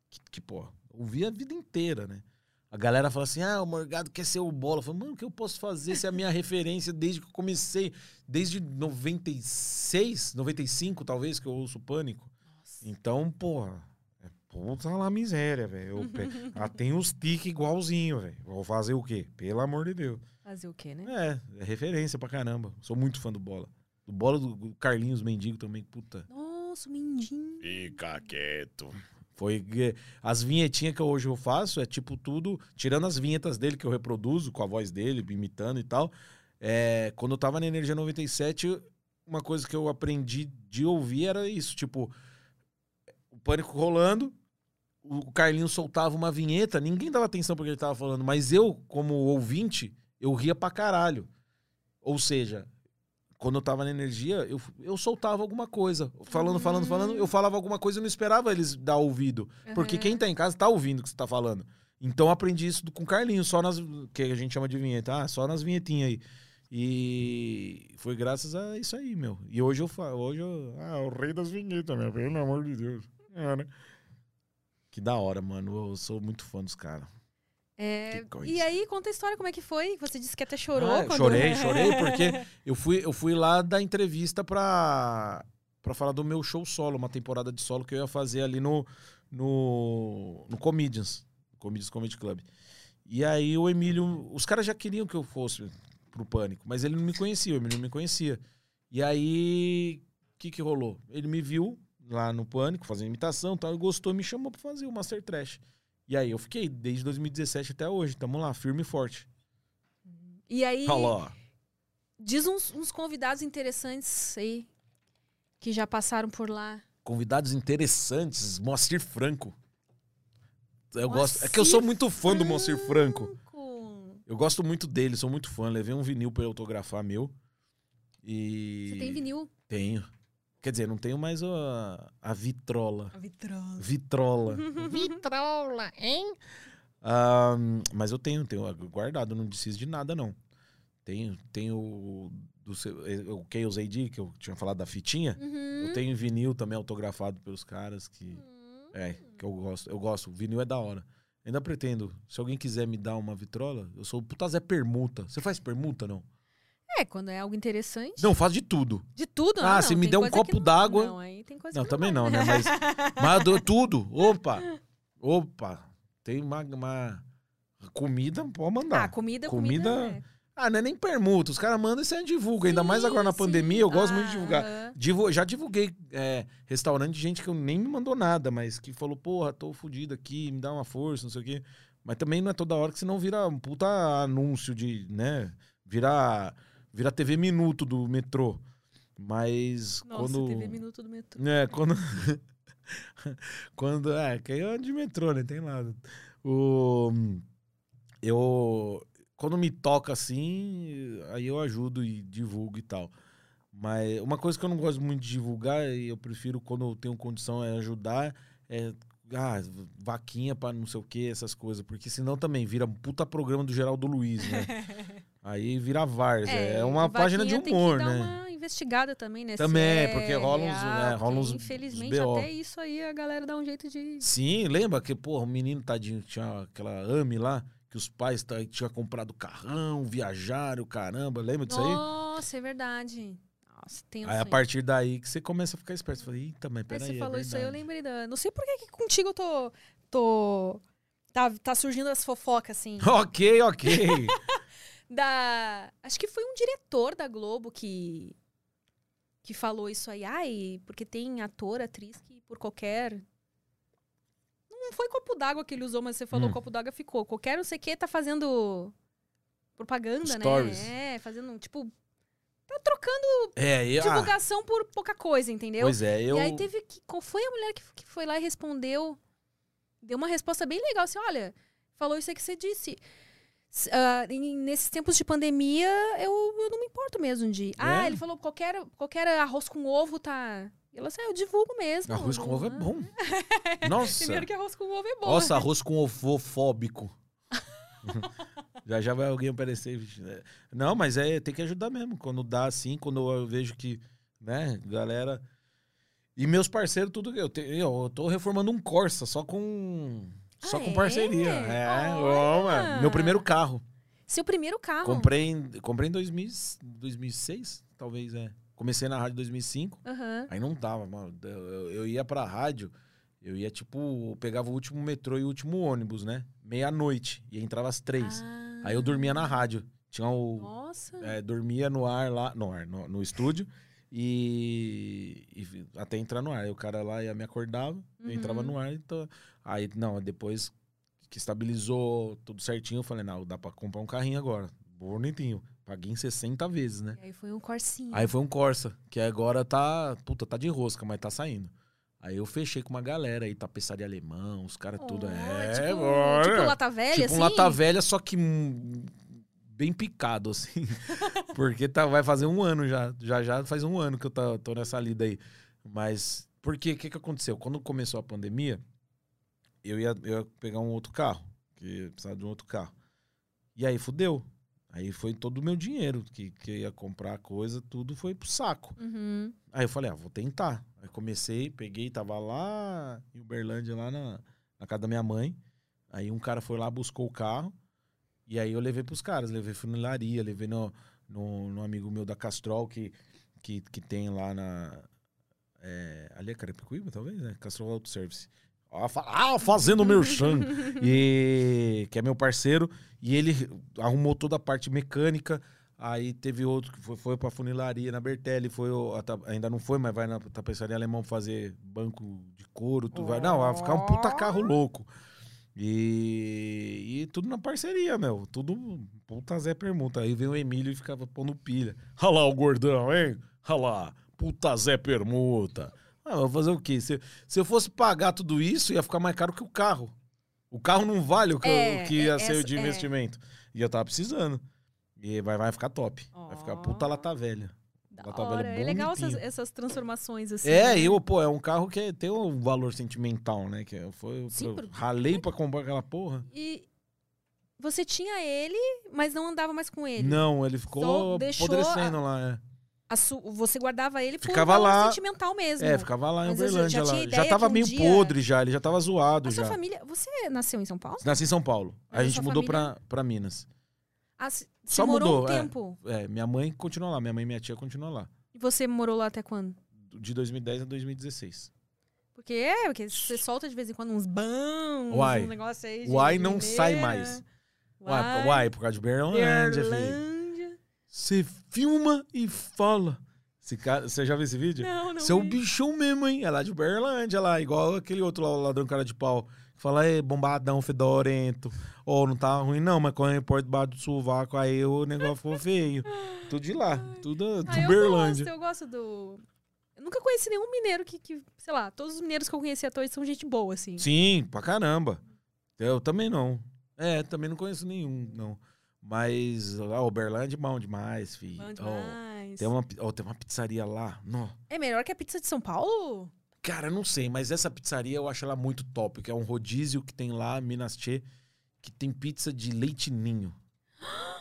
Que, que pô, ouvi a vida inteira, né? A galera fala assim: ah, o Morgado quer ser o bola. Eu falo, mano, o que eu posso fazer se é a minha <laughs> referência desde que eu comecei, desde 96, 95, talvez, que eu ouço o Pânico. Então, porra, Puta lá miséria, velho. <laughs> Ah, tem os tique igualzinho, velho. Vou fazer o quê? Pelo amor de Deus. Fazer o quê, né? É, é referência pra caramba. Sou muito fã do Bola. Do Bola do Carlinhos Mendigo também, puta. Nossa, o Mindinho. Fica quieto. Foi que- as vinhetinhas que hoje eu faço é tipo tudo, tirando as vinhetas dele que eu reproduzo com a voz dele, imitando e tal. É, quando eu tava na Energia 97, uma coisa que eu aprendi de ouvir era isso, tipo, o pânico rolando, o Carlinhos soltava uma vinheta, ninguém dava atenção porque ele tava falando, mas eu, como ouvinte, eu ria pra caralho. Ou seja, quando eu tava na energia, eu, eu soltava alguma coisa. Falando, falando, falando, eu falava alguma coisa e não esperava eles dar ouvido. Porque Aham. quem tá em casa tá ouvindo o que você tá falando. Então eu aprendi isso com o Carlinhos, só nas. que a gente chama de vinheta. Ah, só nas vinhetinhas aí. E foi graças a isso aí, meu. E hoje eu falo, hoje eu. Ah, o rei das vinhetas, meu, pelo amor de Deus. É, né? Que da hora, mano. Eu sou muito fã dos caras. É, e aí, conta a história, como é que foi? Você disse que até chorou. Ah, quando- Chorei, <laughs> chorei, porque eu fui, eu fui lá dar entrevista pra, pra falar do meu show solo, uma temporada de solo que eu ia fazer ali no, no, no Comedians, Comedians Comedy Club. E aí o Emílio, os caras já queriam que eu fosse pro Pânico, mas ele não me conhecia, o Emílio não me conhecia. E aí, o que que rolou? Ele me viu lá no Pânico, fazendo imitação e tal, e gostou e me chamou pra fazer o Master Trash. E aí eu fiquei desde 2017 até hoje, tamo lá, firme e forte. E aí, Falou. diz uns, uns convidados interessantes aí, que já passaram por lá. convidados interessantes, Moacir Franco. Eu Moacir gosto, é que eu sou muito fã do Moacir Franco. Franco. Eu gosto muito dele, sou muito fã. Levei um vinil pra ele autografar meu. E Você tem vinil? Tenho. Quer dizer, não tenho mais a, a vitrola. A vitrola. Vitrola. <laughs> Vitrola, hein? Ah, mas eu tenho, tenho guardado, não preciso de nada, não. Tenho, tenho do seu- eh, o Chaos AD, que eu tinha falado da fitinha. Uhum. Eu tenho vinil também autografado pelos caras que. É, que eu gosto. Eu gosto. O vinil é da hora. Ainda pretendo. Se alguém quiser me dar uma vitrola, eu sou o puta Zé Permuta. Você faz permuta, não? É, quando é algo interessante. Não, faço de tudo. De tudo, Ah, não, se me der um copo não- d'água- Não, aí tem coisa Não, também não, vai. né? Mas, <laughs> mas tudo. Opa! Opa! Tem uma, uma comida, pode mandar. Ah, comida, Comida- comida. é. Ah, não é nem permuta. Os caras mandam e você divulga. Ainda mais agora na Sim, pandemia, sim. eu gosto muito de Ah, divulgar. aham. Divu- já divulguei é, restaurante de gente que eu nem me mandou nada, mas que falou, porra, tô fudido aqui, me dá uma força, não sei o quê. Mas também não é toda hora que senão vira um puta anúncio de, né? Vira, vira TV Minuto do metrô. Mas Nossa, quando. TV Minuto do Metrô. É, quando. <laughs> quando. É, que é de metrô, né? Tem lá. O. Eu. Quando me toca assim, aí eu ajudo e divulgo e tal. Mas uma coisa que eu não gosto muito de divulgar, e eu prefiro quando eu tenho condição é ajudar, é. Ah, vaquinha pra não sei o que, essas coisas. Porque senão também vira um puta programa do Geraldo Luiz, né? <laughs> aí vira Vars. É, uma e página de humor, tem que né? dar uma investigada também, né? se Também, é porque rola uns- é, rola uns- Infelizmente, BO. até isso aí a galera dá um jeito de. Sim, lembra que, porra, o menino tadinho tinha aquela AME lá, que os pais tá- tinham comprado carrão, viajaram, caramba, lembra disso aí? Nossa, é verdade. Nossa, tem Aí a partir daí que você começa a ficar esperto. Você fala, eita, mas Aí peraí, você é falou isso aí, eu verdade." lembrei da. Não sei por que, que contigo eu tô. tô... Tá, tá surgindo as fofocas, assim. <laughs> ok, ok. Da. Acho que foi um diretor da Globo que. que falou isso aí. Ai, porque tem ator, atriz que por qualquer. Não foi copo d'água que ele usou, mas você falou Hum. copo d'água ficou. Qualquer não sei o que tá fazendo propaganda, Stories. né? É, fazendo, tipo. Tá trocando é, ah, divulgação por pouca coisa, entendeu? pois é, eu... E aí teve que. Qual foi a mulher que, que foi lá e respondeu? Deu uma resposta bem legal, assim, olha, falou isso aí que você disse. Ah, em- nesses tempos de pandemia, eu, eu não me importo mesmo de. Ah, É? ele falou qualquer, qualquer arroz com ovo tá. E ela assim, ah, eu divulgo mesmo. Arroz com ovo é Ah, bom. <laughs> Nossa. Primeiro que arroz com ovo é bom. Nossa, <laughs> arroz com ovofóbico. <laughs> já já vai alguém aparecer. né? Não, mas é, tem que ajudar mesmo. Quando dá assim, quando eu vejo que, né, galera. E meus parceiros, tudo que eu. Eu tô reformando um Corsa só com. Só Ah, com é? parceria. É, mano, meu primeiro carro. Seu primeiro carro. Comprei em, comprei em 2000, 2006, talvez, é. Comecei na rádio em 2005. Aham. Aí não dava, mano. Eu, eu- eu ia pra rádio, Eu ia, tipo, eu pegava o último metrô e o último ônibus, né? Meia-noite. E entrava às três. Ah, Aí eu dormia na rádio. Tinha o. Nossa. é, dormia no ar lá. No ar, no, no estúdio. E, e até entrar no ar. Aí o cara lá ia me acordava, eu entrava Uhum. no ar. Então, aí, não, depois que estabilizou tudo certinho, eu falei, não, dá pra comprar um carrinho agora. Bonitinho. Paguei em 60 vezes, né? E aí foi um corsinho. Aí foi um Corsa, que agora tá. Puta, tá de rosca, mas tá saindo. Aí eu fechei com uma galera aí, tapeçaria alemão, os caras tudo. Oh, É, tipo, bora. tipo lata velha, Tipo assim? um lata velha, só que bem picado, assim. <laughs> Porque tá, vai fazer um ano já. Já já faz um ano que eu tá- tô nessa lida aí. Mas, porque o que, que aconteceu? Quando começou a pandemia, eu ia, eu ia pegar um outro carro. Que eu precisava de um outro carro. E aí fudeu. Aí foi todo o meu dinheiro que, que eu ia comprar coisa, tudo foi pro saco. Uhum. Aí eu falei, ah, vou tentar. Aí comecei, peguei, tava lá em Uberlândia, lá na, na casa da minha mãe. Aí um cara foi lá, buscou o carro. E aí eu levei pros caras, levei funilaria, levei no, no, no amigo meu da Castrol, que, que, que tem lá na. É, ali é Carapicuíba, talvez, né? Castrol Auto Service. Ah, fazendo merchan. <laughs> e que é meu parceiro. E ele arrumou toda a parte mecânica. Aí teve outro que foi, foi pra funilaria na Bertelli, foi ainda não foi, mas vai na tapeçaria alemão fazer banco de couro, tudo vai. Não, vai ficar um puta carro louco. E, e tudo na parceria, meu. Tudo puta Zé Permuta. Aí vem o Emílio e ficava pondo pilha. Olha lá o gordão, hein? Olha lá, puta Zé Permuta. Ah, vou fazer o quê? Se, se eu fosse pagar tudo isso, ia ficar mais caro que o carro. O carro não vale o que, É, o que ia é, ser essa- de é. investimento. E eu tava precisando. E vai, vai ficar top. Vai ficar puta lata velha. Da velha hora. É legal essas, essas transformações, assim. É, né? eu, pô, é um carro que tem um valor sentimental, né? Que eu, foi, eu Sim, por- ralei pra comprar aquela porra. E você tinha ele, mas não andava mais com ele. Não, ele ficou apodrecendo lá. É. A su- Você guardava ele por Ficava valor lá- sentimental mesmo. É, ficava lá em Mas eu Uberlândia. já Já, tava um meio dia- podre já, ele já tava zoado A já. sua família... Você nasceu em São Paulo? Nasci em São Paulo. Mas a a gente mudou família- pra, pra Minas. Ah, Só morou mudou, um é. tempo. É, minha mãe continua lá, minha mãe e minha tia continuam lá. E você morou lá até quando? De 2010 a 2016. Porque é, porque você solta de vez em quando uns bãos, Uai. um negócio aí de Uai não sai mais. Uai, uai, por causa de Berlândia. Berlândia. Você filma e fala. Cara, você já viu esse vídeo? Não, não Você é o bichão mesmo, hein? É lá de Berlândia, lá, igual aquele outro lá, o ladrão cara de pau. Fala, é bombadão, fedorento. Ou não tá ruim, não, mas quando eu pôr debaixo do sovaco, aí o negócio ficou feio. <laughs> Tudo de lá, tudo do Ah, eu Berlândia. gosto, eu gosto do... Eu nunca conheci nenhum mineiro que, que, sei lá, todos os mineiros que eu conheci até hoje são gente boa, assim. Sim, pra caramba. Eu também não. É, também não conheço nenhum, não. Mas, ó, o Berlândia é bom demais, filho. Bom demais. tem, uma, ó, tem uma pizzaria lá. Nó. É melhor que a pizza de São Paulo? Cara, não sei, mas essa pizzaria eu acho ela muito top, que é um rodízio que tem lá, Minas Che, que tem pizza de leite ninho. <gasps>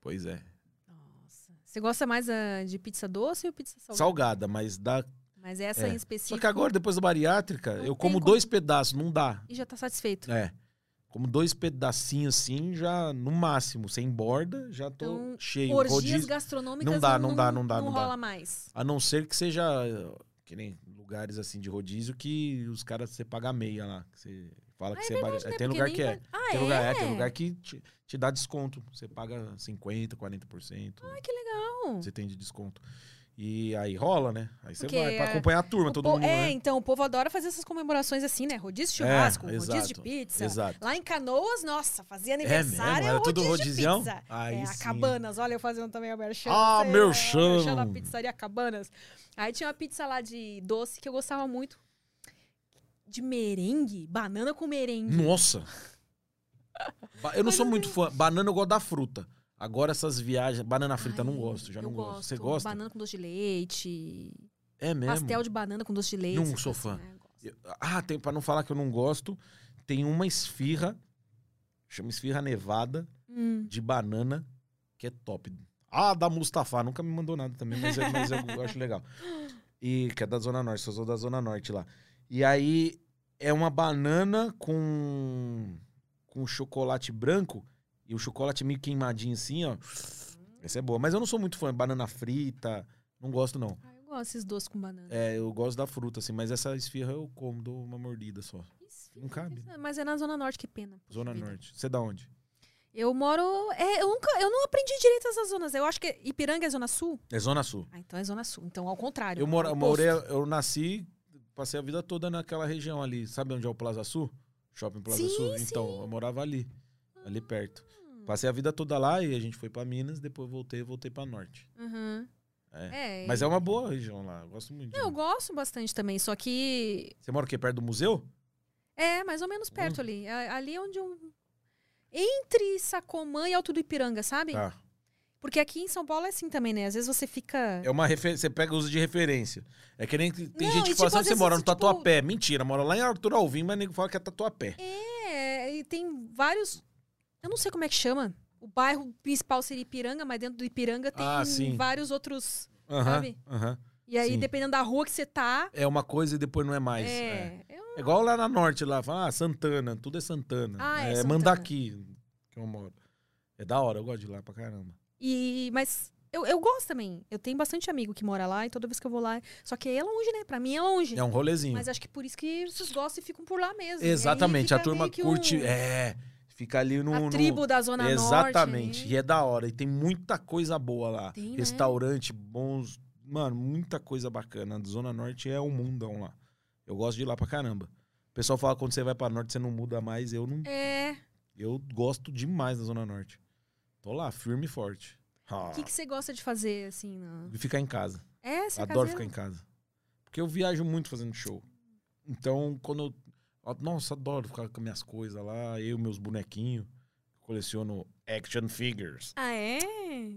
Pois é. Nossa. Você gosta mais ah, de pizza doce ou pizza salgada? Salgada, mas dá. Mas essa É. em específico. Só que agora, depois da bariátrica, Não eu como como. dois pedaços, não dá. E já tá satisfeito. É. Como dois pedacinhos assim, já no máximo, sem borda, já tô Então, cheio. Orgias Rodízio- gastronômicas Não dá, não dá, não dá, Não não dá. rola mais. A não ser que seja que nem lugares assim de rodízio que os caras você paga meia lá. Que você fala que Ah, é você verdade, né? Tem Porque lugar que é. vai- Ah, Tem é? lugar, é, tem lugar que te, te dá desconto. Você paga 50%, 40%. Ai, que legal. Você tem de desconto. E aí rola, né? Aí você vai pra é- acompanhar a turma, todo po- mundo, é, né? então, o povo adora fazer essas comemorações assim, né? Rodízio de churrasco, É, rodízio de pizza. exato. Lá em Canoas, nossa, fazia mesmo? aniversário, Era tudo rodízio de pizza. Aí é, a sim. Cabanas, olha eu fazendo também a merchan. Ah, sei, merchan. a merchan da pizzaria Cabanas. Aí tinha uma pizza lá de doce que eu gostava muito. De merengue, banana com merengue. Nossa! <laughs> Eu não sou muito fã. Banana eu gosto da fruta. Agora essas viagens. Banana frita eu não Ai, gosto, já não gosto. Você gosta? Banana com doce de leite. É mesmo? Pastel de banana com doce de leite. Não sou fã. assim, né? Gosto. Ah, tem, pra não falar que eu não gosto, tem uma esfirra, chama esfirra nevada, Hum. de banana, que é top. Ah, da Mustafa, nunca me mandou nada também, mas, é- mas eu <laughs> acho legal. E que é da Zona Norte, sou da Zona Norte lá. E aí é uma banana com, com chocolate branco e o chocolate meio queimadinho assim, ó. Essa é boa. Mas eu não sou muito fã de banana frita, não gosto não. Ah, eu gosto desses doces com banana. É, eu gosto da fruta, assim, mas essa esfirra eu como, dou uma mordida só. Esfirra, não cabe. Mas é na Zona Norte, que pena. Zona vida. Norte. Você é da onde? Eu moro. É, eu, nunca, eu não aprendi direito essas zonas. Eu acho que Ipiranga é Zona Sul. É Zona Sul. Ah, então é Zona Sul. Então, ao contrário. Eu, moro, é o eu, morei, eu nasci, passei a vida toda naquela região ali. Sabe onde é o Plaza Sul? Shopping Plaza Sim, Sul? sim. Então, eu morava ali, ali perto. Hum. Passei a vida toda lá e a gente foi pra Minas, depois voltei, voltei pra Norte. Uhum. É. É. Mas é uma boa região lá, eu gosto muito. Não, eu gosto bastante também. Só que. Você mora o quê? Perto do museu? É, mais ou menos perto ali. A- Ali é onde eu. Entre Sacomã e Alto do Ipiranga, sabe? Tá. Porque aqui em São Paulo é assim também, né? Às vezes você fica. É uma referência, você pega uso de referência. É que nem tem Não, gente que e fala tipo, assim, você mora no tipo- Tatuapé. Mentira, mora lá em Arthur Alvim, mas nego fala que é Tatuapé. É, e tem vários. Eu não sei como é que chama. O bairro principal seria Ipiranga, mas dentro do Ipiranga tem Ah, vários outros. Aham, Sabe? aham. E aí, Sim. dependendo da rua que você tá. É uma coisa e depois não é mais. É. É. É igual lá na norte, lá, fala, ah, Santana, tudo é Santana. Ah, é é Santana. Mandaki, que eu moro. É da hora, eu gosto de ir lá pra caramba. E, mas eu, eu gosto também. Eu tenho bastante amigo que mora lá e toda vez que eu vou lá. Só que aí é longe, né? Pra mim é longe. É um rolezinho. Mas acho que por isso que vocês gostam e ficam por lá mesmo. Exatamente, a turma curte. um- É, fica ali no. a no- tribo da Zona Norte. Exatamente, né? e é da hora. E tem muita coisa boa lá. Tem, né? Restaurante, bons. Mano, muita coisa bacana. A Zona Norte é um mundão lá. Eu gosto de ir lá pra caramba. O pessoal fala que quando você vai pra norte você não muda mais. Eu não. É. Eu gosto demais da Zona Norte. Tô lá, firme e forte. O que, que você gosta de fazer, assim? E ficar em casa. É, você Adoro caseiro? ficar em casa. Porque eu viajo muito fazendo show. Então, quando eu. Nossa, adoro ficar com minhas coisas lá, eu, meus bonequinhos. Coleciono action figures. Ah, é?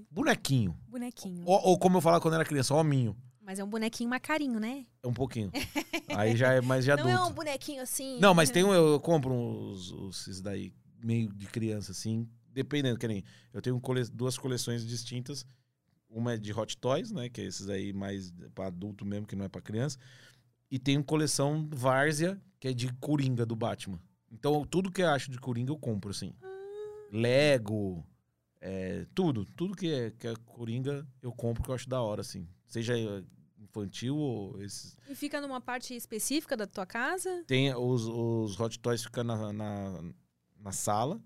Bonequinho. Bonequinho. Ou, ou como eu falava quando era criança, hominho. Mas é um bonequinho mais carinho, né? É um pouquinho. <laughs> Aí já é mais de adulto. Não é um bonequinho assim. Não, mas tem um, eu, eu compro uns, uns esses daí, meio de criança, assim. Dependendo, que nem. Eu tenho cole- duas coleções distintas. Uma é de Hot Toys, né? Que é esses aí mais pra adulto mesmo, que não é pra criança. E tenho coleção Várzea, que é de Coringa do Batman. Então, tudo que eu acho de Coringa eu compro, assim. Lego, é, tudo. Tudo que é, que é Coringa eu compro que eu acho da hora, assim. Seja eh, infantil ou esses. E fica numa parte específica da tua casa? Tem os, os Hot Toys ficam na, na, na sala.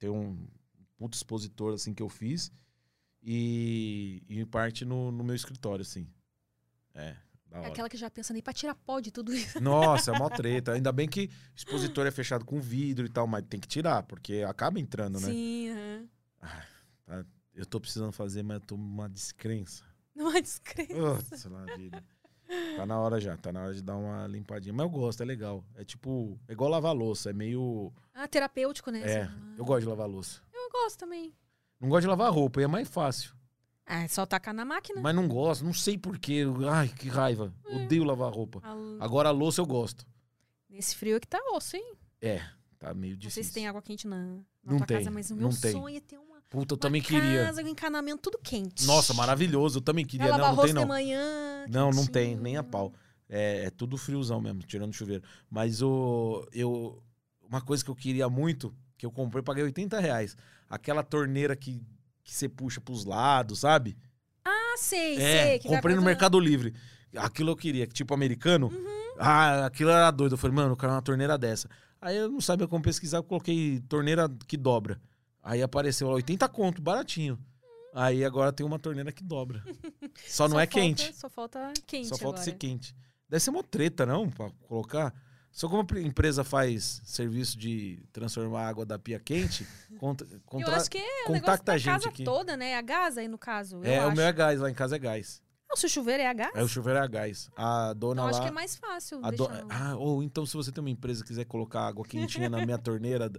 Tem um puto expositor, assim, que eu fiz. E, e em parte no, no meu escritório, assim. É, É aquela que já pensa nem pra tirar pó de tudo isso. Nossa, é mó <laughs> treta. Ainda bem que o expositor é fechado com vidro e tal, mas tem que tirar, porque acaba entrando, né? Sim, aham. Tá? Eu tô precisando fazer, mas eu tô uma descrença. <laughs> Não é descrença. Nossa, lá, vida. Tá na hora já, tá na hora de dar uma limpadinha. Mas eu gosto, é legal. É tipo, é igual lavar louça, é meio. Ah, terapêutico, né? É, Assim, eu gosto de lavar louça. Eu gosto também. Não gosto de lavar roupa, e é mais fácil. É só tacar na máquina. Mas não gosto, não sei porquê. Ai, que raiva. Odeio lavar roupa. A- Agora a louça eu gosto. Nesse frio é que tá osso, hein? É, tá meio Não sei difícil. se tem água quente na, na Não tua tem, casa, mas o meu tem. sonho é ter uma, Puta, eu uma também queria. casa com encanamento tudo quente. Nossa, maravilhoso, eu também queria. Não, não tem não. de manhã. Não, não tem, nem a pau. É, é tudo friozão mesmo, tirando o chuveiro. Mas o, eu, uma coisa que eu queria muito, que eu comprei, paguei 80 reais. Aquela torneira que, que você puxa pros lados, sabe? Ah, sei, é, sei. comprei no Mercado Livre. Aquilo eu queria, que tipo americano. Uhum. Ah, aquilo era doido. Eu falei, mano, eu quero uma torneira dessa. Aí eu não sabia como pesquisar, eu coloquei torneira que dobra. Aí apareceu lá 80 conto, baratinho. Aí agora tem uma torneira que dobra. <laughs> Só não é falta- quente. Só falta quente Só falta agora. ser quente. Deve ser uma treta, não, pra colocar. Só como a empresa faz serviço de transformar a água da pia quente, contra, <laughs> Eu contra- acho que é o contacta a gente casa aqui. toda, né? A gás aí, no caso. É, eu o meu é gás, lá em casa é gás. Ah, o seu chuveiro é a gás? Aí o chuveiro é a gás. A dona Então lá. acho que é mais fácil do- Ah, ou então se você tem uma empresa que quiser colocar água quentinha na minha torneira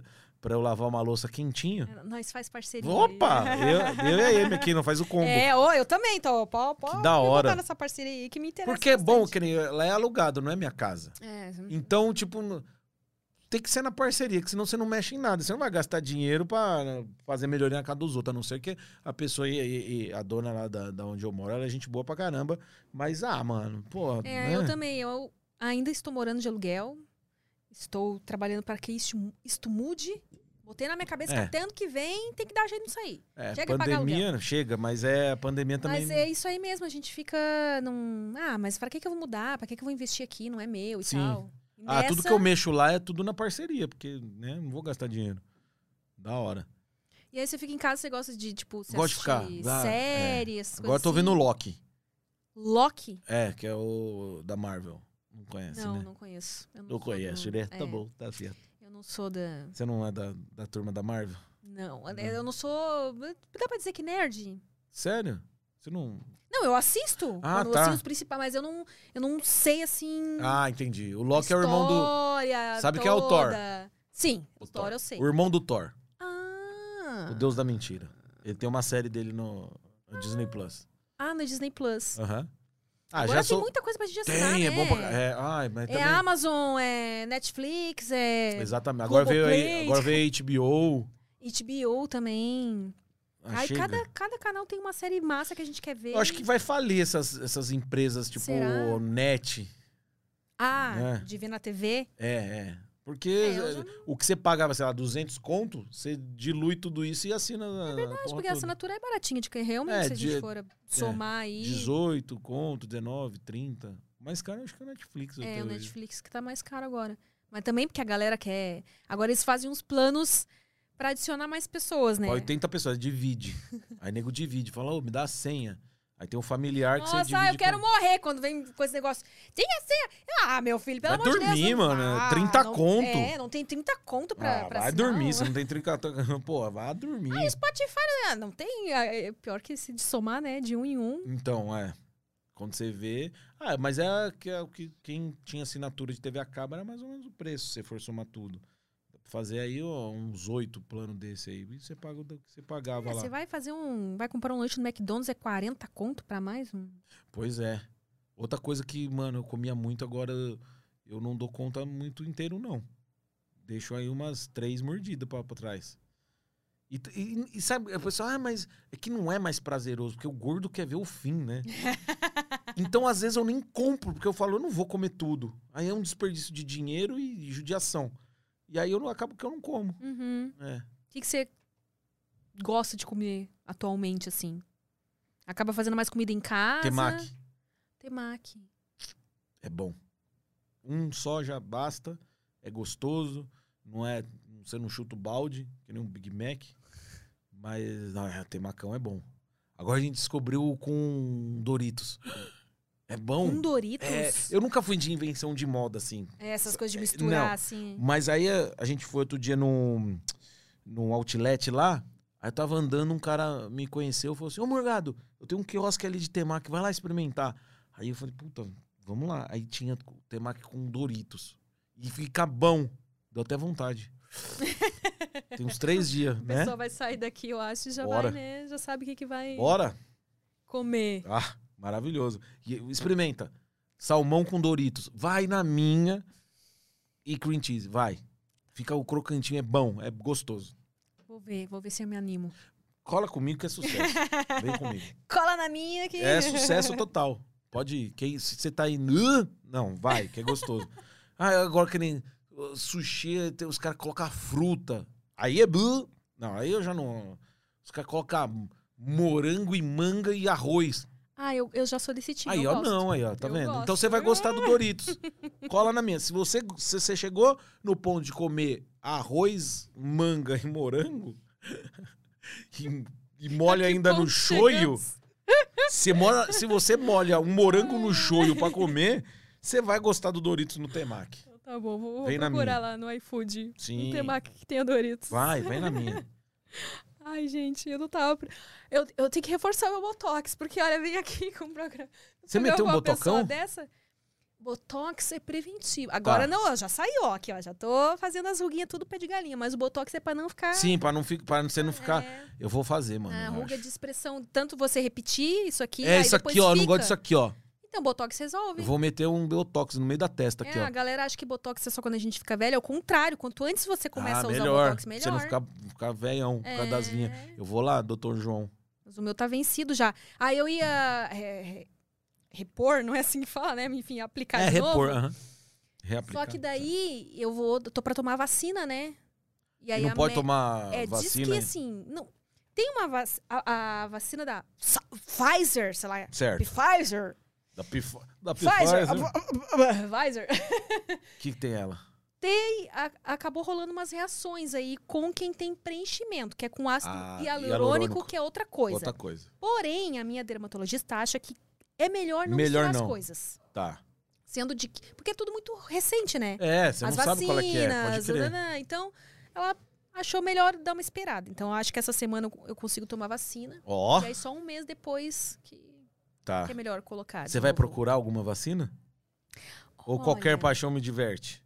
pra eu lavar uma louça quentinha. Nós faz parceria. Opa! <laughs> Eu, eu e a Amy aqui, não faz o combo. É, ô, eu também, então. Pode, pode Que da hora. nessa parceria aí que me interessa Porque é bom, que nem ela é alugado, não é minha casa. É, Então, tipo, tem que ser na parceria, que senão você não mexe em nada. Você não vai gastar dinheiro pra né, fazer melhoria na casa dos outros, a não ser que a pessoa e, e- e a dona lá da, da onde eu moro, ela é gente boa pra caramba. Mas, ah, mano, pô. É, né? eu também. Eu ainda estou morando de aluguel. Estou trabalhando para que isto, isto mude. Botei na minha cabeça É. que até ano que vem tem que dar jeito nisso aí. É, Chega pandemia, chega, mas é a pandemia também. Mas é isso aí mesmo, a gente fica num. Ah, mas pra que, que eu vou mudar? Pra que, que eu vou investir aqui? Não é meu e Sim. tal. E Ah, tudo que eu mexo lá é tudo na parceria, porque, né, não vou gastar dinheiro. Da hora. E aí você fica em casa, você gosta de, tipo, você Gosto de ficar. assistir Ah, série, essas Agora eu tô vendo o assim. Loki. Loki? É, que é o da Marvel. Não conhece, não, né? não conheço. Eu Não sou conhece, do- né? Tá é, bom, tá certo. Eu não sou da. Você não é da, da turma da Marvel? Não, eu não sou. Dá pra dizer que nerd? Sério? Você não. Não, eu assisto. Ah, tá. assim, os principais, mas eu não, eu não sei assim. Ah, entendi. O Loki é o irmão do. história Sabe quem é o Thor? toda. Sim, o, O Thor, Thor. eu sei. O irmão do Thor. Ah. O Deus da Mentira. Ele tem uma série dele no, no Disney Plus. Ah, no Disney Plus. Aham. Ah, Agora já tem sou. muita coisa pra gente assinar, Tem, né? é bom pra. É, ai, mas É também. Amazon, é Netflix, é Exatamente. Agora veio, aí, agora veio HBO. HBO também. Ah, Aí chega. cada, cada canal tem uma série massa que a gente quer ver. Eu acho que vai falir essas, essas empresas tipo Será? Net. Ah, É. de ver na TV. É, é. Porque É, eh, o que você pagava, sei lá, 200 conto, você dilui tudo isso e assina. É Acho porque a assinatura é baratinha, de que realmente, É, se a gente de- for somar aí. 18 conto, 19, 30. Mais caro acho que é o Netflix. É, o hoje. Netflix que tá mais caro agora. Mas também porque a galera quer. Agora eles fazem uns planos pra adicionar mais pessoas, né? Pra 80 pessoas, divide. Aí nego divide, fala, ô, me dá a senha. Aí tem um familiar que você Nossa, divide. ah, eu quero com... morrer quando vem com esse negócio. Tem a senha. Ah, meu filho, pelo Vai amor de dormir, Deus. não- mano, Ah, 30 não- conto. É, não tem 30 conto pra, Ah, pra vai assinar, dormir, não. você não tem 30 <laughs> Pô, vai dormir. Ah, Spotify, né? não tem. é, é Pior que se de somar, né? De um em um. Então, é. Quando você vê. Ah, mas é, que é o que quem tinha assinatura de TV a cabo era mais ou menos o preço, se você for somar tudo. Fazer aí ó, uns oito planos desse aí. E você paga o que você pagava É, lá. você vai fazer um. Vai comprar um lanche no McDonald's, é 40 conto pra mais um. Pois é. Outra coisa que, mano, eu comia muito, agora eu não dou conta muito inteiro, não. Deixo aí umas três mordidas pra, pra trás. E, e- e sabe, a pessoa, ah, mas é que não é mais prazeroso, porque o gordo quer ver o fim, né? <laughs> então, às vezes, eu nem compro, porque eu falo, eu não vou comer tudo. Aí é um desperdício de dinheiro e judiação. E aí eu não acabo que eu não como. Uhum. É. O que, que você gosta de comer atualmente, assim? Acaba fazendo mais comida em casa? Temaki. Temaki. é bom. Um só já basta, é gostoso, não é, você não chuta o balde, que nem um Big Mac, mas não, é, temacão é bom. Agora a gente descobriu com Doritos. É bom. Um Doritos? É, eu nunca fui de invenção de moda assim, É, essas coisas de misturar, não. assim. mas aí a, a gente foi outro dia num, num outlet lá, aí eu tava andando, um cara me conheceu, falou assim, ô Morgado, eu tenho um quiosque ali de temaki, vai lá experimentar. Aí eu falei, puta, vamos lá. Aí tinha temaki com Doritos. E fica bom. Deu até vontade. <laughs> Tem uns três dias, A né? pessoa vai sair daqui, eu acho, e já Bora. vai, né? Já sabe o que, que vai Bora? comer. Ah, maravilhoso. E experimenta. Salmão com Doritos. Vai na minha e cream cheese. Vai. Fica o crocantinho, é bom, é gostoso. Vou ver, vou ver se eu me animo. Cola comigo que é sucesso. <laughs> Vem comigo. Cola na minha que. É sucesso total. Pode ir. Quem, se você tá aí. Não, vai, que é gostoso. <laughs> ah, agora que nem sushi, tem- os caras colocam fruta. Aí é. Não, aí eu já não. Os caras colocam morango e manga e arroz. Ah, eu, eu já sou desse tipo. aí, ó, gosto. não, aí, ó, tá Eu vendo? gosto. Então você vai gostar do Doritos. <laughs> Cola na minha. Se você, se você chegou no ponto de comer arroz, manga e morango, <laughs> e, e molha ainda no chegamos? <laughs> Se, mora- se você molha um morango no shoyu pra comer, você vai gostar do Doritos no temaki. Tá bom, vou, vou procurar lá no iFood. Sim. Um temaki que tenha Doritos. Vai, vem na minha. Ai, gente, eu não tava. Eu, eu tenho que reforçar meu Botox, porque olha, vem aqui <laughs> com um programa. Você meteu um botocão? dessa? Botox é preventivo. Agora Tá. não, já saiu, ó, aqui, ó. Já tô fazendo as ruguinhas tudo pé de galinha, mas o Botox é pra não ficar. Sim, pra, não fi- pra você não ficar. É, Eu vou fazer, mano. a ruga acho. de expressão, tanto você repetir isso aqui. É isso aqui, ó. Eu não gosto disso aqui, ó. Então, Botox resolve. Eu vou meter um Botox no meio da testa aqui, é, ó. a galera acha que Botox é só quando a gente fica velho. É o contrário. Quanto antes você começa ah, a usar melhor. o Botox, melhor. Você não ficar, ficar velhão por causa das É. linhas. Eu vou lá, doutor João. Mas o meu tá vencido já. Aí eu ia é, re- repor, não é assim que fala, né? Enfim, aplicar é, de repor. novo. aham. Reaplicar. Só que daí eu vou, tô pra tomar vacina, né? E aí não a pode me- tomar É, diz vacina. que assim, não. Tem uma vac... a, a vacina da Pfizer, sei lá. Certo. Pfizer. Da Pif... Da Pfizer. Pfizer. O <laughs> que, que tem ela? Tem, a- acabou rolando umas reações aí com quem tem preenchimento, que é com ácido Ah, hialurônico, hialurônico. que é outra coisa. Outra coisa. Porém, a minha dermatologista acha que é melhor não Melhor misturar não. as coisas. Tá. Sendo de que. Porque é tudo muito recente, né? É, você as não sabe qual é que é. Pode vacinas, crer. nananã. Então, ela achou melhor dar uma esperada. Então, acho que essa semana eu- consigo tomar vacina. Ó, E aí, só um mês depois que, tá. que é melhor colocar. Você vai procurar alguma vacina? Ou qualquer Olha, paixão me diverte?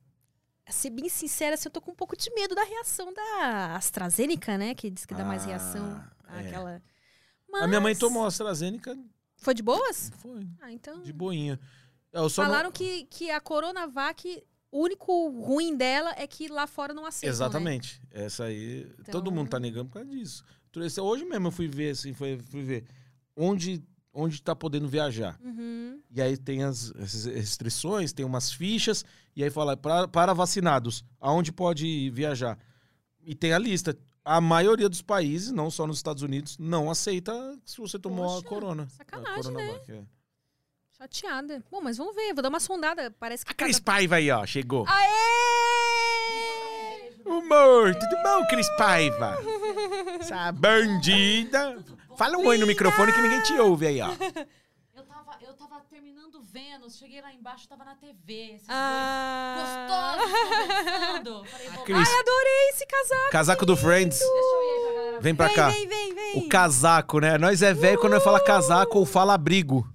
Ser bem sincera, assim, eu tô com um pouco de medo da reação da AstraZeneca, né? Que diz que dá mais reação Ah, é. àquela. A minha mãe Mas- tomou AstraZeneca, Foi de boas? foi, Ah, então. de boinha. Eu só não- Falaram que, que a Coronavac, o único ruim dela é que lá fora não aceitam. Né? Exatamente. Essa aí, todo Então- mundo tá negando por causa disso. Então, Hoje mesmo eu fui ver, assim, fui, fui ver onde, onde tá podendo viajar. Uhum. E aí tem as, restrições, tem umas fichas, e aí fala pra, para vacinados, aonde pode viajar. E tem a lista. A maioria dos países, não só nos Estados Unidos, não aceita se você tomou Poxa, a corona. sacanagem, a Coronavac, é. Chateada. Bom, mas vamos ver, vou dar uma sondada. Parece que. A Cris cada- Paiva aí, ó, chegou. Aê! Humor, tudo bom, Cris Paiva? Essa <laughs> bandida. Fala um oi no microfone que ninguém te ouve aí, ó. <laughs> Eu tava, eu tava terminando Vênus, cheguei lá embaixo, tava na TV. Esses Ah. conversando. Falei, Cris, Ai, adorei esse casaco. casaco do Friends. Deixa eu ir aí pra galera. Vem pra vem, cá. vem, vem, vem. O casaco, né? Nós é velho quando nós fala casaco ou fala abrigo.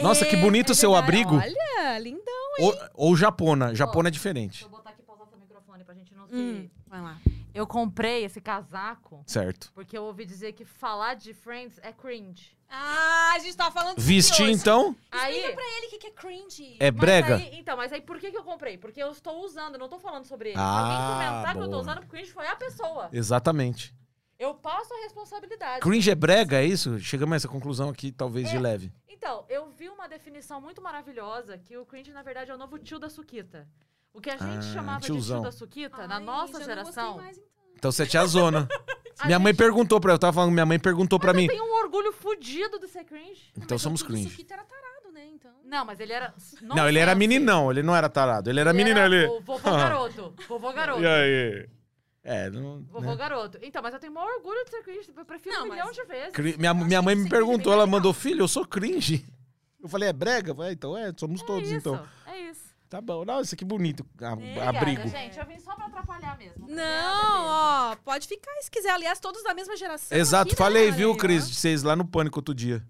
Nossa, que bonito o seu verdade. abrigo. Olha, lindão. Ou, ou japona. Japona é diferente. Deixa eu botar aqui pausar seu microfone pra gente não se... Hum, vai lá. Eu comprei esse casaco Certo. porque eu ouvi dizer que falar de Friends é cringe. Ah, a gente tava falando disso Vestir, hoje. então, Aí... Explica pra ele o que que é cringe. é Mas brega. aí- então, mas aí por que, que eu comprei? Porque eu estou usando, eu não tô falando sobre ele. Se Ah, alguém comentar que eu tô boa. usando, cringe foi a pessoa. Exatamente. Eu passo a responsabilidade. Cringe é brega, é isso? Chegamos a essa conclusão aqui, talvez de É. leve. Então, eu vi uma definição muito maravilhosa que o cringe, na verdade, é o novo tio da Suquita. O que a gente Ah, chamava tiozão. de tio da Suquita, na Ai, nossa já não geração. mais, então. Então você é tiazona. <laughs> a minha mãe gente- perguntou pra eu tava falando, minha mãe perguntou pra Mas mim. eu tenho um orgulho fudido de ser cringe. Então Mas somos o Tudo cringe. Suquita era tarado, né? Então. Não, mas ele era. Não, ele era meninão, ele não era tarado. Ele era menino ali. O vovô <laughs> garoto. Vovô garoto. E aí? É, não. Vovô né? garoto. Então, mas eu tenho o maior orgulho de ser cringe. Eu prefiro Não, um mas- milhão de vezes. Cri- Minha, minha mãe me é perguntou, ela mandou, filho, eu sou cringe. Eu falei, é brega? Eu falei, então é, somos É todos, isso, então. É. Tá bom. Nossa, que bonito. a- Obrigada, abrigo. gente. Eu vim só pra atrapalhar mesmo. Obrigada Não, mesmo. ó, pode ficar se quiser. Aliás, todos da mesma geração. Exato, aqui, né? falei, viu, ó. Cris, de vocês lá no Pânico outro dia.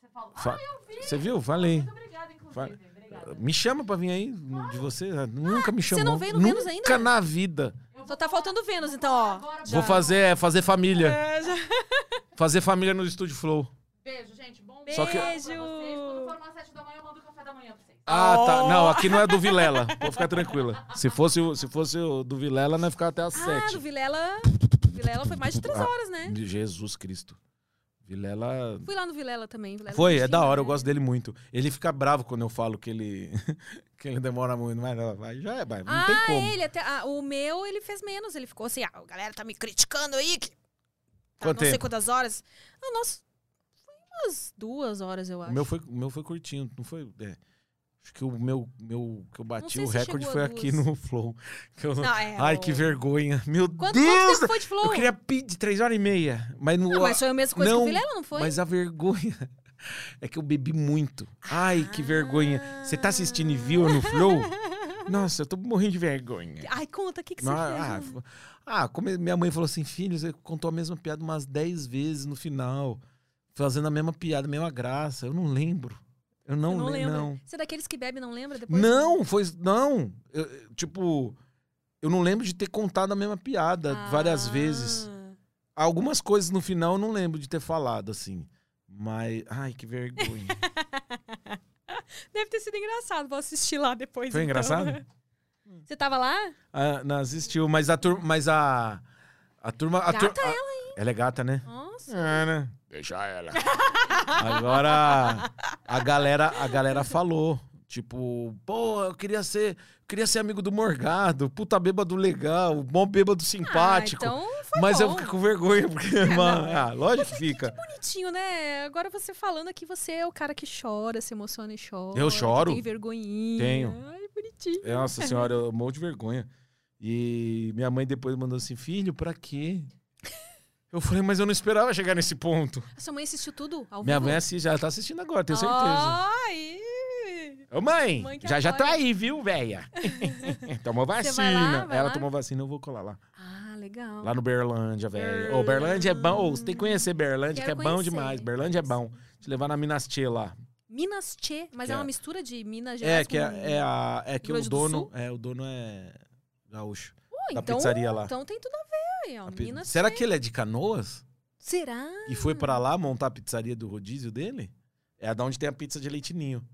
Você falou. Fa- Ah, eu vi. Você viu? Falei. Muito obrigada, inclusive. Fa- Obrigada. Me chama pra vir aí, de você. Nunca me chamou. não veio no Nunca Vênus ainda? na vida. Só tá faltando Vênus, então, ó. agora Vou fazer, é, fazer família. É, já- <laughs> Fazer família no Estúdio Flow. Beijo, gente. Bom Só que- pra Beijo. vocês. Quando for umas sete da manhã, eu mando o café da manhã pra vocês. Ah, tá. Oh. Não, aqui não é do Vilela. <laughs> Pode ficar tranquila. Se fosse, o- se fosse o do Vilela, nós ficava até às Ah, sete. do Vilela. Vilela foi mais de três Ah. horas, né? De Jesus Cristo. Vilela. Fui lá no Vilela também. Vilela Foi, é curtindo, da hora, eu né? gosto dele muito. Ele fica bravo quando eu falo que ele, <laughs> que ele demora muito, mas não, já é, mas não ah, tem como. ele até. ah, o meu, ele fez menos. Ele ficou assim, ah, a galera tá me criticando aí. Que... Tá, não sei tempo? quantas horas. Ah, nossa, foi umas duas horas, eu acho. O meu foi, o meu foi curtinho, não foi. é. Acho que o meu, meu que eu bati o recorde foi aqui no Flow. Que eu- Não, é, Ai, o- que vergonha. Meu Quanto, Deus! quanto tempo foi de flow? Eu queria pedir três horas e meia. Mas não. Não, mas foi a mesma coisa não, que o Vilela, não foi? Mas a vergonha <laughs> é que eu bebi muito. Ai, que vergonha. Você tá assistindo e viu no Flow? Nossa, eu tô morrendo de vergonha. Ai, conta, o que, que você Ah, fez? ah, ah, como minha mãe falou assim, filho, você contou a mesma piada umas 10 vezes no final, fazendo a mesma piada, a mesma graça. Eu não lembro. Eu não, não lembro. Não, Você é daqueles que bebe e não lembra depois? não foi. Não. Eu- tipo, eu não lembro de ter contado a mesma piada várias Ah. vezes. Algumas coisas no final eu não lembro de ter falado, assim. Mas. Ai, que vergonha. <laughs> Deve ter sido engraçado, vou assistir lá depois. Foi então. engraçado? <laughs> Você tava lá? ah, não assistiu, mas a turma. Mas a. A turma. A tur- Gata a- ela, hein? Ela é gata, né? Nossa. É, né? Deixa ela. <laughs> Agora, a galera, a galera falou. Tipo, pô, eu queria ser, queria ser amigo do Morgado, puta bêbado legal, bom bêbado simpático. Ah, então foi mas bom. eu fico com vergonha, porque, <laughs> mano, não. ah, lógico que fica. Bonitinho, né? Agora você falando aqui, você é o cara que chora, se emociona e chora. Eu que choro. Tem vergonhinha. Tenho. Ai, bonitinho. Nossa senhora, eu morro de vergonha. E minha mãe depois mandou assim, filho, pra quê? Eu falei, mas eu não esperava chegar nesse ponto. A sua mãe assistiu tudo Minha vivo? mãe assiste, ela tá assistindo agora, tenho certeza. Ai! Ô mãe, Mãe já já tô apoia. aí, viu, véia? <laughs> tomou vacina. lá, ela lá? tomou vacina, eu vou colar lá. Ah, legal. Lá no Berlândia, velho. Ô, Berlândia é bom. Ô, você tem que conhecer Berlândia, Quero que é bom conhecer, demais. quero Berlândia é bom. Te levar na Minas Tchê lá. Minas Tchê, mas é é- uma mistura de Minas Gerais É, que é, é, a, é que o dono. É, o dono é gaúcho. Pô, da então, pizzaria lá. Então tem tudo a ver aí, ó. A pi- Minas Será Tchê. que ele é de canoas? Será? E foi pra lá montar a pizzaria do rodízio dele? É da onde tem a pizza de leitinho.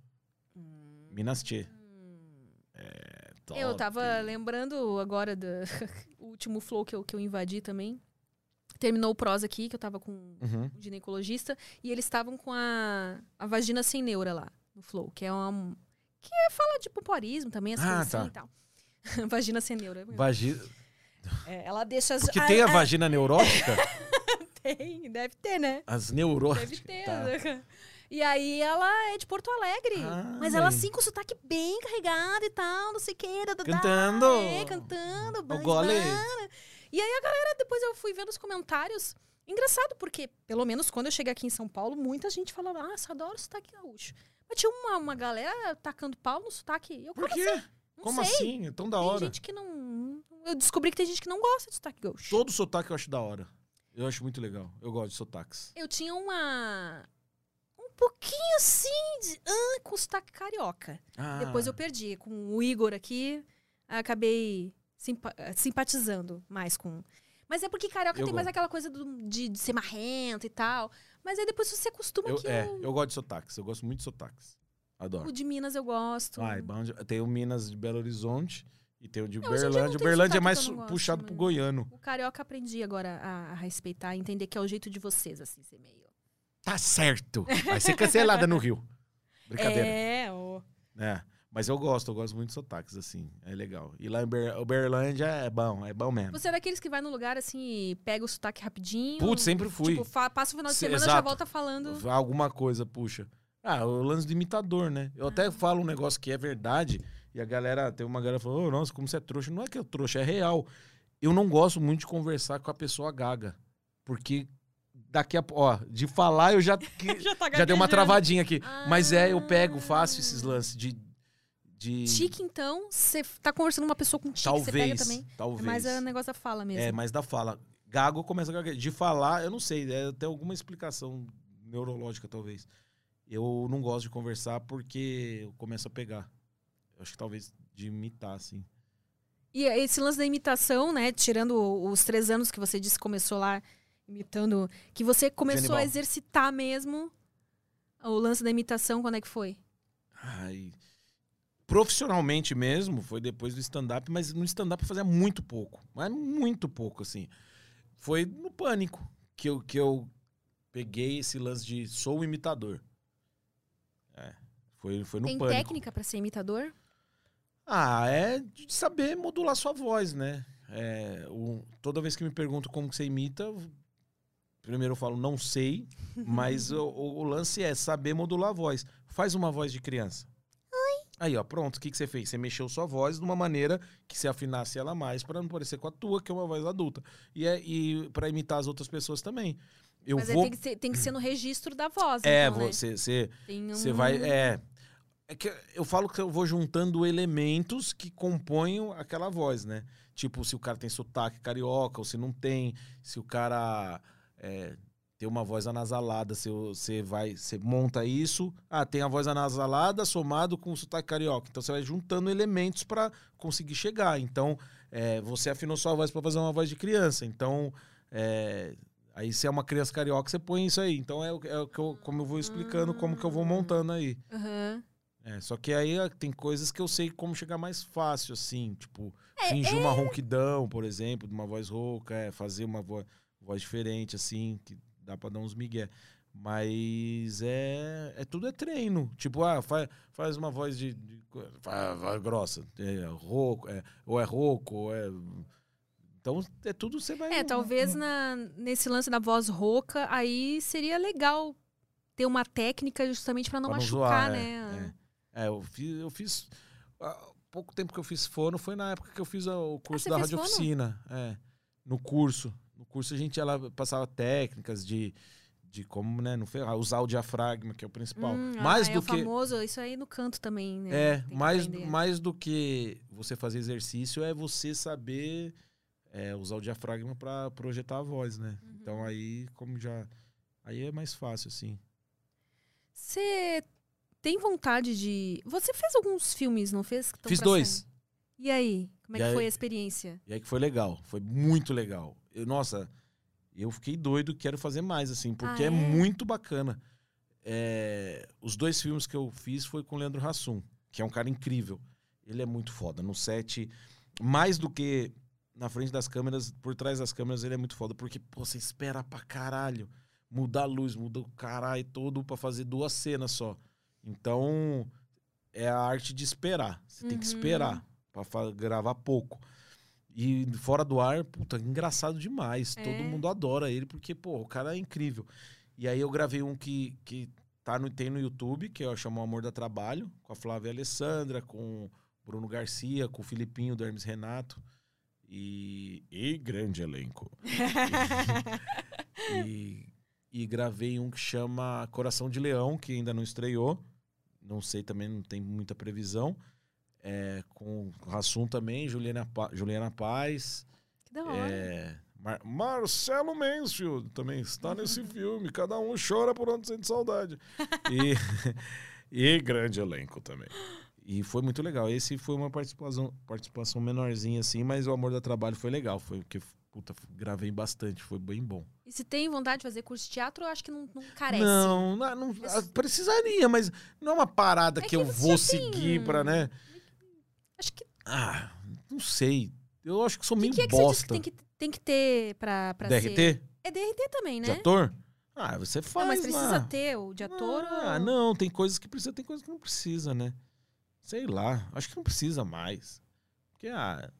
Minas Tchê. É, top. Hum. Eu tava lembrando agora do <laughs> último flow que eu, que eu invadi também. Terminou o prosa aqui, que eu tava com Uhum. um ginecologista, e eles estavam com a, a vagina sem neura lá, no flow, que é uma. que é, fala de pompoarismo também, as Ah, coisas tá. assim e tal. <laughs> vagina sem neura. Vagi... É, ela deixa as. Porque tem a vagina neurótica? <laughs> Tem, deve ter, né? As neuróticas. Deve ter. Tá. né? E aí ela é de Porto Alegre. Ah, mas ela assim com o sotaque bem carregado e tal, não sei o que. dadadá, Cantando. É, cantando. bas- gole. E aí a galera, depois eu fui vendo os comentários. Engraçado, porque, pelo menos quando eu cheguei aqui em São Paulo, muita gente falava, ah, adoro sotaque gaúcho. Mas tinha uma, uma galera tacando pau no sotaque. Eu, Por quê? assim? Não Como sei. assim? É tão da Tem hora. gente que não... Eu descobri que tem gente que não gosta de sotaque gaúcho. Todo sotaque eu acho da hora. Eu acho muito legal. Eu gosto de sotaques. Eu tinha uma. Um pouquinho assim de. Ah, com sotaque carioca. Ah, Depois eu perdi. Com o Igor aqui, acabei simpa- simpatizando mais com. Mas é porque carioca Eu tem mais aquela coisa do- de, de ser marrento e tal. Mas aí depois você acostuma eu, que é, o, eu gosto de sotaques. Eu gosto muito de sotaques. Adoro. o de Minas eu gosto. Ai, bom de- tem o Minas de Belo Horizonte e tem o de hoje em dia não Uberlândia. tem Uberlândia é mais gosto, puxado pro mas- goiano. O carioca aprendi agora a, a respeitar, a entender que é o jeito de vocês, assim, ser meio. Tá certo. Vai ser cancelada no Rio. <laughs> Brincadeira. É, o. É. Mas eu gosto, eu gosto muito de sotaques, assim. É legal. E lá em Uber- Uberlândia é bom, é bom mesmo. Você é daqueles que vai no lugar assim e pega o sotaque rapidinho? Putz, sempre fui. Tipo, passa o final de Se- semana e já volta falando. Alguma coisa, puxa. Ah, o lance do imitador, né? Eu Ah. até falo um negócio que é verdade, e a galera, tem uma galera que falou, "Ô, nossa, como você é trouxa. Não é que eu trouxa, é real. Eu não gosto muito de conversar com a pessoa gaga. Porque daqui a pouco, ó, de falar eu já, <laughs> que- Já tá já deu uma travadinha aqui. Mas é, eu Ah. pego, faço esses lances de. de Tique, então, você tá conversando com uma pessoa com tique, talvez. também. Talvez. É mais o negócio da fala mesmo. É, mas da fala. Gago começa a gaguejar. De falar, eu não sei, é, tem alguma explicação neurológica, talvez. Eu não gosto de conversar porque eu começo a pegar. Eu acho que talvez de imitar, assim. E esse lance da imitação, né? Tirando os três anos que você disse que começou lá imitando, que você começou a exercitar mesmo o lance da imitação, quando é que foi? Ai. Profissionalmente mesmo, foi depois do stand-up, mas no stand-up eu fazia muito pouco. Mas muito pouco, assim. Foi no pânico que eu, que eu peguei esse lance de sou o imitador. É. Foi, foi no Tem pânico. técnica pra ser imitador? Ah, é de saber modular sua voz, né? É, o- toda vez que me perguntam como que você imita, primeiro eu falo não sei, <laughs> mas o, o- lance é saber modular a voz. Faz uma voz de criança. Oi. Aí, ó, pronto. O que, que você fez? Você mexeu sua voz de uma maneira que se afinasse ela mais para não parecer com a tua, que é uma voz adulta. E, é, e para imitar as outras pessoas também. Eu Mas aí vou. tem, que ser, tem que ser no registro da voz, É, então, né? você, você, Tem você um- vai. É. É que eu falo que eu vou juntando elementos que compõem aquela voz, né? Tipo, se o cara tem sotaque carioca ou se não tem, se o cara é, tem uma voz anasalada, se você vai, você monta isso, ah, tem a voz anasalada somado com o sotaque carioca. Então você vai juntando elementos para conseguir chegar. Então, é, você afinou sua voz para fazer uma voz de criança. Então, é, aí se é uma criança carioca, você põe isso aí. Então é, é eu, como eu vou explicando, como que eu vou montando aí. Aham. É, só que aí ah, tem coisas que eu sei como chegar mais fácil, assim, tipo, É, fingir uma ronquidão, por exemplo, de uma voz rouca, é, fazer uma vo voz diferente, assim, que dá pra dar uns migué. Mas é, é tudo é treino. Tipo, ah, faz, faz uma voz de, de faz, voz grossa, é rouco, é, ou é rouco, ou é então é tudo você vai É, talvez na, nesse lance da voz rouca, aí seria legal ter uma técnica justamente pra não Pra não machucar, zoar, né? É, eu fiz, eu fiz há pouco tempo que eu fiz fono foi na época que eu fiz o curso Ah, da rádio oficina, é. No curso, no curso a gente ela passava técnicas de de como, né, não ah, usar o diafragma, que é o principal. Hum, mais ah, é do o que famoso, isso aí no canto também, né? É, Tem mais, mais do que você fazer exercício é você saber é, usar o diafragma para projetar a voz, né? Uhum. Então aí, como já. Aí é mais fácil, assim. Você tem vontade de. Você fez alguns filmes, não fez? Fiz dois. sair? E aí? Como é E que aí- foi a experiência? E aí que foi legal. Foi muito legal. Eu, nossa, eu fiquei doido, quero fazer mais, assim, porque Ah, é? é? muito bacana. É, os dois filmes que eu fiz foi com o Leandro Hassum, que é um cara incrível. Ele é muito foda. No set, mais do que na frente das câmeras, por trás das câmeras, ele é muito foda. Porque, pô, você espera pra caralho. Mudar a luz, muda o caralho todo pra fazer duas cenas só. Então, é a arte de esperar. Você tem que Uhum. esperar pra fa- gravar pouco. E fora do ar, puta, engraçado demais. É. Todo mundo adora ele, porque, pô, o cara é incrível. E aí eu gravei um que, que tá no, tem no YouTube, que é o Chamou Amor da Trabalho, com a Flávia Alessandra, com o Bruno Garcia, com o Filipinho do Hermes Renato. E, e grande elenco. <laughs> e, e gravei um que chama Coração de Leão, que ainda não estreou. Não sei também, não tem muita previsão. É, com Rassum também, Juliana, Pa- Juliana Paz. Que da hora. É, Mar- Marcelo Mansfield também está nesse <laughs> filme. Cada um chora por onde sente saudade. <laughs> E, <laughs> e grande elenco também. E foi muito legal. Esse foi uma participação, participação menorzinha, assim, mas o Amor da Trabalho foi legal. Foi que, puta, gravei bastante, foi bem bom. E se tem vontade de fazer curso de teatro, eu acho que não, não carece. Não, não, não- ah, precisaria, mas não é uma parada É que, que eu vou já tem- seguir pra, né? Acho que. Ah, não sei. Eu acho que sou meio que, é que bosta. que tem que, tem que ter pra, pra DRT? ser? É DRT também, De né? ator? Ah, você faz Não, mas precisa lá. ter o de ator Ah, ou... não, tem coisas que precisa, tem coisas que não precisa, né? Sei lá, acho que não precisa mais. Porque, ah,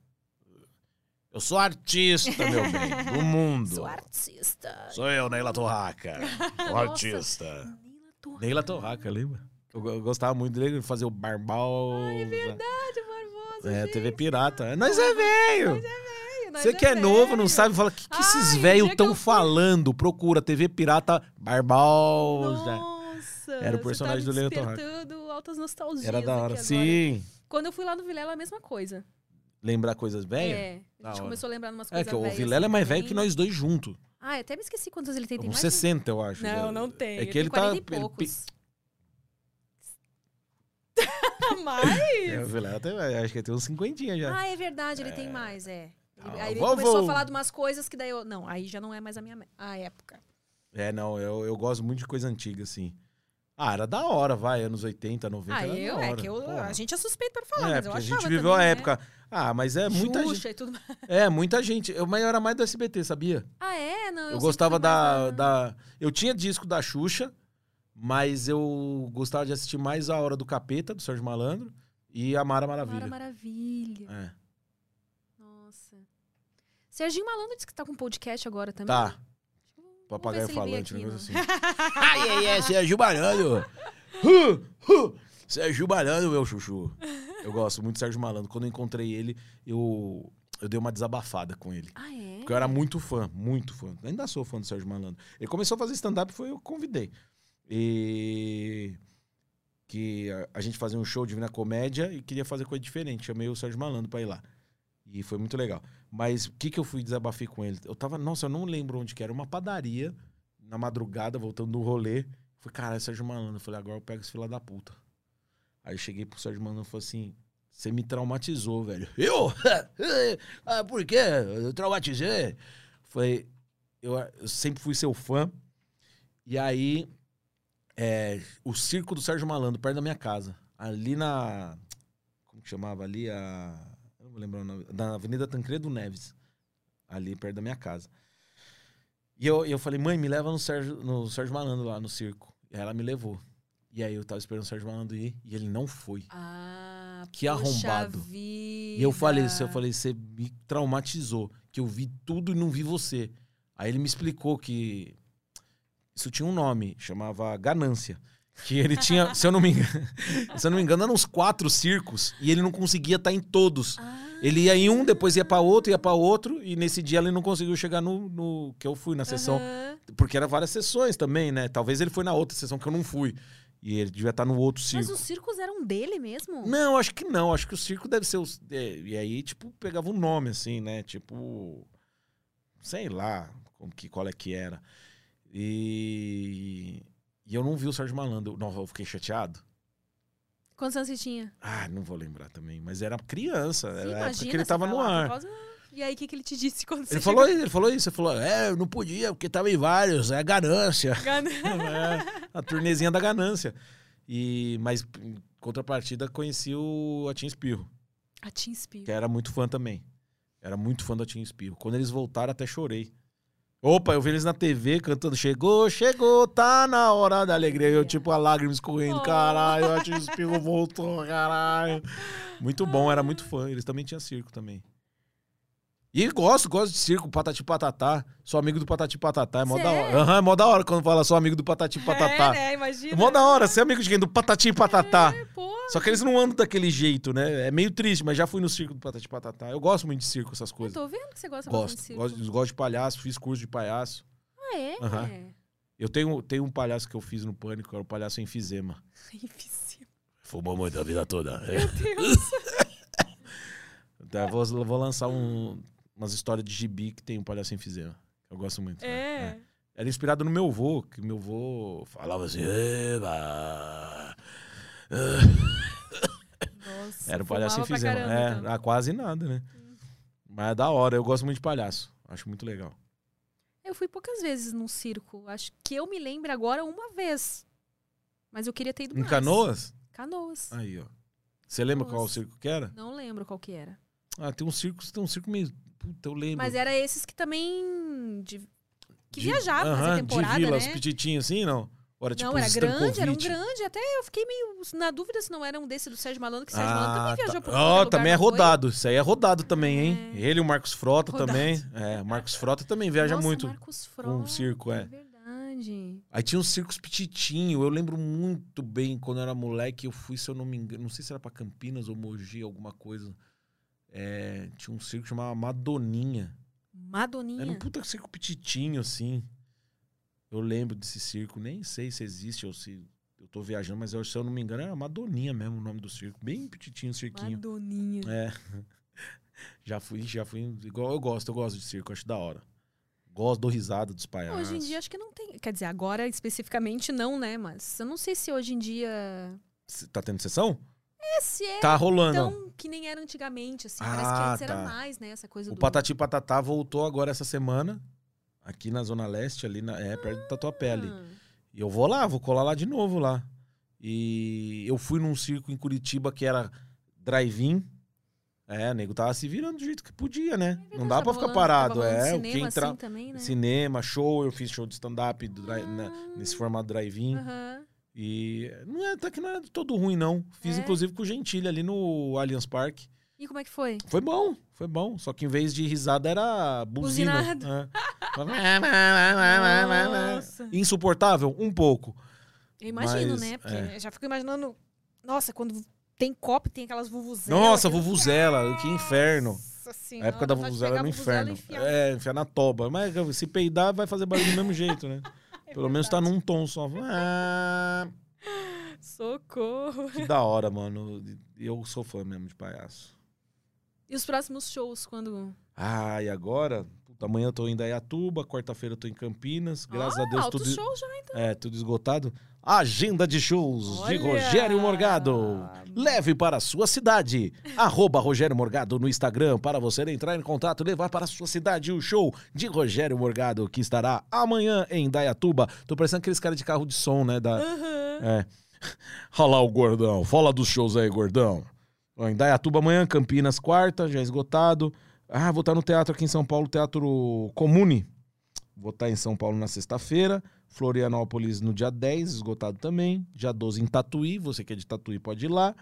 eu sou artista, meu <laughs> bem, do mundo. Sou artista. Sou eu, Neila Torraca, <laughs> Nossa. artista. Neila Torraca. Neila Torraca, lembra? Eu, eu gostava muito dele, fazer o Barbal. Ai, é verdade, Barbosa. É, gente. TV Pirata. Nós é velho! Nós Você que é novo, não velho. sabe, fala, o que, que esses velhos estão fui- falando? Procura TV Pirata Barbal. Nossa. Era o personagem do tá me Leandro Torraca. altas nostalgias Era da hora. Sim. Quando eu fui lá no Vilela, a mesma coisa. Lembrar coisas velhas? É. A gente hora. começou a lembrar de umas É, coisas que o Vilela é assim, mais velho que nós dois juntos. Ah, eu até me esqueci quantos ele tem. Tem Uns mais de- 60, eu acho. Não, não tem. É que ele tá. 40 e ele poucos. pi- <laughs> mais? É, o Vilela tem, acho que ele tem uns 50 já. Ah, é verdade, ele tem mais, é. Ele- Ah, aí ele vovô. começou a falar de umas coisas que daí eu. Não, aí já não é mais a minha a época. É, não, eu, eu gosto muito de coisa antiga, assim. Ah, era da hora, vai, anos 80, 90. Ah, era eu, da é que eu, Porra. a gente é suspeito para falar, É, mas eu porque a achava gente viveu também, a né? Ah, mas é muita Xuxa gente. e tudo mais. É, muita gente. Eu, mas eu era mais do SBT, sabia? Ah, é? Não, Eu, sempre gostava da, da. Eu tinha disco da Xuxa, mas eu gostava de assistir mais A Hora do Capeta, do Sérgio Malandro, e a Mara Maravilha. Mara Maravilha. É. Nossa. Serginho Malandro disse que tá com podcast agora também. Tá. Papagaio falante, um negócio não. assim. Ai, ai, ai, Sérgio Malandro. <laughs> Huh, huh. Sérgio Malandro, meu chuchu. <laughs> Eu gosto muito do Sérgio Malandro. Quando eu encontrei ele, eu, eu dei uma desabafada com ele. Ah, é? Porque eu era muito fã, muito fã. Ainda sou fã do Sérgio Malandro. Ele começou a fazer stand-up, foi eu que convidei. E que a, gente fazia um show de Divina Comédia e queria fazer coisa diferente. Chamei o Sérgio Malandro pra ir lá. E foi muito legal. Mas o que que eu fui desabafei com ele? Eu tava, nossa, eu não lembro onde que era. Uma padaria, na madrugada, voltando do rolê. Falei, cara, é Sérgio Malandro. Eu falei, agora eu pego esse filho da puta. Aí eu cheguei pro Sérgio Malandro e falei assim, você me traumatizou, velho. <laughs> Eu? <laughs> ah, por quê? Eu traumatizei? Falei, eu, eu sempre fui seu fã. E aí, é, o circo do Sérgio Malandro, perto da minha casa. Ali na. Como que chamava? Ali a. Eu não vou lembrar o nome. Na Avenida Tancredo Neves. Ali perto da minha casa. E eu, eu falei, mãe, me leva no Sérgio, no Sérgio Malandro lá no circo. E ela me levou. E aí eu tava esperando o Sérgio Malandro ir e ele não foi. Ah, Que arrombado. Vida. E eu falei isso, eu falei, você me traumatizou, que eu vi tudo e não vi você. Aí ele me explicou que isso tinha um nome, chamava ganância. Que ele tinha, <laughs> se eu não me engano, <laughs> se eu não me engano, eram uns quatro circos e ele não conseguia estar em todos. Ah, Ele ia em um, depois ia pra outro, ia pra outro, e nesse dia ele não conseguiu chegar no, no que eu fui na sessão. aham. Porque era várias sessões também, né? Talvez ele foi na outra sessão que eu não fui. E ele devia estar no outro circo. Mas os circos eram dele mesmo? Não, acho que não. Acho que o circo deve ser os. é, e aí, tipo, pegava um nome, assim, né? Tipo. Sei lá como que, qual é que era. E. E eu não vi o Sérgio Malandro. Não, eu fiquei chateado. Quantos anos você tinha? Ah, não vou lembrar também. Mas era criança. Sim, Era a época imagina, que ele tava vai no ar. causa- E aí, o que, que ele te disse quando você Ele falou, chegou? ele falou isso. Ele falou: É, eu não podia, porque tava em vários. É ganância. <laughs> É, a turnezinha da ganância. E, mas, em contrapartida, conheci o Atim Espirro. A Tim Spear. que era muito fã também. Era muito fã do Tim Espirro. Quando eles voltaram, até chorei. Opa, eu vi eles na TV cantando Chegou, chegou, tá na hora da alegria. Eu, tipo, a lágrima escorrendo. Oh. Caralho, o Tim Espirro voltou, caralho. Muito bom, era muito fã. Eles também tinham circo também. E gosto, gosto de circo, Patati Patatá. Sou amigo do Patati Patatá, é mó da é? hora. Aham, é mó da hora quando fala sou amigo do Patati Patatá. É, né? Imagina. É mó da hora, ser amigo de quem? Do Patati Patatá. É, pô. Só que eles não andam daquele jeito, né? É meio triste, mas já fui no circo do Patati Patatá. Eu gosto muito de circo, essas Eu coisas. tô vendo que você gosta bastante de Gosto, circo. gosto, gosto de palhaço, fiz curso de palhaço. Ah, é? Aham. Eu tenho, tenho um palhaço que eu fiz no Pânico, era o palhaço enfisema. <laughs> Difícil. Fumou muito a vida toda. É. Meu Deus. <laughs> Tá, vou, vou lançar um- umas histórias de gibi que tem um palhaço enfisema. Eu gosto muito. né? É. Era inspirado no meu avô, que meu avô falava assim. "Eba". Nossa. Era o palhaço enfisema. caramba, É, então. ah, quase nada, né? Mas é da hora, eu gosto muito de palhaço. Acho muito legal. Eu fui poucas vezes num circo. Acho que eu me lembro agora uma vez. Mas eu queria ter ido Em mais. Canoas? Canoas. Aí, ó. Você lembra Canoas. qual o circo que era? Não lembro qual que era. Ah, tem um circo, tem um circo meio. Puta, eu lembro. Mas era esses que também. de- que De- viajavam aham, nessa temporada, De vila, né? os assim, não? Era tipo não, era grande, era um grande. Até eu fiquei meio na dúvida se não era um desse do Sérgio Malandro, que o Sérgio Malandro Ah, também viajou tá. por Ó, lugar, também é não foi? rodado. Isso aí é rodado também, hein? É. Ele e o Marcos Frota Rodado. também. É, o Marcos Frota também viaja Nossa, muito. Marcos com Frota, o circo, é. verdade. Aí tinha uns circos petitinho. Eu lembro muito bem quando eu era moleque. Eu fui, se eu não me engano, não sei se era pra Campinas ou Mogi, alguma coisa. É, tinha um circo chamado Madoninha. Madoninha. Era um puta circo petitinho, assim. Eu lembro desse circo. Nem sei se existe ou se eu tô viajando, mas eu, se eu não me engano, era Madoninha mesmo o nome do circo. Bem petitinho o cirquinho. Madoninha. É. <laughs> Já fui, já fui. Igual eu gosto, eu gosto de circo, acho da hora. Gosto, dou risada dos palhaços. Hoje em dia acho que não tem. Quer dizer, agora especificamente não, né? Mas eu não sei se hoje em dia. Cê Tá tendo sessão? Esse é Tá rolando. tão que nem era antigamente, assim. Parece que Ah, antes era tá. mais, né? Essa coisa O do. Patati Patatá voltou agora essa semana. Aqui na Zona Leste, ali na, é perto do Tatuapé ali. Ah, E eu vou lá, vou colar lá de novo lá. E eu fui num circo em Curitiba que era drive-in. É, o nego tava se virando do jeito que podia, né? é Não dá pra ficar rolando- parado. É, o cinema que entra. assim também, né? Cinema, show, eu fiz show de stand-up Ah. nesse formato drive-in. Aham. E não é, até que não é todo ruim, não. Fiz, É? inclusive, com o Gentili ali no Allianz Parque. E como é que foi? Foi bom, foi bom. Só que em vez de risada era buzina. Buzinada. É. Insuportável? Um pouco. Eu imagino, Mas, né? Porque é. já fico imaginando. Nossa, quando tem copo, tem aquelas vuvuzelas. Nossa, vuvuzela, que inferno. Nossa A época da vontade de vuvuzela era no inferno. enfiar- É, enfiar na toba. Mas se peidar, vai fazer barulho do mesmo jeito, né? É Pelo menos tá num tom só. Ah, Socorro. que da hora, mano. Eu sou fã mesmo de palhaço. E os próximos shows, quando. Ah, e agora? Amanhã eu tô em Dayatuba, quarta-feira eu tô em Campinas. Graças ah, a Deus, tudo, shows já, então. é, tudo esgotado. Agenda de shows de Olha! Rogério Morgado. Leve para a sua cidade. Arroba Rogério Morgado no Instagram para você entrar em contato e levar para a sua cidade o show de Rogério Morgado, que estará amanhã em Dayatuba. Tô parecendo aqueles caras de carro de som, né? Da, Aham. é. <laughs> Olha lá o gordão. Fala dos shows aí, gordão. Ó, Em Dayatuba amanhã, Campinas quarta, já esgotado. Ah, vou estar no teatro aqui em São Paulo, Teatro Comune. vou estar em São Paulo na sexta-feira. Florianópolis no dia 10, esgotado também. Dia 12 em Tatuí, você que é de Tatuí pode ir lá.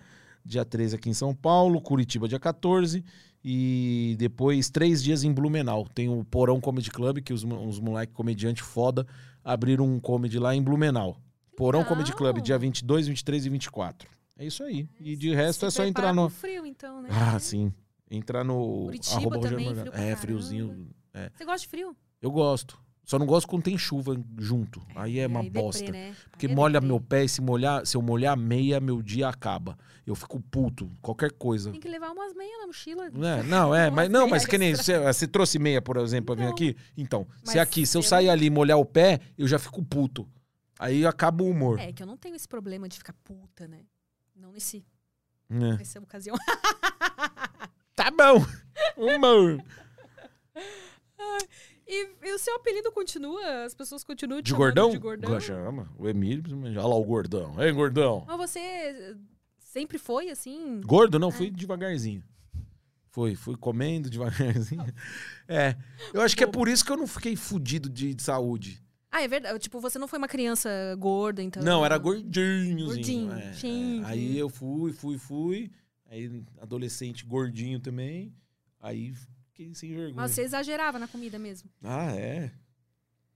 Dia 13 aqui em São Paulo. Curitiba dia 14. E depois três dias em Blumenau. Tem o Porão Comedy Club, que os, os moleques comediante foda abriram um comedy lá em Blumenau. Porão legal. Comedy Club, dia 22, 23 e 24. É isso aí. E de resto é só entrar no. frio, então, né? Ah, sim. Entrar no. Curitiba arroba também, frio pra É, friozinho. É. Você gosta de frio? Eu gosto. Só não gosto quando tem chuva junto. Aí é uma Aí deprê, bosta. né? Porque Aí é molha deprê. meu pé e se, molhar, se eu molhar a meia, meu dia acaba. Eu fico puto. Qualquer coisa. Tem que levar umas meias na mochila. É, não, é, mas não, mas que nem você, você trouxe meia, por exemplo, pra vir aqui. Então, se Mas aqui, se eu eu- sair ali e molhar o pé, eu já fico puto. Aí acaba o humor. É, que eu não tenho esse problema de ficar puta, né? Não nesse, É. nessa ocasião. <laughs> Tá bom. Humor. E, e o seu apelido continua? As pessoas continuam te De gordão? de gordão? Chama. O Emílio, olha lá o gordão. Ei, gordão. Mas você sempre foi assim? Gordo, não, fui devagarzinho. Fui, fui comendo devagarzinho. <laughs> É. Eu acho que é por isso que eu não fiquei fudido de, de saúde. Ah, é verdade. Tipo, você não foi uma criança gorda, então. Não, era gordinhozinho. Gordinho, é, é. Aí eu fui, fui, fui. Aí adolescente gordinho também. Aí fiquei sem vergonha. Mas você exagerava na comida mesmo. Ah, é.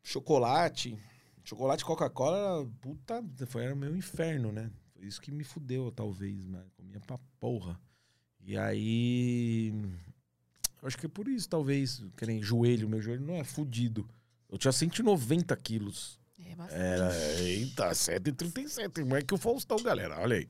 Chocolate. Chocolate Coca-Cola era puta, foi era meu inferno, né? Foi isso que me fudeu, talvez, mas comia pra porra. E aí. Acho que é por isso, talvez. Que nem joelho, meu joelho não é fudido. Eu tinha 190 quilos. É bastante. Era, eita, 7,37. Não é que o Faustão, galera, olha aí.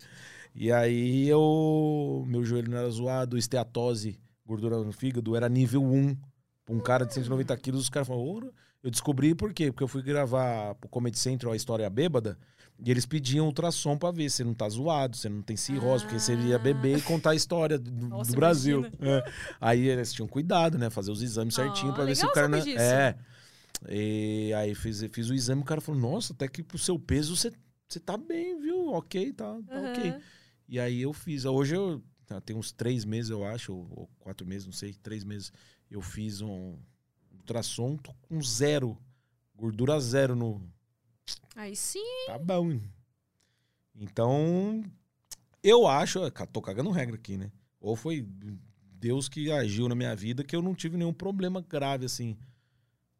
E aí eu. Meu joelho não era zoado, esteatose, gordura no fígado, era nível 1. Pra um cara de 190 quilos, os caras falaram, ouro. Eu descobri por quê? Porque eu fui gravar pro Comedy Central a história bêbada. E eles pediam ultrassom pra ver se não tá zoado, se não tem cirrose, porque você ia beber e contar a história do, do Nossa, Brasil. imagina. É. Aí eles tinham cuidado, né? Fazer os exames certinho Ah, pra ver se o cara. não- disso. É. E aí fiz, fiz o exame, o cara falou: Nossa, até que pro seu peso você, você tá bem, viu? Ok, tá, tá ok. E aí eu fiz. Hoje eu. tá, Tem uns três meses, eu acho, ou, quatro meses, não sei, três meses. Eu fiz um ultrassom com zero. Gordura zero no. Aí sim. Tá bom. Então, eu acho. eu Tô cagando regra aqui, né? Ou foi Deus que agiu na minha vida que eu não tive nenhum problema grave, assim,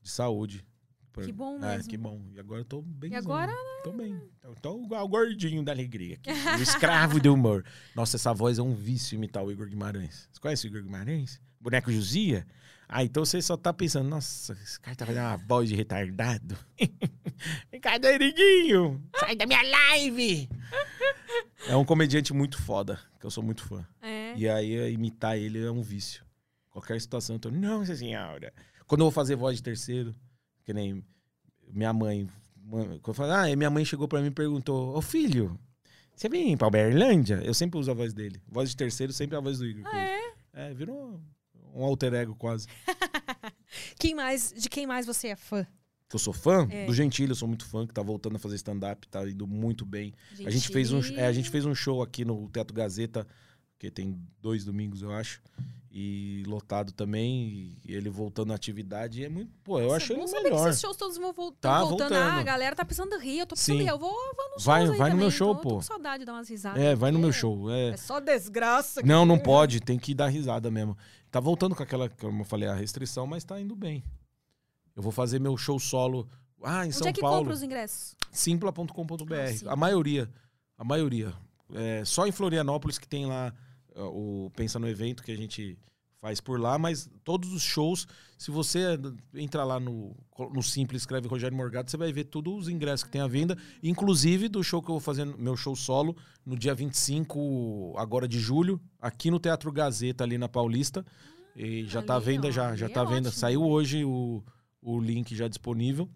de saúde. Que bom É, mesmo. que bom. E agora eu tô bem. E agora, Tô bem. Eu tô igual o gordinho da alegria aqui. <laughs> o escravo do humor. Nossa, essa voz é um vício imitar o Igor Guimarães. Você conhece o Igor Guimarães? Boneco Josia? Ah, então você só tá pensando, nossa, esse cara tá fazendo uma voz de retardado. <laughs> Vem cá, Deriguinho! Sai da minha live! É um comediante muito foda, que eu sou muito fã. É. E aí, imitar ele é um vício. Qualquer situação, eu tô, não, senhora. Quando eu vou fazer voz de terceiro, que nem minha mãe. Quando eu falo, ah, minha mãe chegou pra mim e perguntou: Ô filho, você vem pra Uberlândia? Eu sempre uso a voz dele. Voz de terceiro, sempre a voz do Igor. Ah, é? É, virou um alter ego quase. <laughs> Quem mais, de quem mais você é fã? Que eu sou fã É. do Gentili, eu sou muito fã, que tá voltando a fazer stand-up, tá indo muito bem. A gente fez um, é, a gente fez um show aqui no Teatro Gazeta, que tem dois domingos, eu acho. E lotado também. E ele voltando à atividade. E é muito. Pô, eu acho é ele melhor. que esses shows todos vão Tá voltando. voltando. Ah, a galera tá precisando rir, eu tô precisando Sim. rir. Eu vou, vou nos Vai- vai no meu show, tô, pô. Tô com saudade de dar umas risadas. É, vai no meu porque show. É. É só desgraça. Não, não aqui. pode, tem que dar risada mesmo. Tá voltando com aquela, como eu falei, a restrição, mas tá indo bem. Eu vou fazer meu show solo. Ah, em Onde São é que Paulo. compra os ingressos? Simpla.com.br. Ah, sim. a maioria. A maioria. É, só em Florianópolis que tem lá o Pensa no Evento que a gente faz por lá, mas todos os shows, se você entrar lá no, no Simples, escreve Rogério Morgado, você vai ver todos os ingressos que tem à venda, inclusive do show que eu vou fazer, meu show solo, no dia 25 agora de julho, aqui no Teatro Gazeta, ali na Paulista. E já tá à venda já, já tá é à venda. ótimo. Saiu hoje o, o link já disponível.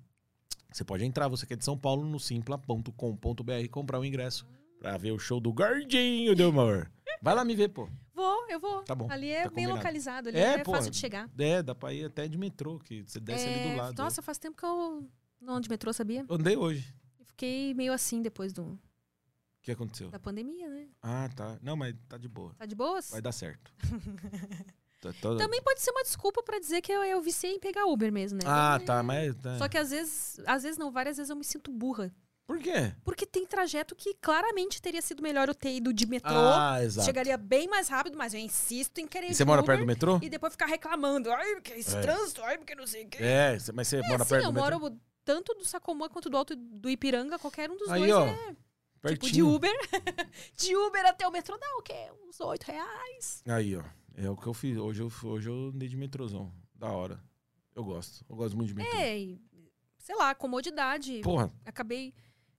Você pode entrar, você que é de São Paulo, no simpla.com.br e comprar o ingresso pra ver o show do Gordinho do Humor. Vai lá me ver, pô. Vou, eu vou. Tá bom, Ali é tá bem combinado. localizado, ali É, é, pô. fácil de chegar. É, dá pra ir até de metrô, que você desce ali É, do lado. Nossa, faz tempo que eu não ando de metrô, sabia? Eu andei hoje. Eu Fiquei meio assim depois do, O que aconteceu? da pandemia, né? Ah, tá. Não, mas tá de boa. Tá de boas? Vai dar certo. <laughs> Tá todo- Também pode ser uma desculpa pra dizer que eu, eu viciei em pegar Uber mesmo, né? Ah, tá, mas. tá. Só que às vezes, às vezes não, várias vezes eu me sinto burra. Por quê? Porque tem trajeto que claramente teria sido melhor eu ter ido de metrô. Ah, exato. Chegaria bem mais rápido, mas eu insisto em querer E você mora Uber perto do metrô? E depois ficar reclamando. Ai, porque esse É. trânsito, ai, porque não sei o quê. É, mas você É, mora sim, perto eu do metrô? moro tanto do Sacomã quanto do Alto do Ipiranga, qualquer um dos Aí, dois ó. é tipo Pertinho. de Uber. <laughs> de Uber até o metrô dá o quê? Uns oito reais. Aí, ó. É o que eu fiz. Hoje eu, hoje eu andei de metrôzão. Da hora. Eu gosto. Eu gosto muito de metrô. É, sei lá, comodidade. Porra, Acabei.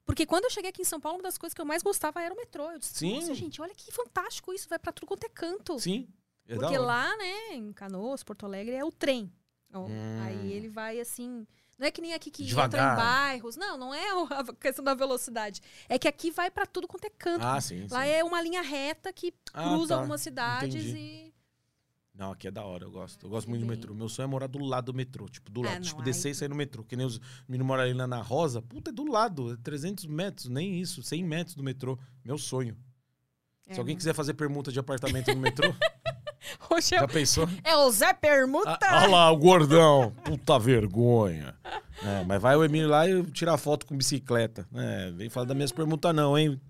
Porque quando eu cheguei aqui em São Paulo, uma das coisas que eu mais gostava era o metrô. Eu disse, Sim. nossa, gente, olha que fantástico isso, vai pra tudo quanto é canto. sim. É Porque lá, né, em Canoas, Porto Alegre, é o trem. Ó, Hum. Aí ele vai assim. Não é que nem aqui que Devagar. entra em bairros. Não, não é <laughs> a questão da velocidade. É que aqui vai pra tudo quanto é canto. Ah, sim. Lá sim. é uma linha reta que Ah, cruza tá. algumas cidades Entendi. e. Não, aqui é da hora, eu gosto. Eu gosto É muito de bem- metrô. Meu sonho é morar do lado do metrô. Tipo, do Ah, lado. não, tipo, descer e sair no metrô. Que nem os meninos moram ali lá na Rosa. Puta, é do lado. É 300 metros, nem isso. 100 metros do metrô. Meu sonho. É, Se alguém não. quiser fazer permuta de apartamento no metrô, <laughs> Hoje é, já pensou? é o Zé Permuta! Ah, Olha lá, o gordão. Puta vergonha. É, mas vai o Emílio lá e tirar foto com bicicleta. É, vem falar das minhas perguntas não, hein?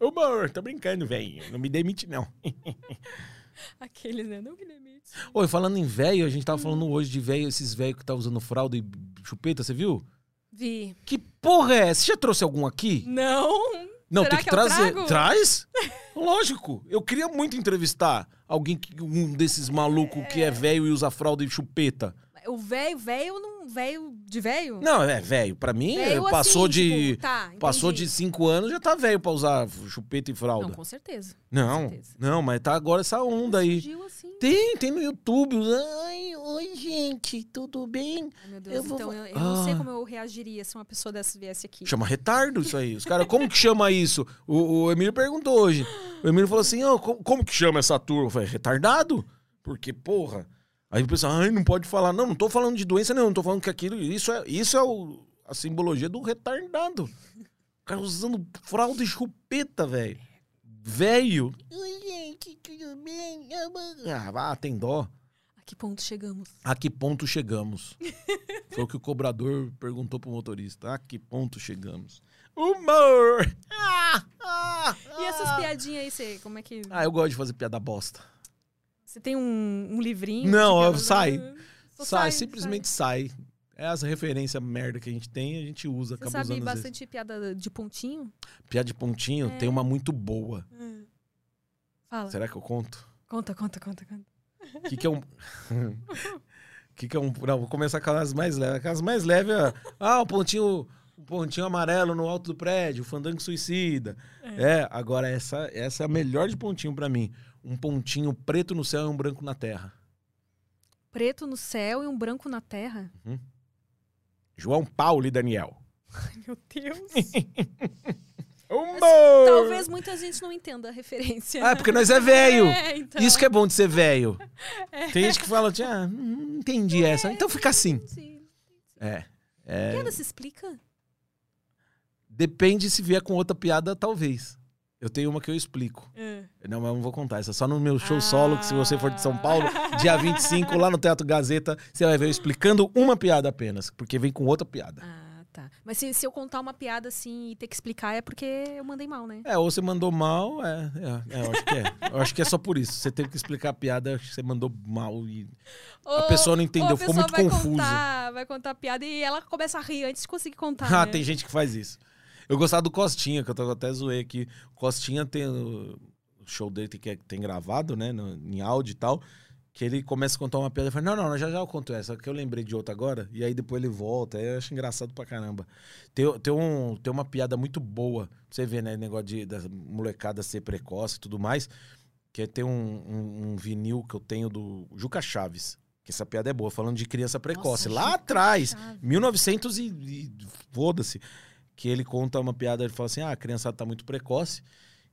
Ô, amor, tô brincando, velho. Não me demite, não. <laughs> <laughs> Aqueles, né? Não me demite. Oi, falando em velho, a gente tava falando hoje de velho, esses velhos que tá usando fralda e chupeta, você viu? Vi. Que porra é essa? Você já trouxe algum aqui? Não! Não, Será tem que, que trazer. trago? Traz? <laughs> Lógico. Eu queria muito entrevistar alguém, que, um desses malucos que é velho e usa fralda e chupeta. O velho, velho, não. Velho de velho? Não, é velho. Pra mim, Velho é, passou assim, de. tipo, tá, Passou de cinco anos, já tá velho pra usar chupeta e fralda. Não, com certeza. Não, certeza. não, mas tá agora essa onda aí. Surgiu assim. Tem, tem no YouTube. Ai, oi, gente, tudo bem? Ai, meu Deus, Eu então eu, eu não sei Ah. como eu reagiria se uma pessoa dessa viesse aqui. Chama retardo isso aí. Os caras, como que chama isso? O, o Emílio perguntou hoje. O Emílio falou assim: "Ô, co- como, que chama essa turma? Eu falei, retardado? Porque, porra. Aí o pessoal, ai, não pode falar. Não, não tô falando de doença, não. Não tô falando que aquilo. Isso é, isso é o- a simbologia do retardado. O cara usando fralda e chupeta, velho. Velho. Oi, gente, tudo bem? Ah, vá, tem dó. A que ponto chegamos? A que ponto chegamos? Foi o que o cobrador perguntou pro motorista. A que ponto chegamos? Humor! Ah, ah, E essas ah. piadinhas aí, você, como é que. Ah, eu gosto de fazer piada bosta. Você tem um, um livrinho? Não, sai. Só Sai, simplesmente sai. É as referências merda que a gente tem, a gente usa, Você acaba sabe bastante piada de pontinho? Piada de pontinho, É. tem uma muito boa. Fala. Será que eu conto? Conta, conta, conta, conta. O que, que é um. O <laughs> que, que é um. Não, vou começar com as mais leves. Aquelas mais leves é. Ah, o pontinho. O pontinho amarelo no alto do prédio, o fandango suicida. É, agora essa, essa é a melhor de pontinho pra mim. Um pontinho preto no céu e um branco na terra. Preto no céu e um branco na terra? João Paulo e Daniel. Meu Deus. <laughs> Humor! Talvez muita gente não entenda a referência. Ah, porque nós é velho. <laughs> É, então. Isso que é bom de ser velho. <laughs> Tem gente que fala, assim, ah, não entendi essa. Então fica assim. Sim. É. é Piada se explica? depende se vier com outra piada, talvez. Eu tenho uma que eu explico. É. Não, mas eu não vou contar. Essa é só no meu show solo, que se você for de São Paulo, dia <laughs> 25, lá no Teatro Gazeta, você vai ver eu explicando uma piada apenas, porque vem com outra piada. Ah, tá. Mas se, se eu contar uma piada assim e ter que explicar, é porque eu mandei mal, né? É, ou você mandou mal, é, é, é, eu acho que é. Eu acho que é só por isso. Você teve que explicar a piada, acho que você mandou mal e a pessoa não entendeu, ou ficou muito vai confuso. Contar, vai contar a piada e ela começa a rir antes de conseguir contar. Ah, né? tem gente que faz isso. Eu gostava do Costinha, que eu até zoei aqui. O Costinha tem o show dele que é- tem gravado, né, no- em áudio e tal, que ele começa a contar uma piada e fala, não, não, já já eu conto essa, que eu lembrei de outra agora, e aí depois ele volta, aí eu acho engraçado pra caramba. Tem, tem, um, tem uma piada muito boa, você ver, né, negócio de, da molecada ser precoce e tudo mais, que tem um, um- um vinil que eu tenho do Juca Chaves, que essa piada é boa, falando de criança precoce. Lá Juca atrás, Chaves. 1900 e, e foda-se. Que ele conta uma piada, ele fala assim: ah, a criançada tá muito precoce.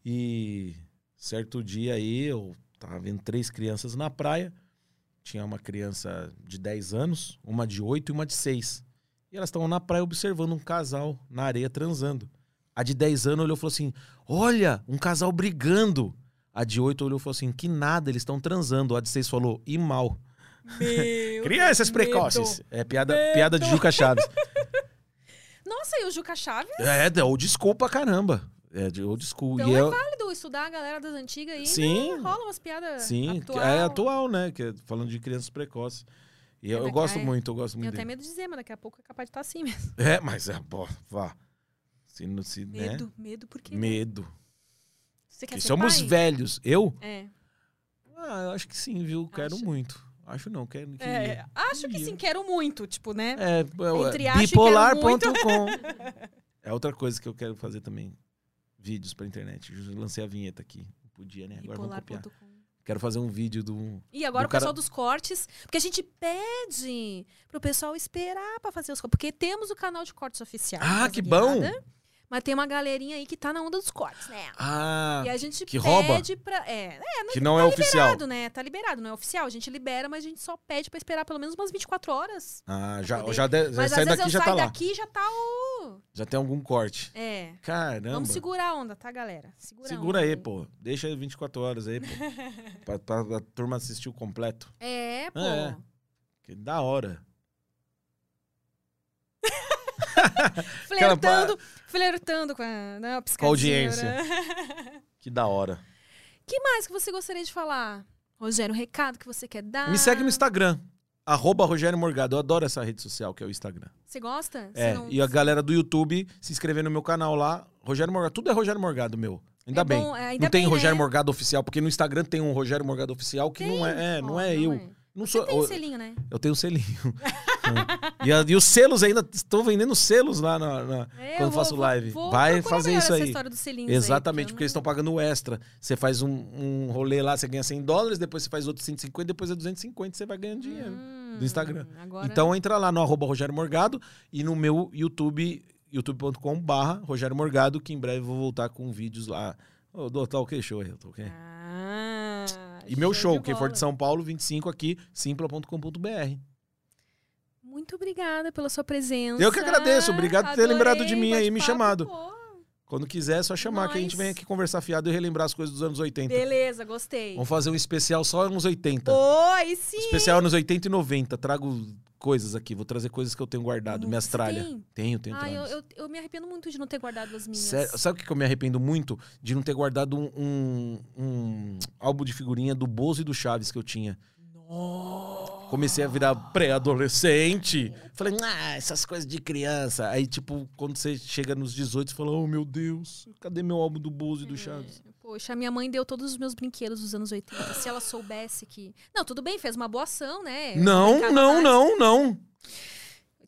E certo dia aí, eu tava vendo três crianças na praia. Tinha uma criança de 10 anos, uma de 8 e uma de 6. E elas estavam na praia observando um casal na areia transando. A de 10 anos olhou e falou assim: Olha, um casal brigando. A de 8 olhou e falou assim: que nada, eles estão transando. A de 6 falou: e mal. <laughs> Crianças medo. precoces. É piada, piada de Juca Chaves. <laughs> Nossa, e o Juca Chaves? É, de old school pra caramba. É, de old school. Então e é eu, válido estudar a galera das antigas aí. Sim. né? Rola umas piadas sim, atual. é atual, né? Que é falando de crianças precoces. E eu, eu gosto a- muito, eu gosto Tenho muito até dele. medo de dizer, mas daqui a pouco é capaz de estar assim mesmo. É, mas é, pô, vá. Se, não- se, né? Medo, medo, por quê? Medo. Você quer Que ser somos pai? velhos. Eu? É. Ah, eu acho que sim, viu? Quero Acha? muito. Acho não, quero que. É, acho que sim, quero muito, tipo, né? É, é, Entre bipolar.com. é outra coisa que eu quero fazer também. Vídeos pra internet. Eu lancei a vinheta aqui. Não podia, né? Agora vamos copiar. Quero fazer um vídeo do. E agora Do o pessoal cara- dos cortes, porque a gente pede pro pessoal esperar pra fazer os cortes, porque temos o canal de cortes oficial. Ah, que bom! Mas tem uma galerinha aí que tá na onda dos cortes, né? Ah, e a gente que pede rouba? pra. É, é que não é oficial. liberado, né? Tá liberado, não é oficial. A gente libera, mas a gente só pede pra esperar pelo menos umas 24 horas. Ah, já, poder- já, de, já Mas às sai vezes daqui eu já tá lá. daqui já tá o. Já tem algum corte. É. Caramba. Vamos segurar a onda, tá, galera? Segura, Segura onda aí, pô. Deixa 24 horas aí, pô. <laughs> pra, pra a turma assistir o completo. É, pô. É. Que da hora. <laughs> <laughs> Flertando, flertando com a, né, a audiência. <laughs> Que da hora. que mais que você gostaria de falar? Rogério, um recado que você quer dar? Me segue no Instagram. Arroba Rogério Morgado. Eu adoro essa rede social que é o Instagram. Você gosta? Você É, não- e a galera do YouTube se inscrever no meu canal lá. Rogério Morgado. Tudo é Rogério Morgado, meu. Ainda É bem. bom, é, ainda não tem bem, Rogério né? Morgado oficial, porque no Instagram tem um Rogério Morgado oficial que não é, é, não Ó, é eu. Não Você sou, tem um selinho, né? Eu tenho selinho. <laughs> E, a- e os selos ainda, estou vendendo selos lá na, na- É, quando eu faço vou- live. vou Vai fazer isso aí. selinhos aí, Exatamente, porque eu porque eles estão pagando extra. Você faz um, um rolê lá, você ganha 100 dólares, depois você faz outro 150, depois é 250, você vai ganhando dinheiro Hum, do Instagram. Agora... Então entra lá no arroba Rogério Morgado e no meu YouTube, youtube.com barra Rogério Morgado, que em breve eu vou voltar com vídeos lá. Ô, do tá ok show aí, tá ok? Ah, E meu show, quem for de. São Paulo, 25 aqui, simpla.com.br. Muito obrigada pela sua presença. Eu que agradeço, obrigado por ter lembrado de mim aí, me bate-papo, chamado. pô. Quando quiser, é só chamar que a gente Nós. vem aqui conversar fiado e relembrar as coisas dos anos 80. Beleza, gostei. Vamos fazer um especial só anos 80. Oi, sim. Especial anos 80 e 90. Trago coisas aqui, vou trazer coisas que eu tenho guardado. Hum, Minhas tralhas. Tenho, tenho Ah, eu, eu, eu me arrependo muito de não ter guardado as minhas. Sério, sabe o que eu me arrependo muito? De não ter guardado um, um, um álbum de figurinha do Bozo e do Chaves que eu tinha. Comecei a virar pré-adolescente. Falei, ah, essas coisas de criança. Aí, tipo, quando você chega nos 18, você fala, oh meu Deus, cadê meu álbum do Bozo e do Chaves? Poxa, a minha mãe deu todos os meus brinquedos dos anos 80. Se ela soubesse que. Não, tudo bem, fez uma boa ação, né? Não, não, mais. não, não.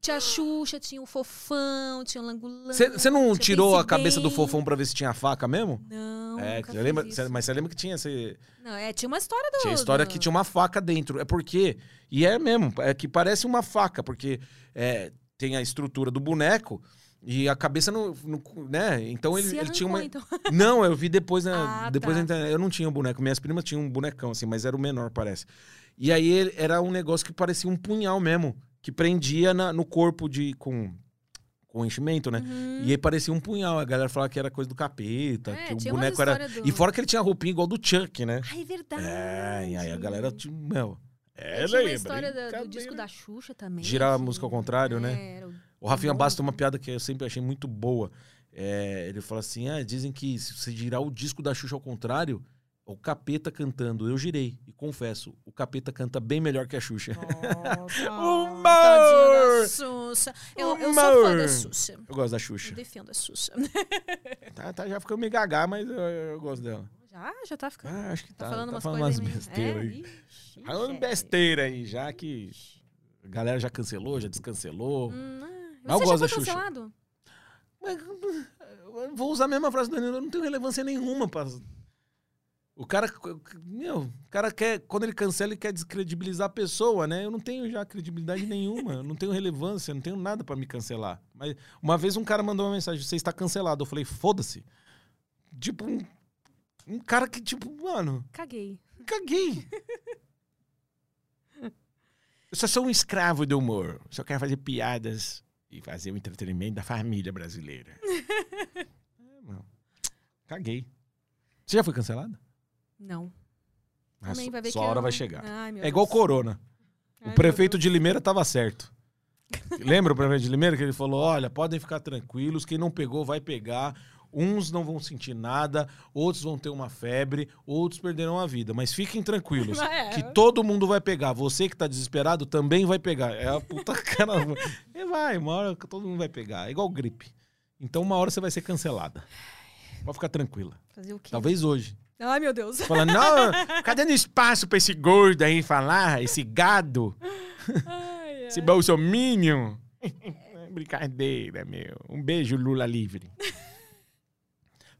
Tinha Xuxa, tinha o Fofão, tinha o Langulão. Você não tirou a cabeça do fofão pra ver se tinha faca mesmo? Não, é, lembra, cê- mas você lembra que tinha esse. Não, é, tinha uma história do... Tinha história do- que tinha uma faca dentro. É porque. E é mesmo, é que parece uma faca, porque é, tem a estrutura do boneco e a cabeça não. não- né? Então ele, Se ele tinha uma. arrancou, então. <laughs> Não, eu vi depois na, Ah, depois tá. na internet. Eu não tinha um boneco. Minhas primas tinham um bonecão, assim, mas era o menor, parece. E aí ele- era um negócio que parecia um punhal mesmo, que prendia na- no corpo de. com, com enchimento, né? Uhum. E aí parecia um punhal. A galera falava que era coisa do capeta, É, que o boneco era. do- E fora que ele tinha roupinha igual do Chuck, né? Ai, verdade. É, e aí a galera, tipo, meu. É, tinha uma daí, história do brincadeira. disco da Xuxa também. Girar a que- música ao contrário, né? É, era o- O Rafinha. Bastos tem uma piada que eu sempre achei muito boa. É, ele fala assim: ah, dizem que se você girar o disco da Xuxa ao contrário, o capeta cantando. Eu girei e confesso, o capeta canta bem melhor que a Xuxa. Nossa, <laughs> Humor! Xuxa. Eu, eu sou fã Humor! da Xuxa. Eu gosto da Eu Xuxa. defendo a Xuxa. <laughs> Tá, tá, já ficou meio gagá, mas eu, eu gosto dela. Já? Já tá ficando. Ah, acho que tá, tá. falando tá umas falando coisas umas aí. é, aí. ixi, Falando besteira aí, já que a galera já cancelou, já descancelou. Hum, ah, Mas eu Você gosto já da foi Xuxa. cancelado? Mas, eu vou usar a mesma frase do Danilo, eu não tenho relevância nenhuma pra... O cara, meu, o cara quer, quando ele cancela, ele quer descredibilizar a pessoa, né? Eu não tenho já credibilidade nenhuma, eu não tenho relevância, não tenho nada pra me cancelar. Mas uma vez um cara mandou uma mensagem, você está cancelado. Eu falei, foda-se. Tipo, um, um cara que, tipo, mano, Caguei. caguei. Eu só sou um escravo do humor. Só quero fazer piadas e fazer o entretenimento da família brasileira. <laughs> É, mano. Caguei. Você já foi cancelado? Não. Mas Também vai ver sua que hora eu- vai chegar. Ai, É igual Deus. corona. Ai, O prefeito de Limeira tava certo. <laughs> Lembra o prefeito de Limeira que ele falou: olha, podem ficar tranquilos, quem não pegou vai pegar. Uns não vão sentir nada, outros vão ter uma febre, outros perderão a vida. Mas fiquem tranquilos, <laughs> É. que todo mundo vai pegar. Você que tá desesperado também vai pegar. É a puta <laughs> cara. E vai, uma hora todo mundo vai pegar. É igual gripe. Então uma hora você vai ser cancelada. Pode ficar tranquila. Fazer o quê? Talvez hoje. Ai, meu Deus. Falando, não, cadê dando espaço pra esse gordo aí falar? Esse gado? Ai, Esse bolsominion. <laughs> Brincadeira, meu. Um beijo, Lula livre.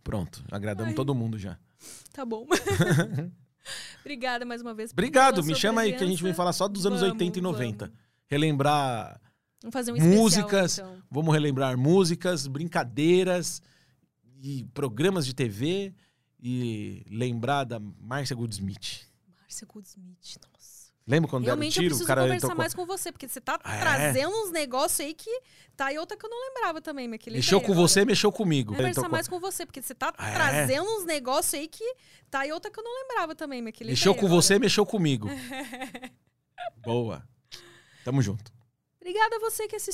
Pronto, agradamos Ai. todo mundo já. Tá bom. <laughs> Obrigada mais uma vez. Obrigado, me chama aí que a gente vem presença. falar só dos anos Vamos, 80 e 90. vamos. Relembrar Vamos fazer um especial, músicas, então. vamos relembrar músicas, brincadeiras e programas de TV e lembrar da Márcia Goldsmith. Márcia Goldsmith, nossa. Lembra quando Realmente deram eu tiro? preciso O cara conversar tocou- mais com você, porque você tá Ah, é? trazendo uns negócios aí que tá e outra que eu não lembrava também, mas que Mexeu com agora. você, mexeu comigo. Vou conversar tocou- mais com você, porque você tá Ah, é? trazendo uns negócios aí que tá e outra que eu não lembrava também, mas que lembrei Mexeu com agora. você, mexeu comigo. <laughs> Boa. Tamo junto. Obrigada a você que assistiu.